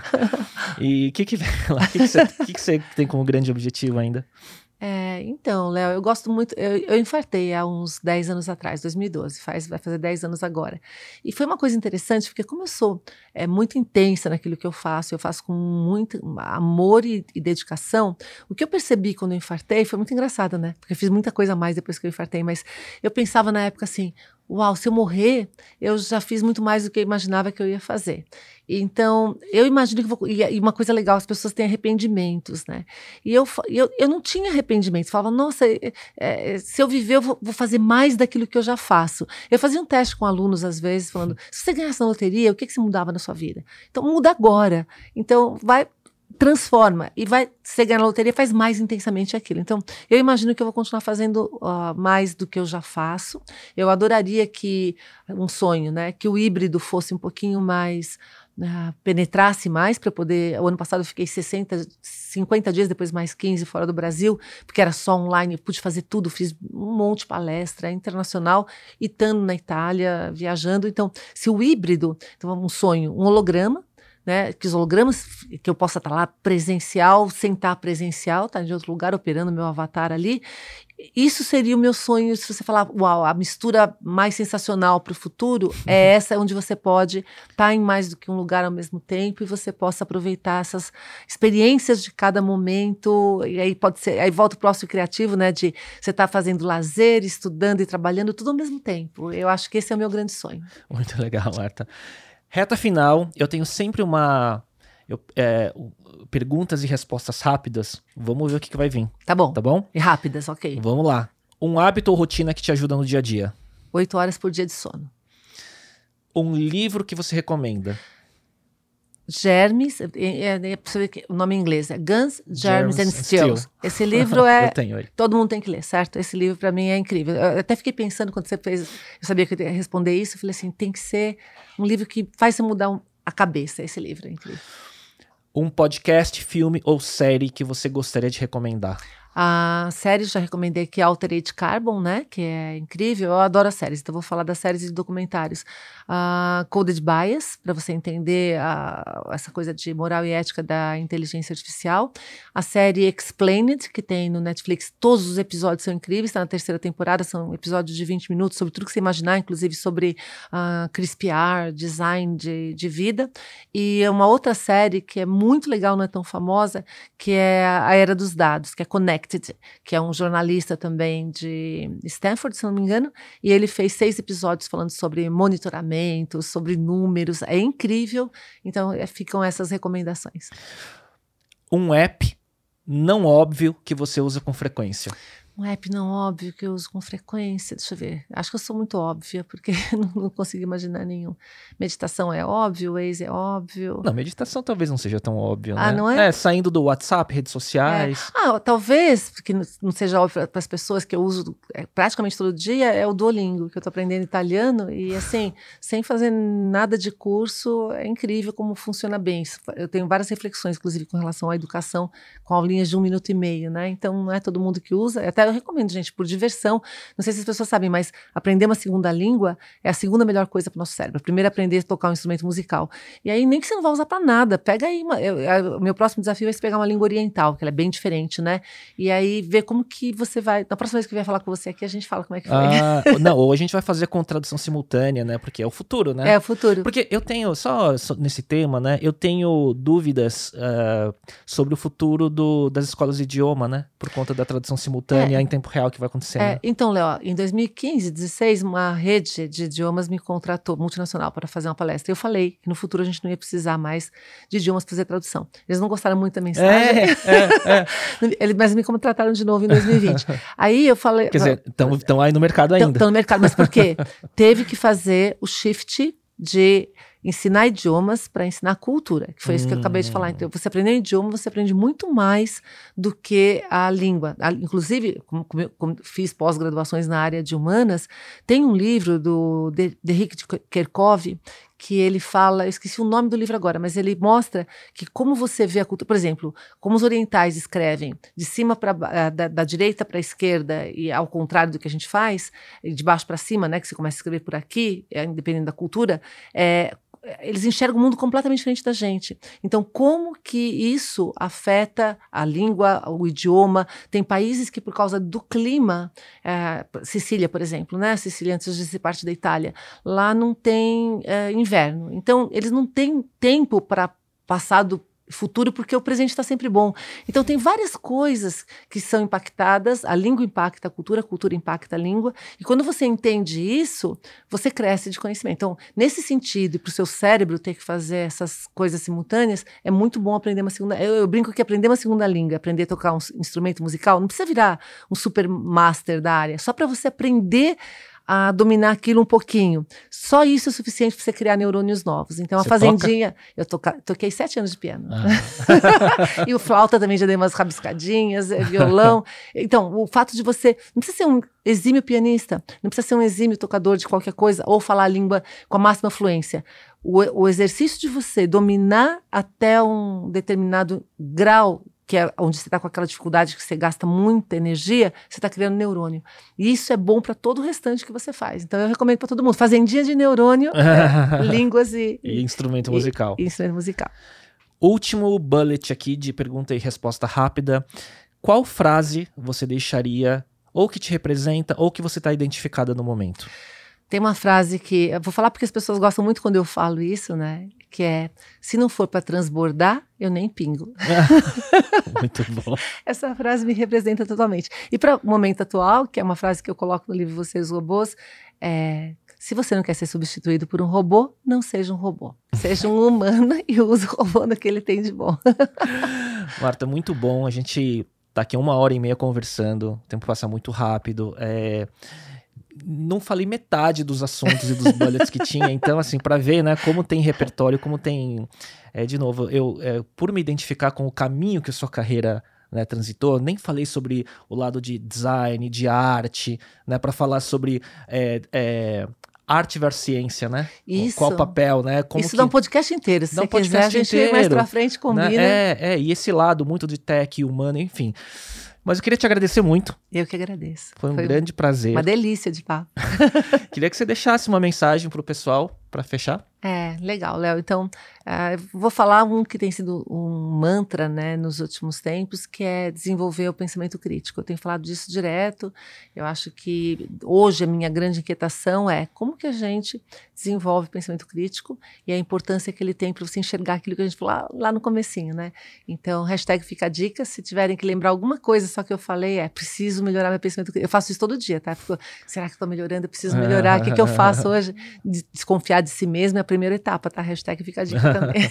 [SPEAKER 1] *laughs* e o que, que lá? O que, que, você, que, que você tem como grande objetivo ainda?
[SPEAKER 2] É, então, Léo, eu gosto muito. Eu, eu, infartei há uns 10 anos atrás, 2012, faz, vai fazer 10 anos agora. E foi uma coisa interessante, porque como eu sou é, muito intensa naquilo que eu faço, eu faço com muito amor e, e, dedicação, o que eu percebi quando eu infartei foi muito engraçado, né? Porque eu fiz muita coisa a mais depois que eu infartei, mas eu pensava na época assim: uau, se eu morrer, eu já fiz muito mais do que eu imaginava que eu ia fazer. Então, eu imagino que vou. E uma coisa legal, as pessoas têm arrependimentos, né? E eu, eu, eu não tinha arrependimentos. Falava, nossa, é, é, se eu viver, eu vou, vou, fazer mais daquilo que eu já faço. Eu fazia um teste com alunos, às vezes, falando: se você ganhasse na loteria, o que, que mudava na sua vida? Então, muda agora. Então, vai transforma e vai ganhar na loteria faz mais intensamente aquilo. Então, eu imagino que eu vou continuar fazendo uh, mais do que eu já faço. Eu adoraria que um sonho, né, que o híbrido fosse um pouquinho mais uh, penetrasse mais para poder. O ano passado eu fiquei 60, 50 dias depois mais 15 fora do Brasil, porque era só online, pude fazer tudo, fiz um monte de palestra internacional e estando na Itália, viajando. Então, se o híbrido, então um sonho, um holograma né, que os hologramas, que eu possa estar lá presencial, sentar presencial, estar tá, de outro lugar operando meu avatar ali. Isso seria o meu sonho, se você falar, uau, a mistura mais sensacional para o futuro *laughs* é essa, onde você pode estar tá em mais do que um lugar ao mesmo tempo e você possa aproveitar essas experiências de cada momento. E aí pode ser, aí volta o próximo criativo, né, de você estar tá fazendo lazer, estudando e trabalhando tudo ao mesmo tempo. Eu acho que esse é o meu grande sonho.
[SPEAKER 1] Muito legal, Marta. Reta final, eu tenho sempre uma. Eu, é, perguntas e respostas rápidas. Vamos ver o que, que vai vir.
[SPEAKER 2] Tá bom.
[SPEAKER 1] Tá bom?
[SPEAKER 2] E rápidas, ok.
[SPEAKER 1] Vamos lá. Um hábito ou rotina que te ajuda no dia a dia?
[SPEAKER 2] Oito horas por dia de sono.
[SPEAKER 1] Um livro que você recomenda?
[SPEAKER 2] Germes, é, é, é, o nome em inglês é Guns, Germs, Germs and. Steel. Esse livro é. *laughs* todo mundo tem que ler, certo? Esse livro para mim é incrível. Eu até fiquei pensando quando você fez. Eu sabia que eu ia responder isso. Eu falei assim: tem que ser um livro que faz você mudar um, a cabeça. Esse livro é incrível.
[SPEAKER 1] Um podcast, filme ou série que você gostaria de recomendar?
[SPEAKER 2] A série, já recomendei aqui Altered Carbon, né? Que é incrível. Eu adoro as séries, então vou falar das séries e documentários. Uh, Coded Bias, para você entender uh, essa coisa de moral e ética da inteligência artificial. A série Explained, que tem no Netflix, todos os episódios são incríveis, está na terceira temporada, são episódios de 20 minutos sobre tudo que você imaginar, inclusive sobre uh, CRISPR, design de, de vida. E uma outra série que é muito legal, não é tão famosa, que é a Era dos Dados, que é Connect Connected, que é um jornalista também de Stanford, se não me engano, e ele fez seis episódios falando sobre monitoramento, sobre números. É incrível. Então, é, ficam essas recomendações.
[SPEAKER 1] Um app não óbvio que você usa com frequência
[SPEAKER 2] um app não óbvio que eu uso com frequência. Deixa eu ver. Acho que eu sou muito óbvia, porque *laughs* não, não consigo imaginar nenhum. Meditação é óbvio, Waze é óbvio.
[SPEAKER 1] Não, meditação talvez não seja tão óbvio,
[SPEAKER 2] ah,
[SPEAKER 1] né?
[SPEAKER 2] não é?
[SPEAKER 1] É, saindo do WhatsApp, redes sociais.
[SPEAKER 2] É. Ah, talvez, que não seja óbvio para as pessoas que eu uso é, praticamente todo dia, é o Duolingo, que eu estou aprendendo italiano. E assim, sem fazer nada de curso, é incrível como funciona bem. Eu tenho várias reflexões, inclusive, com relação à educação, com aulinhas de um minuto e meio, né? Então, não é todo mundo que usa. Até eu recomendo, gente, por diversão. Não sei se as pessoas sabem, mas aprender uma segunda língua é a segunda melhor coisa para o nosso cérebro. Primeiro, aprender a tocar um instrumento musical. E aí, nem que você não vá usar para nada. Pega aí. Uma, eu, o meu próximo desafio é pegar uma língua oriental, que ela é bem diferente, né? E aí, ver como que você vai. Na próxima vez que eu vier falar com você aqui, a gente fala como é que foi.
[SPEAKER 1] Ah, *laughs* não, ou a gente vai fazer com tradução simultânea, né? Porque é o futuro, né?
[SPEAKER 2] É o futuro.
[SPEAKER 1] Porque eu tenho, só, só nesse tema, né? Eu tenho dúvidas uh, sobre o futuro do, das escolas de idioma, né? Por conta da tradução simultânea. É em tempo real que vai acontecer. É,
[SPEAKER 2] então, Léo, em 2015, 16, uma rede de idiomas me contratou, multinacional, para fazer uma palestra. Eu falei que no futuro a gente não ia precisar mais de idiomas para fazer tradução. Eles não gostaram muito da mensagem. É, *laughs* é, é. mas me contrataram de novo em 2020. *laughs* aí eu falei.
[SPEAKER 1] Quer dizer, estão aí no mercado ainda.
[SPEAKER 2] Estão no mercado, mas por quê? *laughs* Teve que fazer o shift de ensinar idiomas para ensinar cultura, que foi isso que eu acabei de falar. Então, você aprender um idioma, você aprende muito mais do que a língua. inclusive, como, como, fiz pós-graduações na área de humanas, tem um livro do Derrick de Kerkov que ele fala, eu esqueci o nome do livro agora, mas ele mostra que como você vê a cultura, por exemplo, como os orientais escrevem de cima para eh, da, da, direita para a esquerda e ao contrário do que a gente faz, de baixo para cima, né, que você começa a escrever por aqui, é, dependendo da cultura, é, eles enxergam o mundo completamente diferente da gente. Então, como que isso afeta a língua, o idioma? Tem países que, por causa do clima, é, Sicília, por exemplo, né? Sicília, antes de ser parte da Itália, lá não tem é, inverno. Então, eles não têm tempo para passar do futuro, porque o presente está sempre bom. Então, tem várias coisas que são impactadas, a língua impacta a cultura, a cultura impacta a língua, e quando você entende isso, você cresce de conhecimento. Então, nesse sentido, e para o seu cérebro ter que fazer essas coisas simultâneas, é muito bom aprender uma segunda. Eu, eu brinco que aprender uma segunda língua, aprender a tocar um instrumento musical, não precisa virar um super master da área, só para você aprender a dominar aquilo um pouquinho. Só isso é suficiente para você criar neurônios novos. Então, você a fazendinha. Toca? Eu toca, toquei sete anos de piano. Ah. *laughs* e o flauta também já dei umas rabiscadinhas, é, violão. Então, o fato de você. Não precisa ser um exímio pianista, não precisa ser um exímio tocador de qualquer coisa, ou falar a língua com a máxima fluência. O, o exercício de você dominar até um determinado grau que é onde você está com aquela dificuldade que você gasta muita energia, você está criando neurônio. E isso é bom para todo o restante que você faz. Então eu recomendo para todo mundo. Fazendinha de neurônio, *laughs* é, línguas e,
[SPEAKER 1] e instrumento musical.
[SPEAKER 2] E, e instrumento musical.
[SPEAKER 1] Último bullet aqui de pergunta e resposta rápida. Qual frase você deixaria ou que te representa ou que você está identificada no momento?
[SPEAKER 2] Tem uma frase que eu vou falar porque as pessoas gostam muito quando eu falo isso, né? Que é: se não for para transbordar, eu nem pingo. *laughs*
[SPEAKER 1] muito bom.
[SPEAKER 2] Essa frase me representa totalmente. E para o momento atual, que é uma frase que eu coloco no livro Vocês Robôs, é: se você não quer ser substituído por um robô, não seja um robô. Seja um humano *laughs* e use o robô no que ele tem de bom. *laughs*
[SPEAKER 1] Marta, muito bom. A gente tá aqui uma hora e meia conversando, o tempo passa muito rápido. É não falei metade dos assuntos e dos *laughs* bullets que tinha. Então, assim, para ver, né, como tem repertório, como tem. É, de novo, eu, é, por me identificar com o caminho que a sua carreira né, transitou, nem falei sobre o lado de design, de arte, né, para falar sobre é, é, arte versus ciência, né?
[SPEAKER 2] Isso.
[SPEAKER 1] Qual o papel, né?
[SPEAKER 2] Como Isso que... dá um podcast inteiro. Se dá um quiser, inteiro, a gente mais pra frente combina. Né?
[SPEAKER 1] É, é, e esse lado muito de tech humano, enfim. Mas eu queria te agradecer muito.
[SPEAKER 2] Eu que agradeço.
[SPEAKER 1] Foi um Foi grande prazer.
[SPEAKER 2] Uma delícia de papo. *laughs*
[SPEAKER 1] queria que você deixasse uma mensagem para o pessoal para fechar.
[SPEAKER 2] É, legal, Léo. Então, uh, vou falar um que tem sido um mantra, né, nos últimos tempos, que é desenvolver o pensamento crítico. Eu tenho falado disso direto. Eu acho que hoje a minha grande inquietação é como que a gente desenvolve o pensamento crítico e a importância que ele tem para você enxergar aquilo que a gente falou lá, lá, no comecinho, né? Então, hashtag fica a dica. Se tiverem que lembrar alguma coisa só que eu falei, é preciso melhorar meu pensamento crítico. Eu faço isso todo dia, tá? Fico, será que estou melhorando? Eu preciso melhorar. o que, que eu faço *laughs* hoje? Desconfiar de si mesmo é a primeira etapa, tá? Hashtag fica a dica *laughs* também.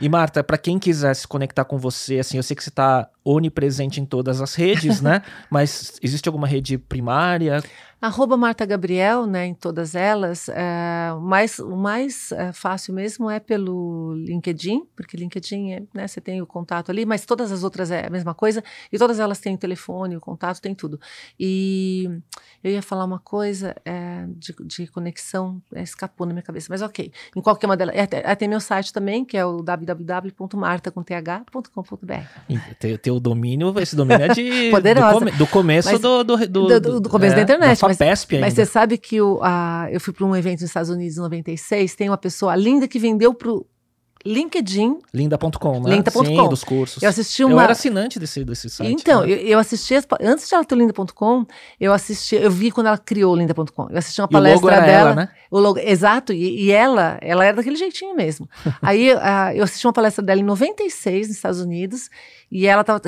[SPEAKER 1] e Marta, para quem quiser se conectar com você, assim, eu sei que você está onipresente em todas as redes, *laughs* né? Mas existe alguma rede primária?
[SPEAKER 2] Arroba Marta Gabriel, né, em todas elas. É, o mais, o mais é, fácil mesmo é pelo LinkedIn, porque LinkedIn, é, né, você tem o contato ali, mas todas as outras é a mesma coisa, e todas elas têm o telefone, o contato, tem tudo. E eu ia falar uma coisa é, de, de, conexão, é, escapou na minha cabeça, mas ok. Em qualquer uma delas. É, tem meu site também, que é o www.marta.th.com.br.
[SPEAKER 1] O domínio, esse domínio é de, *laughs* Poderosa. do, come, do começo
[SPEAKER 2] mas,
[SPEAKER 1] do, do, do,
[SPEAKER 2] do, do começo da internet. Mas,
[SPEAKER 1] ainda.
[SPEAKER 2] mas você sabe que o, a, eu fui para um evento nos Estados Unidos em 96, tem uma pessoa linda que vendeu pro LinkedIn.
[SPEAKER 1] Linda.com, né?
[SPEAKER 2] Linda.com.
[SPEAKER 1] Sim, dos cursos.
[SPEAKER 2] Eu assisti uma...
[SPEAKER 1] Eu era assinante desse, desse site.
[SPEAKER 2] Então, né? eu, eu assisti... As... Antes de ela ter o Linda.com, eu assisti... Eu vi quando ela criou o Linda.com. Eu assisti uma palestra dela.
[SPEAKER 1] Ela, né?
[SPEAKER 2] O logo, exato. E, e ela, ela era daquele jeitinho mesmo. *laughs* Aí uh, eu assisti uma palestra dela em 96, nos Estados Unidos. E ela tava,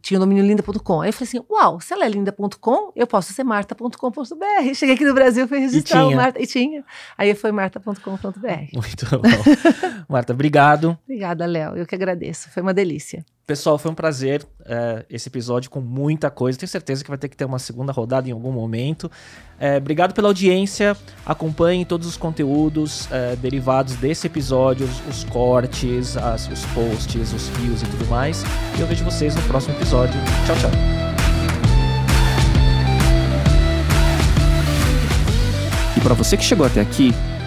[SPEAKER 2] tinha o domínio linda.com. Aí eu falei assim: uau, se ela é linda.com, eu posso ser marta.com.br. *laughs* Cheguei aqui no Brasil, fui registrar o Marta. E tinha. Aí foi marta.com.br.
[SPEAKER 1] Muito bom. *laughs* Marta, obrigado.
[SPEAKER 2] Obrigada, Léo. Eu que agradeço. Foi uma delícia.
[SPEAKER 1] Pessoal, foi um prazer é, esse episódio com muita coisa. Tenho certeza que vai ter que ter uma segunda rodada em algum momento. É, obrigado pela audiência. Acompanhem todos os conteúdos é, derivados desse episódio, os, os cortes, as, os posts, os rios e tudo mais. E eu vejo vocês no próximo episódio. Tchau, tchau. E para você que chegou até aqui,